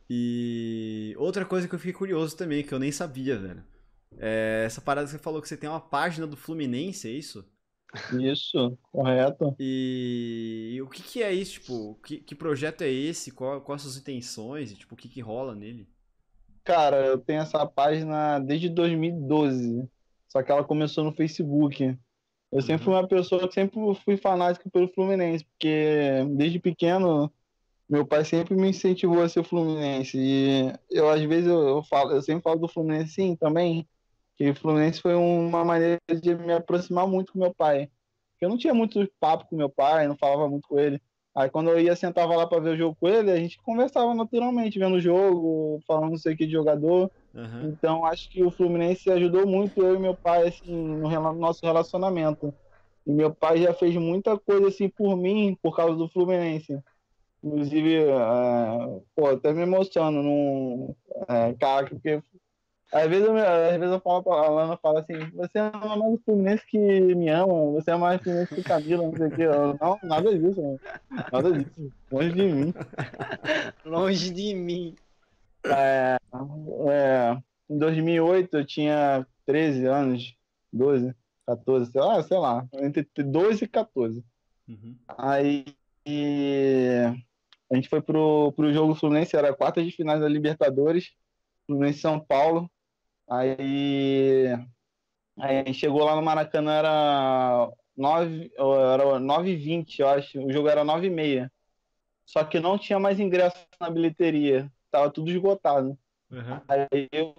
E outra coisa que eu fiquei curioso também, que eu nem sabia, velho. É essa parada que você falou que você tem uma página do Fluminense, é isso? Isso, correto. E, e o que que é isso, tipo, que, que projeto é esse? Qual, quais as suas intenções? E, tipo, o que que rola nele? Cara, eu tenho essa página desde 2012, só que ela começou no Facebook. Eu sempre fui uma pessoa que sempre fui fanático pelo Fluminense, porque desde pequeno meu pai sempre me incentivou a ser Fluminense. E eu às vezes eu, eu falo, eu sempre falo do Fluminense sim também, que o Fluminense foi uma maneira de me aproximar muito com meu pai. Eu não tinha muito papo com meu pai, não falava muito com ele. Aí quando eu ia sentava lá para ver o jogo com ele, a gente conversava naturalmente, vendo o jogo, falando não sei o que de jogador. Aham. Então acho que o Fluminense ajudou muito eu e meu pai assim no nosso relacionamento. E meu pai já fez muita coisa assim por mim por causa do Fluminense. Inclusive, é, pô, até me emociono num, é, cara, porque às vezes, eu, às vezes eu falo pra Alana, fala assim, você ama mais o Fluminense que me ama, você é mais o Fluminense que Camila, não sei o que. Eu, não, nada disso, mano. nada disso, longe de mim. Longe de mim. É, é, em 2008 eu tinha 13 anos, 12, 14, sei lá, sei lá, entre 12 e 14. Uhum. Aí a gente foi pro, pro jogo Fluminense, era quarta de finais da Libertadores, Fluminense e São Paulo. Aí, aí chegou lá no Maracanã, era 9, era 9h20, eu acho, o jogo era 9h30. Só que não tinha mais ingresso na bilheteria, tava tudo esgotado. Aham. Aí eu,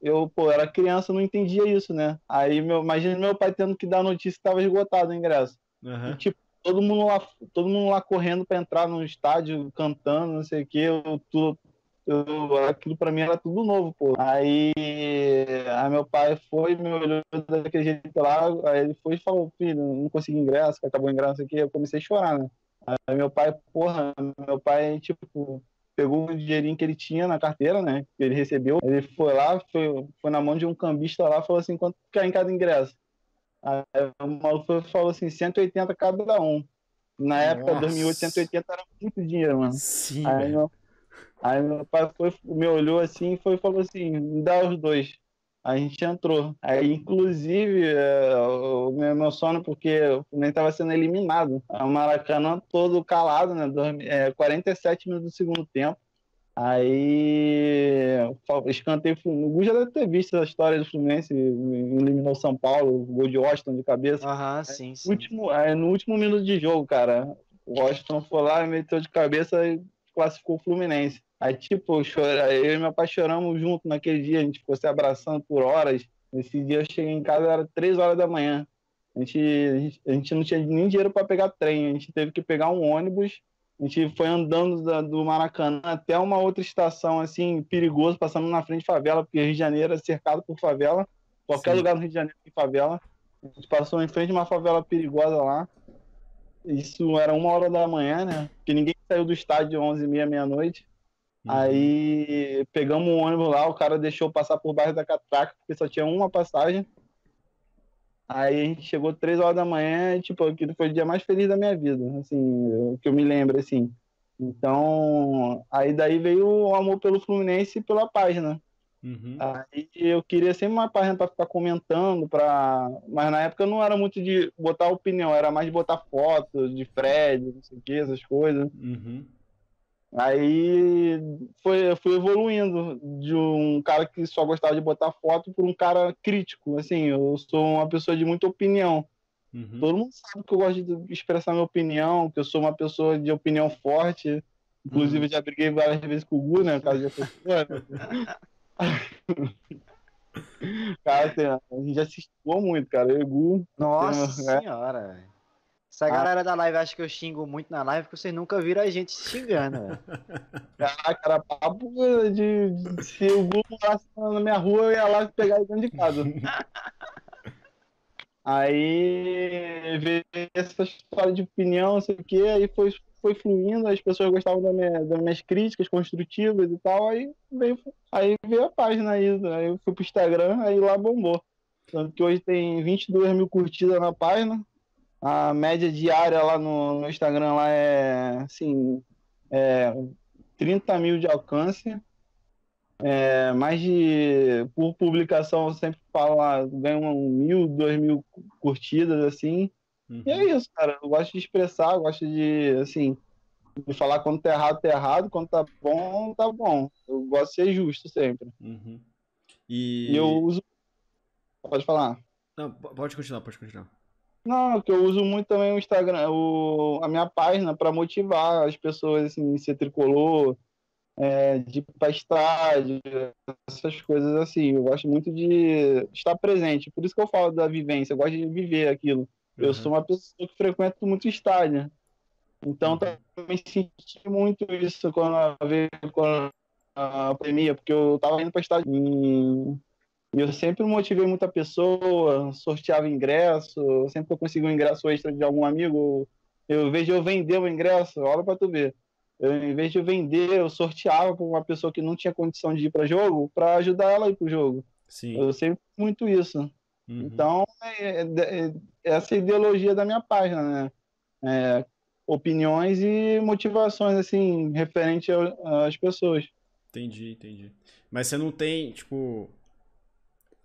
eu, pô, era criança, não entendia isso, né? Aí, meu, imagina meu pai tendo que dar notícia que tava esgotado o ingresso. Aham. E, tipo, todo mundo lá, todo mundo lá correndo pra entrar no estádio, cantando, não sei o quê. Eu, tu- eu- aquilo pra mim era tudo novo, pô. Aí, aí meu pai foi, me olhou daquele jeito lá, aí ele foi e falou, filho, não consegui ingresso, acabou o ingresso, quê. Eu comecei a chorar, né? Aí meu pai, porra, meu pai, tipo, pegou o dinheirinho que ele tinha na carteira, né? Que ele recebeu. Ele foi lá, foi, foi na mão de um cambista lá, falou assim, quanto quer em cada ingresso? Aí o maluco falou assim, 180 cada um. Na época, Nossa. 2008, 180 era muito dinheiro, mano. Sim, Aí meu, aí meu pai foi, me olhou assim e foi, falou assim, me dá os dois. A gente entrou. Aí, inclusive, é, eu me emociono porque o Fluminense estava sendo eliminado. O Maracanã todo calado, né? Dormi- é, 47 minutos do segundo tempo. Aí, escanteio. O Gu já deve ter visto a história do Fluminense, eliminou o São Paulo, gol de Washington de cabeça. Aham, sim, sim. Último, aí, no último minuto de jogo, cara, o Washington foi lá, meteu de cabeça e classificou o Fluminense. Aí, tipo, eu, chora- eu e meu pai choramos junto naquele dia, a gente ficou se abraçando por horas. Nesse dia eu cheguei em casa, era três horas da manhã. A gente, a gente, a gente não tinha nem dinheiro para pegar trem, a gente teve que pegar um ônibus. A gente foi andando da- do Maracanã até uma outra estação, assim, perigoso, passando na frente de favela, porque Rio de Janeiro é cercado por favela. Qualquer Sim. lugar no Rio de Janeiro tem favela. A gente passou em frente a uma favela perigosa lá. Isso era uma hora da manhã, né? Porque ninguém saiu do estádio 11 e meia, meia-noite. Uhum. Aí pegamos um ônibus lá, o cara deixou passar por baixo da catraca, porque só tinha uma passagem. Aí a gente chegou três horas da manhã e, tipo, aquilo foi o dia mais feliz da minha vida, assim, que eu me lembro, assim. Então, aí daí veio o amor pelo Fluminense e pela página. Uhum. Aí eu queria sempre uma página para ficar comentando, pra... mas na época não era muito de botar opinião, era mais de botar foto de Fred, não sei o que, essas coisas. Uhum. Aí foi, eu fui evoluindo de um cara que só gostava de botar foto para um cara crítico. Assim, eu sou uma pessoa de muita opinião. Uhum. Todo mundo sabe que eu gosto de expressar minha opinião, que eu sou uma pessoa de opinião forte. Inclusive, eu já briguei várias vezes com o Gu, né? Caso já fosse. cara, tem- a gente já se muito, cara. Eu e o Gu. Nossa É. senhora, velho. Essa Ah. galera da live acha que eu xingo muito na live porque vocês nunca viram a gente xingando, velho. Caraca, era papo de, de- se o Gu morasse na minha rua, eu ia lá pegar ele dentro de casa. Aí veio essa história de opinião, não sei o que, aí foi, foi fluindo, as pessoas gostavam da minha- das minhas críticas construtivas e tal, aí veio, aí veio a página aí, aí eu fui pro Instagram, aí lá bombou. Tanto que hoje tem 22 mil curtidas na página, a média diária lá no, no Instagram lá é, assim, é 30 mil de alcance. É, mais de. Por publicação, eu sempre falo lá, ganho um mil, dois mil curtidas, assim. Uhum. E é isso, cara. Eu gosto de expressar, gosto de, assim, de falar quando tá errado, tá errado, quando tá bom, tá bom. Eu gosto de ser justo sempre. Uhum. E... E eu uso. Pode falar. Não, po- pode continuar, pode continuar. Não, que eu uso muito também o Instagram, o, a minha página para motivar as pessoas assim, ser tricolor, é, de ir para estádio, essas coisas assim. Eu gosto muito de estar presente. Por isso que eu falo da vivência, eu gosto de viver aquilo. Eu Uhum. sou uma pessoa que frequento muito estádio. Então Uhum. também senti muito isso quando veio quando a pandemia, porque eu tava indo para estádio e e eu sempre motivei muita pessoa, sorteava ingresso, sempre que eu consegui um ingresso extra de algum amigo, eu, de eu vender o ingresso, olha pra tu ver, eu, em vez de eu vender, eu sorteava para uma pessoa que não tinha condição de ir para jogo, para ajudar ela a ir pro jogo. Sim. Eu sempre muito isso. Uhum. Então, é, é- é essa ideologia da minha página, né? É, opiniões e motivações, assim, referente às pessoas. Entendi, entendi. Mas você não tem, tipo.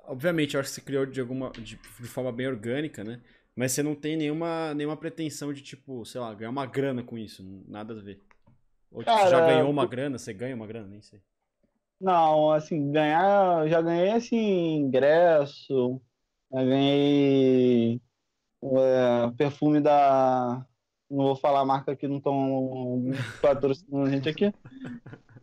Obviamente, eu acho que você criou de alguma. de, de forma bem orgânica, né? Mas você não tem nenhuma, nenhuma pretensão de, tipo, sei lá, ganhar uma grana com isso. Nada a ver. Ou tipo, você já Cara, ganhou uma grana, você ganha uma grana, nem sei. Não, assim, ganhar, já ganhei assim, ingresso, já ganhei é, perfume da. Não vou falar a marca que não estão patrocinando a gente aqui.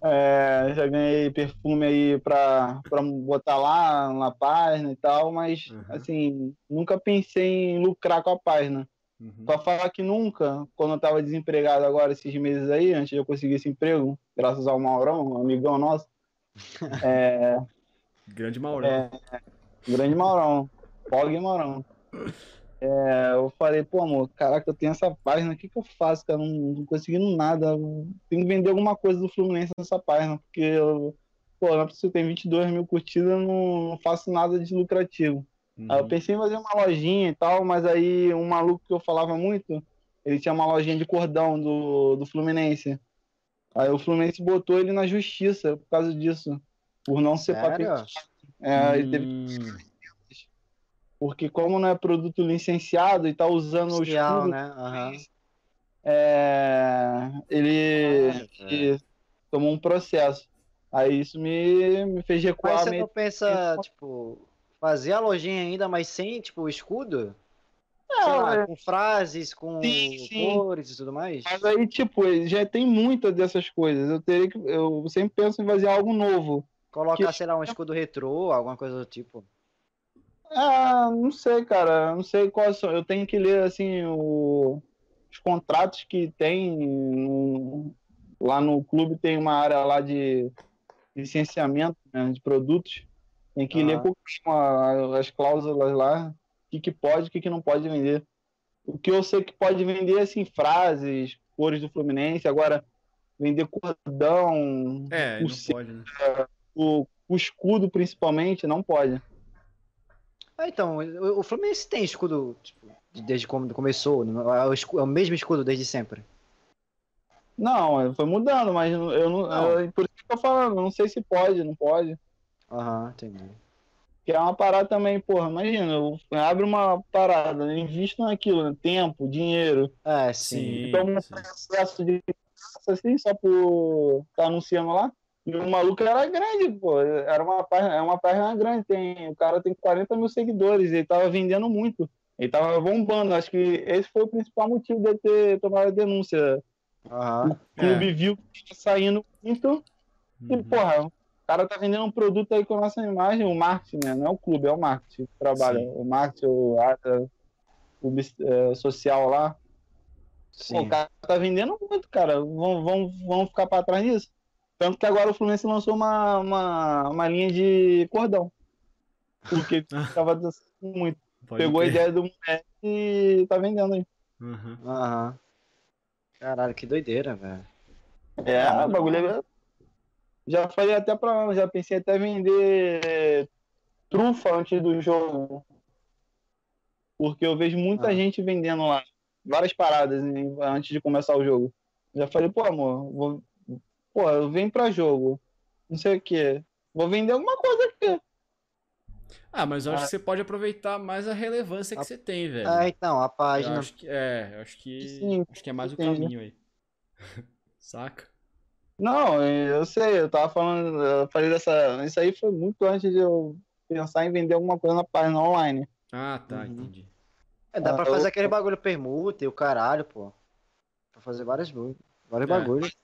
É, já ganhei perfume aí pra, pra botar lá na página e tal, mas Uhum. assim, nunca pensei em lucrar com a página. Uhum. Pra falar que nunca, quando eu tava desempregado agora esses meses aí, antes de eu conseguir esse emprego, graças ao Maurão, um amigão nosso, é, Grande Maurão. é, grande Maurão, Pog Maurão. É, eu falei, pô, amor, caraca, eu tenho essa página, o que que eu faço, cara? Não, não conseguindo nada. Tem que vender alguma coisa do Fluminense nessa página, porque eu, pô, não possível, tem 22 mil curtidas, eu não, não faço nada de lucrativo. Aí eu Uhum. pensei em fazer uma lojinha e tal, mas aí um maluco que eu falava muito, ele tinha uma lojinha de cordão do, do Fluminense. Aí o Fluminense botou ele na justiça por causa disso, por não ser Sério? patentado. É, ele teve Hum, porque como não é produto licenciado e tá usando o Oficial, escudo, né? Aham. é, ele, É. ele tomou um processo. Aí isso me, me fez Mas recuar você meio. não pensa, tipo, fazer a lojinha ainda, mas sem, tipo, escudo? Sei lá, é. com frases, com Sim, sim. cores e tudo mais? Mas aí, tipo, já tem muitas dessas coisas. Eu teria que. Eu sempre penso em fazer algo novo. Colocar, que- sei lá, um escudo retrô, alguma coisa do tipo. Ah, não sei, cara. Não sei quais são. Eu tenho que ler assim o- os contratos que tem no- lá no clube tem uma área lá de licenciamento né, de produtos. Tem que ler Aham. com calma as cláusulas lá que, que pode e o que, que não pode vender. O que eu sei que pode vender, assim, frases, cores do Fluminense. Agora, vender cordão, É, o, pode, né? o, o escudo, principalmente, não pode. Ah, então, o, o Fluminense tem escudo, tipo, desde quando começou. não- É o, é o mesmo escudo desde sempre. Não, foi mudando, mas eu não. Não. eu- por isso que eu tô falando, não sei se pode, não pode. Aham, entendi. Que é uma parada também, porra, imagina, eu abro uma parada, eu invisto naquilo, né? tempo, dinheiro, É, sim. Então um processo de assim, só por estar anunciando lá. E o maluco era grande, pô, era uma página, é uma página grande, tem, o cara tem 40 mil seguidores, ele tava vendendo muito, ele tava bombando, acho que esse foi o principal motivo de ter tomado a denúncia. Aham. O clube viu que tava saindo muito, e, Uhum. porra, o cara tá vendendo um produto aí com a nossa imagem, o marketing, né? Não é o clube, é o marketing que trabalha. Sim. O marketing, o ata, publici- é, social lá. Pô, o cara tá vendendo muito, cara. Vamos, vamos, vamos ficar pra trás disso. Tanto que agora o Fluminense lançou uma, uma, uma linha de cordão. Porque tava dançando muito. Pode Pegou a crer. ideia do moleque e tá vendendo aí. Uhum. Aham. Caralho, que doideira, velho. É, o bagulho é... Já falei até pra. Já pensei até vender trufa antes do jogo. Porque eu vejo muita Ah. gente vendendo lá. Várias paradas em- antes de começar o jogo. Já falei, pô, amor, vou... pô, eu venho pra jogo. Não sei o quê. Vou vender alguma coisa aqui. Ah, mas eu acho Ah. que você pode aproveitar mais a relevância que A- você tem, velho. Ah, então, a Eu página. acho que, é, eu acho que, Sim, acho que é mais o entendi. caminho aí. Saca? Não, eu sei, eu tava falando, eu falei dessa. Isso aí foi muito antes de eu pensar em vender alguma coisa na página online. Ah, tá, Uhum. entendi. É, dá Ah, pra eu- fazer aquele bagulho permuta e o caralho, pô. Pra fazer várias, vários É. bagulhos.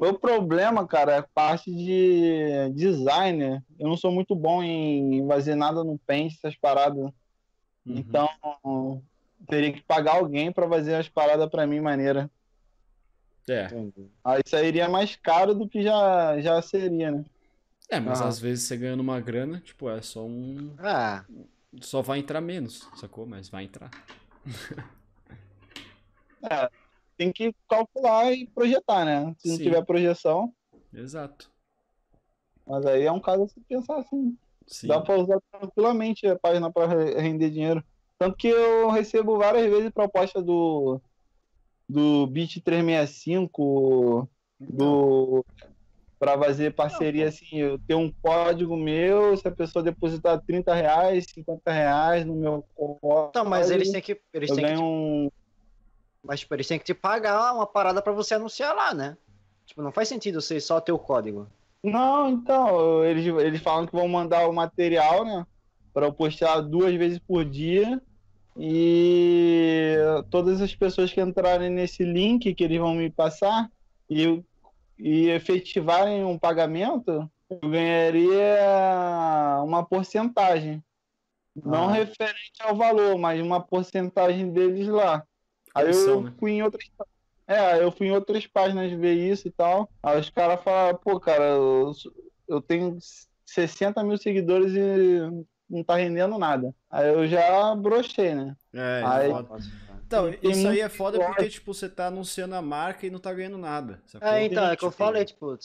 Meu problema, cara, é parte de design. Eu não sou muito bom em fazer nada no Paint, essas paradas. Uhum. Então, teria que pagar alguém pra fazer as paradas pra mim maneira. É. Aí sairia mais caro do que já, já seria, né? É, mas Aham. às vezes você ganhando uma grana, tipo, é só um. Ah, Só vai entrar menos, sacou? Mas vai entrar. Tem que calcular e projetar, né? Se não Sim. tiver projeção, Exato. mas aí é um caso se pensar assim. Sim. Dá pra usar tranquilamente a página pra re- render dinheiro. Tanto que eu recebo várias vezes proposta do do Bit 365 do para fazer parceria assim, eu tenho um código meu, se a pessoa depositar 30 reais, 50 reais no meu código, então, mas eles têm que. Eles eu têm que ganho um. Mas tipo, eles têm que te pagar uma parada pra você anunciar lá, né? Tipo, não faz sentido você só ter o código. Não, então, eles, eles falam que vão mandar o material, né? Para eu postar duas vezes por dia. E todas as pessoas que entrarem nesse link que eles vão me passar e, e efetivarem um pagamento, eu ganharia uma porcentagem. Não Ah. referente ao valor, mas uma porcentagem deles lá. Aí eu né? fui em outras é, eu fui em outras páginas ver isso e tal. Aí os caras falaram, pô, cara, eu, eu tenho 60 mil seguidores e não tá rendendo nada. Aí eu já brochei, né? É, Aí- é foda. Então, isso aí é foda porque, tipo, você tá anunciando a marca e não tá ganhando nada. Sacou? É, então, é que eu falei, tipo,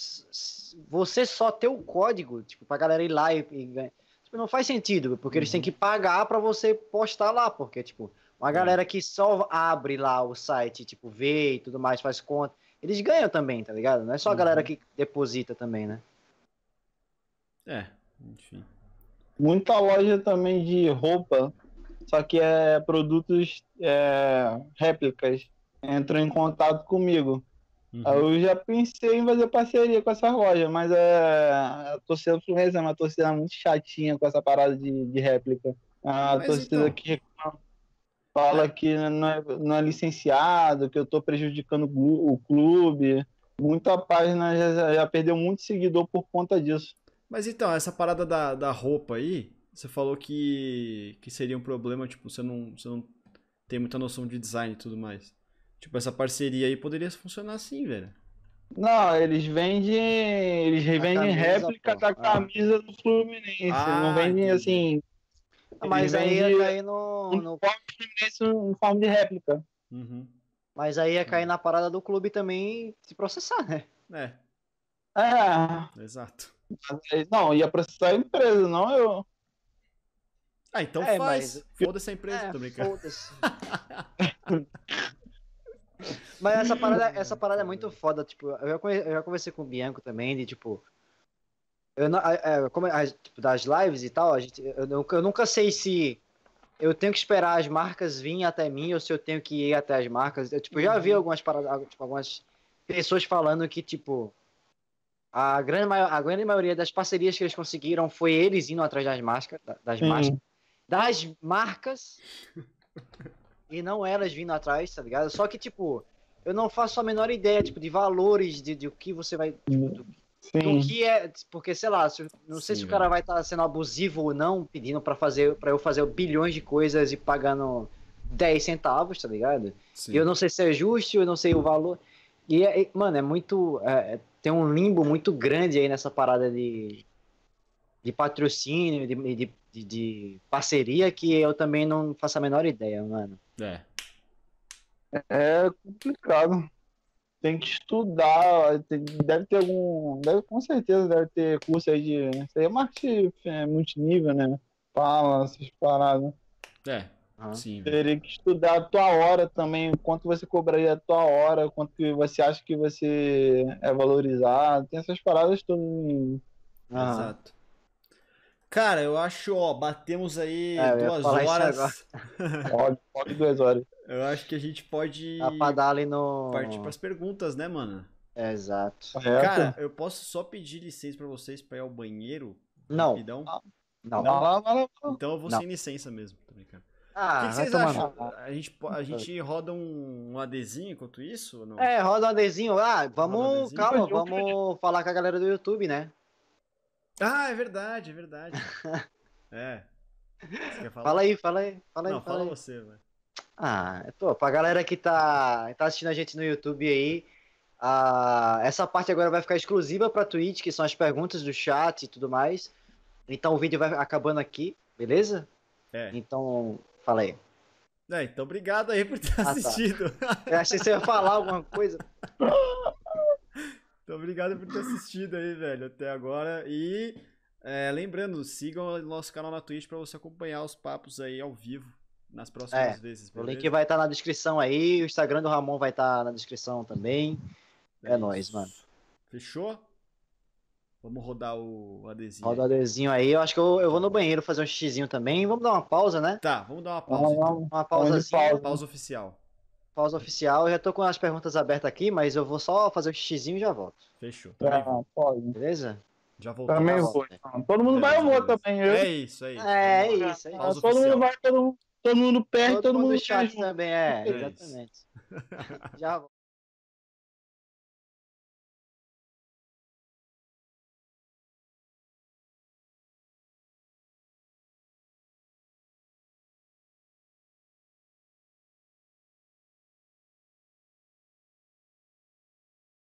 você só ter o código, tipo, pra galera ir lá e, e ganhar. Tipo, não faz sentido, porque eles Uhum. têm que pagar pra você postar lá, porque, tipo, uma É. galera que só abre lá o site, tipo, vê e tudo mais, faz conta, eles ganham também, tá ligado? Não é só a Uhum. galera que deposita também, né? É, enfim. Muita loja também de roupa, só que é produtos é, réplicas. Entrou em contato comigo. Uhum. Aí eu já pensei em fazer parceria com essas lojas, mas é, a torcida fluminense é uma torcida muito chatinha com essa parada de, de réplica. A Mas torcida então- que reclama- fala que não é, não é licenciado, que eu tô prejudicando o clube. Muita página já, já perdeu muito seguidor por conta disso. Mas então, essa parada da, da roupa aí, você falou que, que seria um problema, tipo, você não, você não tem muita noção de design e tudo mais. Tipo, essa parceria aí poderia funcionar assim, velho. Não, eles vendem, eles revendem camisa, réplica pô. da Ah. camisa do Fluminense. Ah, não vendem entendi. assim. Mas aí ia cair no, no- Fluminense em forma de réplica. Uhum. Mas aí ia cair na parada do clube também se processar, né? É, É, exato. mas, não, ia processar a empresa, não eu. Ah, então É, faz. mas- Foda-se a empresa, É, tô brincando. foda-se. Mas essa parada, essa parada é muito foda, tipo, eu já, conhe- eu já conversei com o Bianco também, de tipo. Eu não, é, como é, a- tipo, das lives e tal, a gente, eu, nunca- eu nunca sei se eu tenho que esperar as marcas virem até mim ou se eu tenho que ir até as marcas. Eu tipo, já vi algumas paradas, tipo, algumas pessoas falando que, tipo, a grande, a grande maioria das parcerias que eles conseguiram foi eles indo atrás das marcas, da- das marcas, das marcas e não elas vindo atrás, tá ligado? Só que, tipo, eu não faço a menor ideia, tipo, de valores, de, de o que você vai. Tipo, do, do Sim. que é. Porque, sei lá, se- não sei Sim, se o cara vai estar sendo abusivo ou não, pedindo pra fazer para eu fazer bilhões de coisas e pagando 10 centavos, tá ligado? Sim. E eu não sei se é justo, eu não sei o valor. E, é- mano, é muito. é, é- tem um limbo muito grande aí nessa parada de, de patrocínio, de, de, de- de parceria, que eu também não faço a menor ideia, mano. É. É complicado. Tem que estudar, tem- deve ter algum, deve com certeza deve ter curso aí de, isso aí é marketing é, multinível, né? Fala, essas paradas. É, sim. Teria que estudar a tua hora também, quanto você cobraria a tua hora, quanto que você acha que você é valorizado, tem essas paradas todas. em- Aham. Exato. Cara, eu acho, ó, batemos aí É, duas horas. Pode, pode duas horas. Eu acho que a gente pode Dá pra dar ali no. partir pras perguntas, né, mano? É, exato. Correto? Cara, eu posso só pedir licença pra vocês pra ir ao banheiro? Não. Rapidão? Não. Vai lá. Então eu vou Não. sem licença mesmo, tô brincando. O Ah, que, que vocês acham? A gente, a gente roda um, um ADzinho enquanto isso ou não? É, roda um adezinho. Ah, vamos. adezinho. Calma, vamos falar com a galera do YouTube, né? Ah, é verdade, é verdade. é. Você quer falar? Fala aí, fala aí. Fala aí, Não, fala fala aí. você, velho. Ah, pô, pra galera que tá, tá assistindo a gente no YouTube aí, ah, essa parte agora vai ficar exclusiva pra Twitch, que são as perguntas do chat e tudo mais. Então o vídeo vai acabando aqui, beleza? É. Então, fala aí. É, então obrigado aí por ter tá. assistido. Eu achei que você ia falar alguma coisa. Então, obrigado por ter assistido aí, velho, até agora. E é, lembrando, sigam o nosso canal na Twitch pra você acompanhar os papos aí ao vivo nas próximas É, vezes. O beleza? link vai estar na descrição aí, o Instagram do Ramon vai estar na descrição também. É nóis, isso. mano. Fechou? Vamos rodar o adesivo. Roda o adesivo aí. Eu acho que eu, eu vou no banheiro fazer um xizinho também. Vamos dar uma pausa, né? Tá, vamos dar uma Vamos, pausa. então. vamos. Uma Vamos de pausazinha. pausa. Pausa oficial. Pausa oficial. Eu já tô com as perguntas abertas aqui, mas eu vou só fazer o xizinho e já volto. Fechou. Também. Ah, pode. Beleza? Já voltou. Também Tá vou. então. Todo mundo vai, eu vou também. Eu, É isso, é isso. É, lá. isso, é Pausa todo oficial. mundo vai, todo mundo, todo mundo perde, todo, Todo mundo mundo no chat junto. também, é, É exatamente. Já.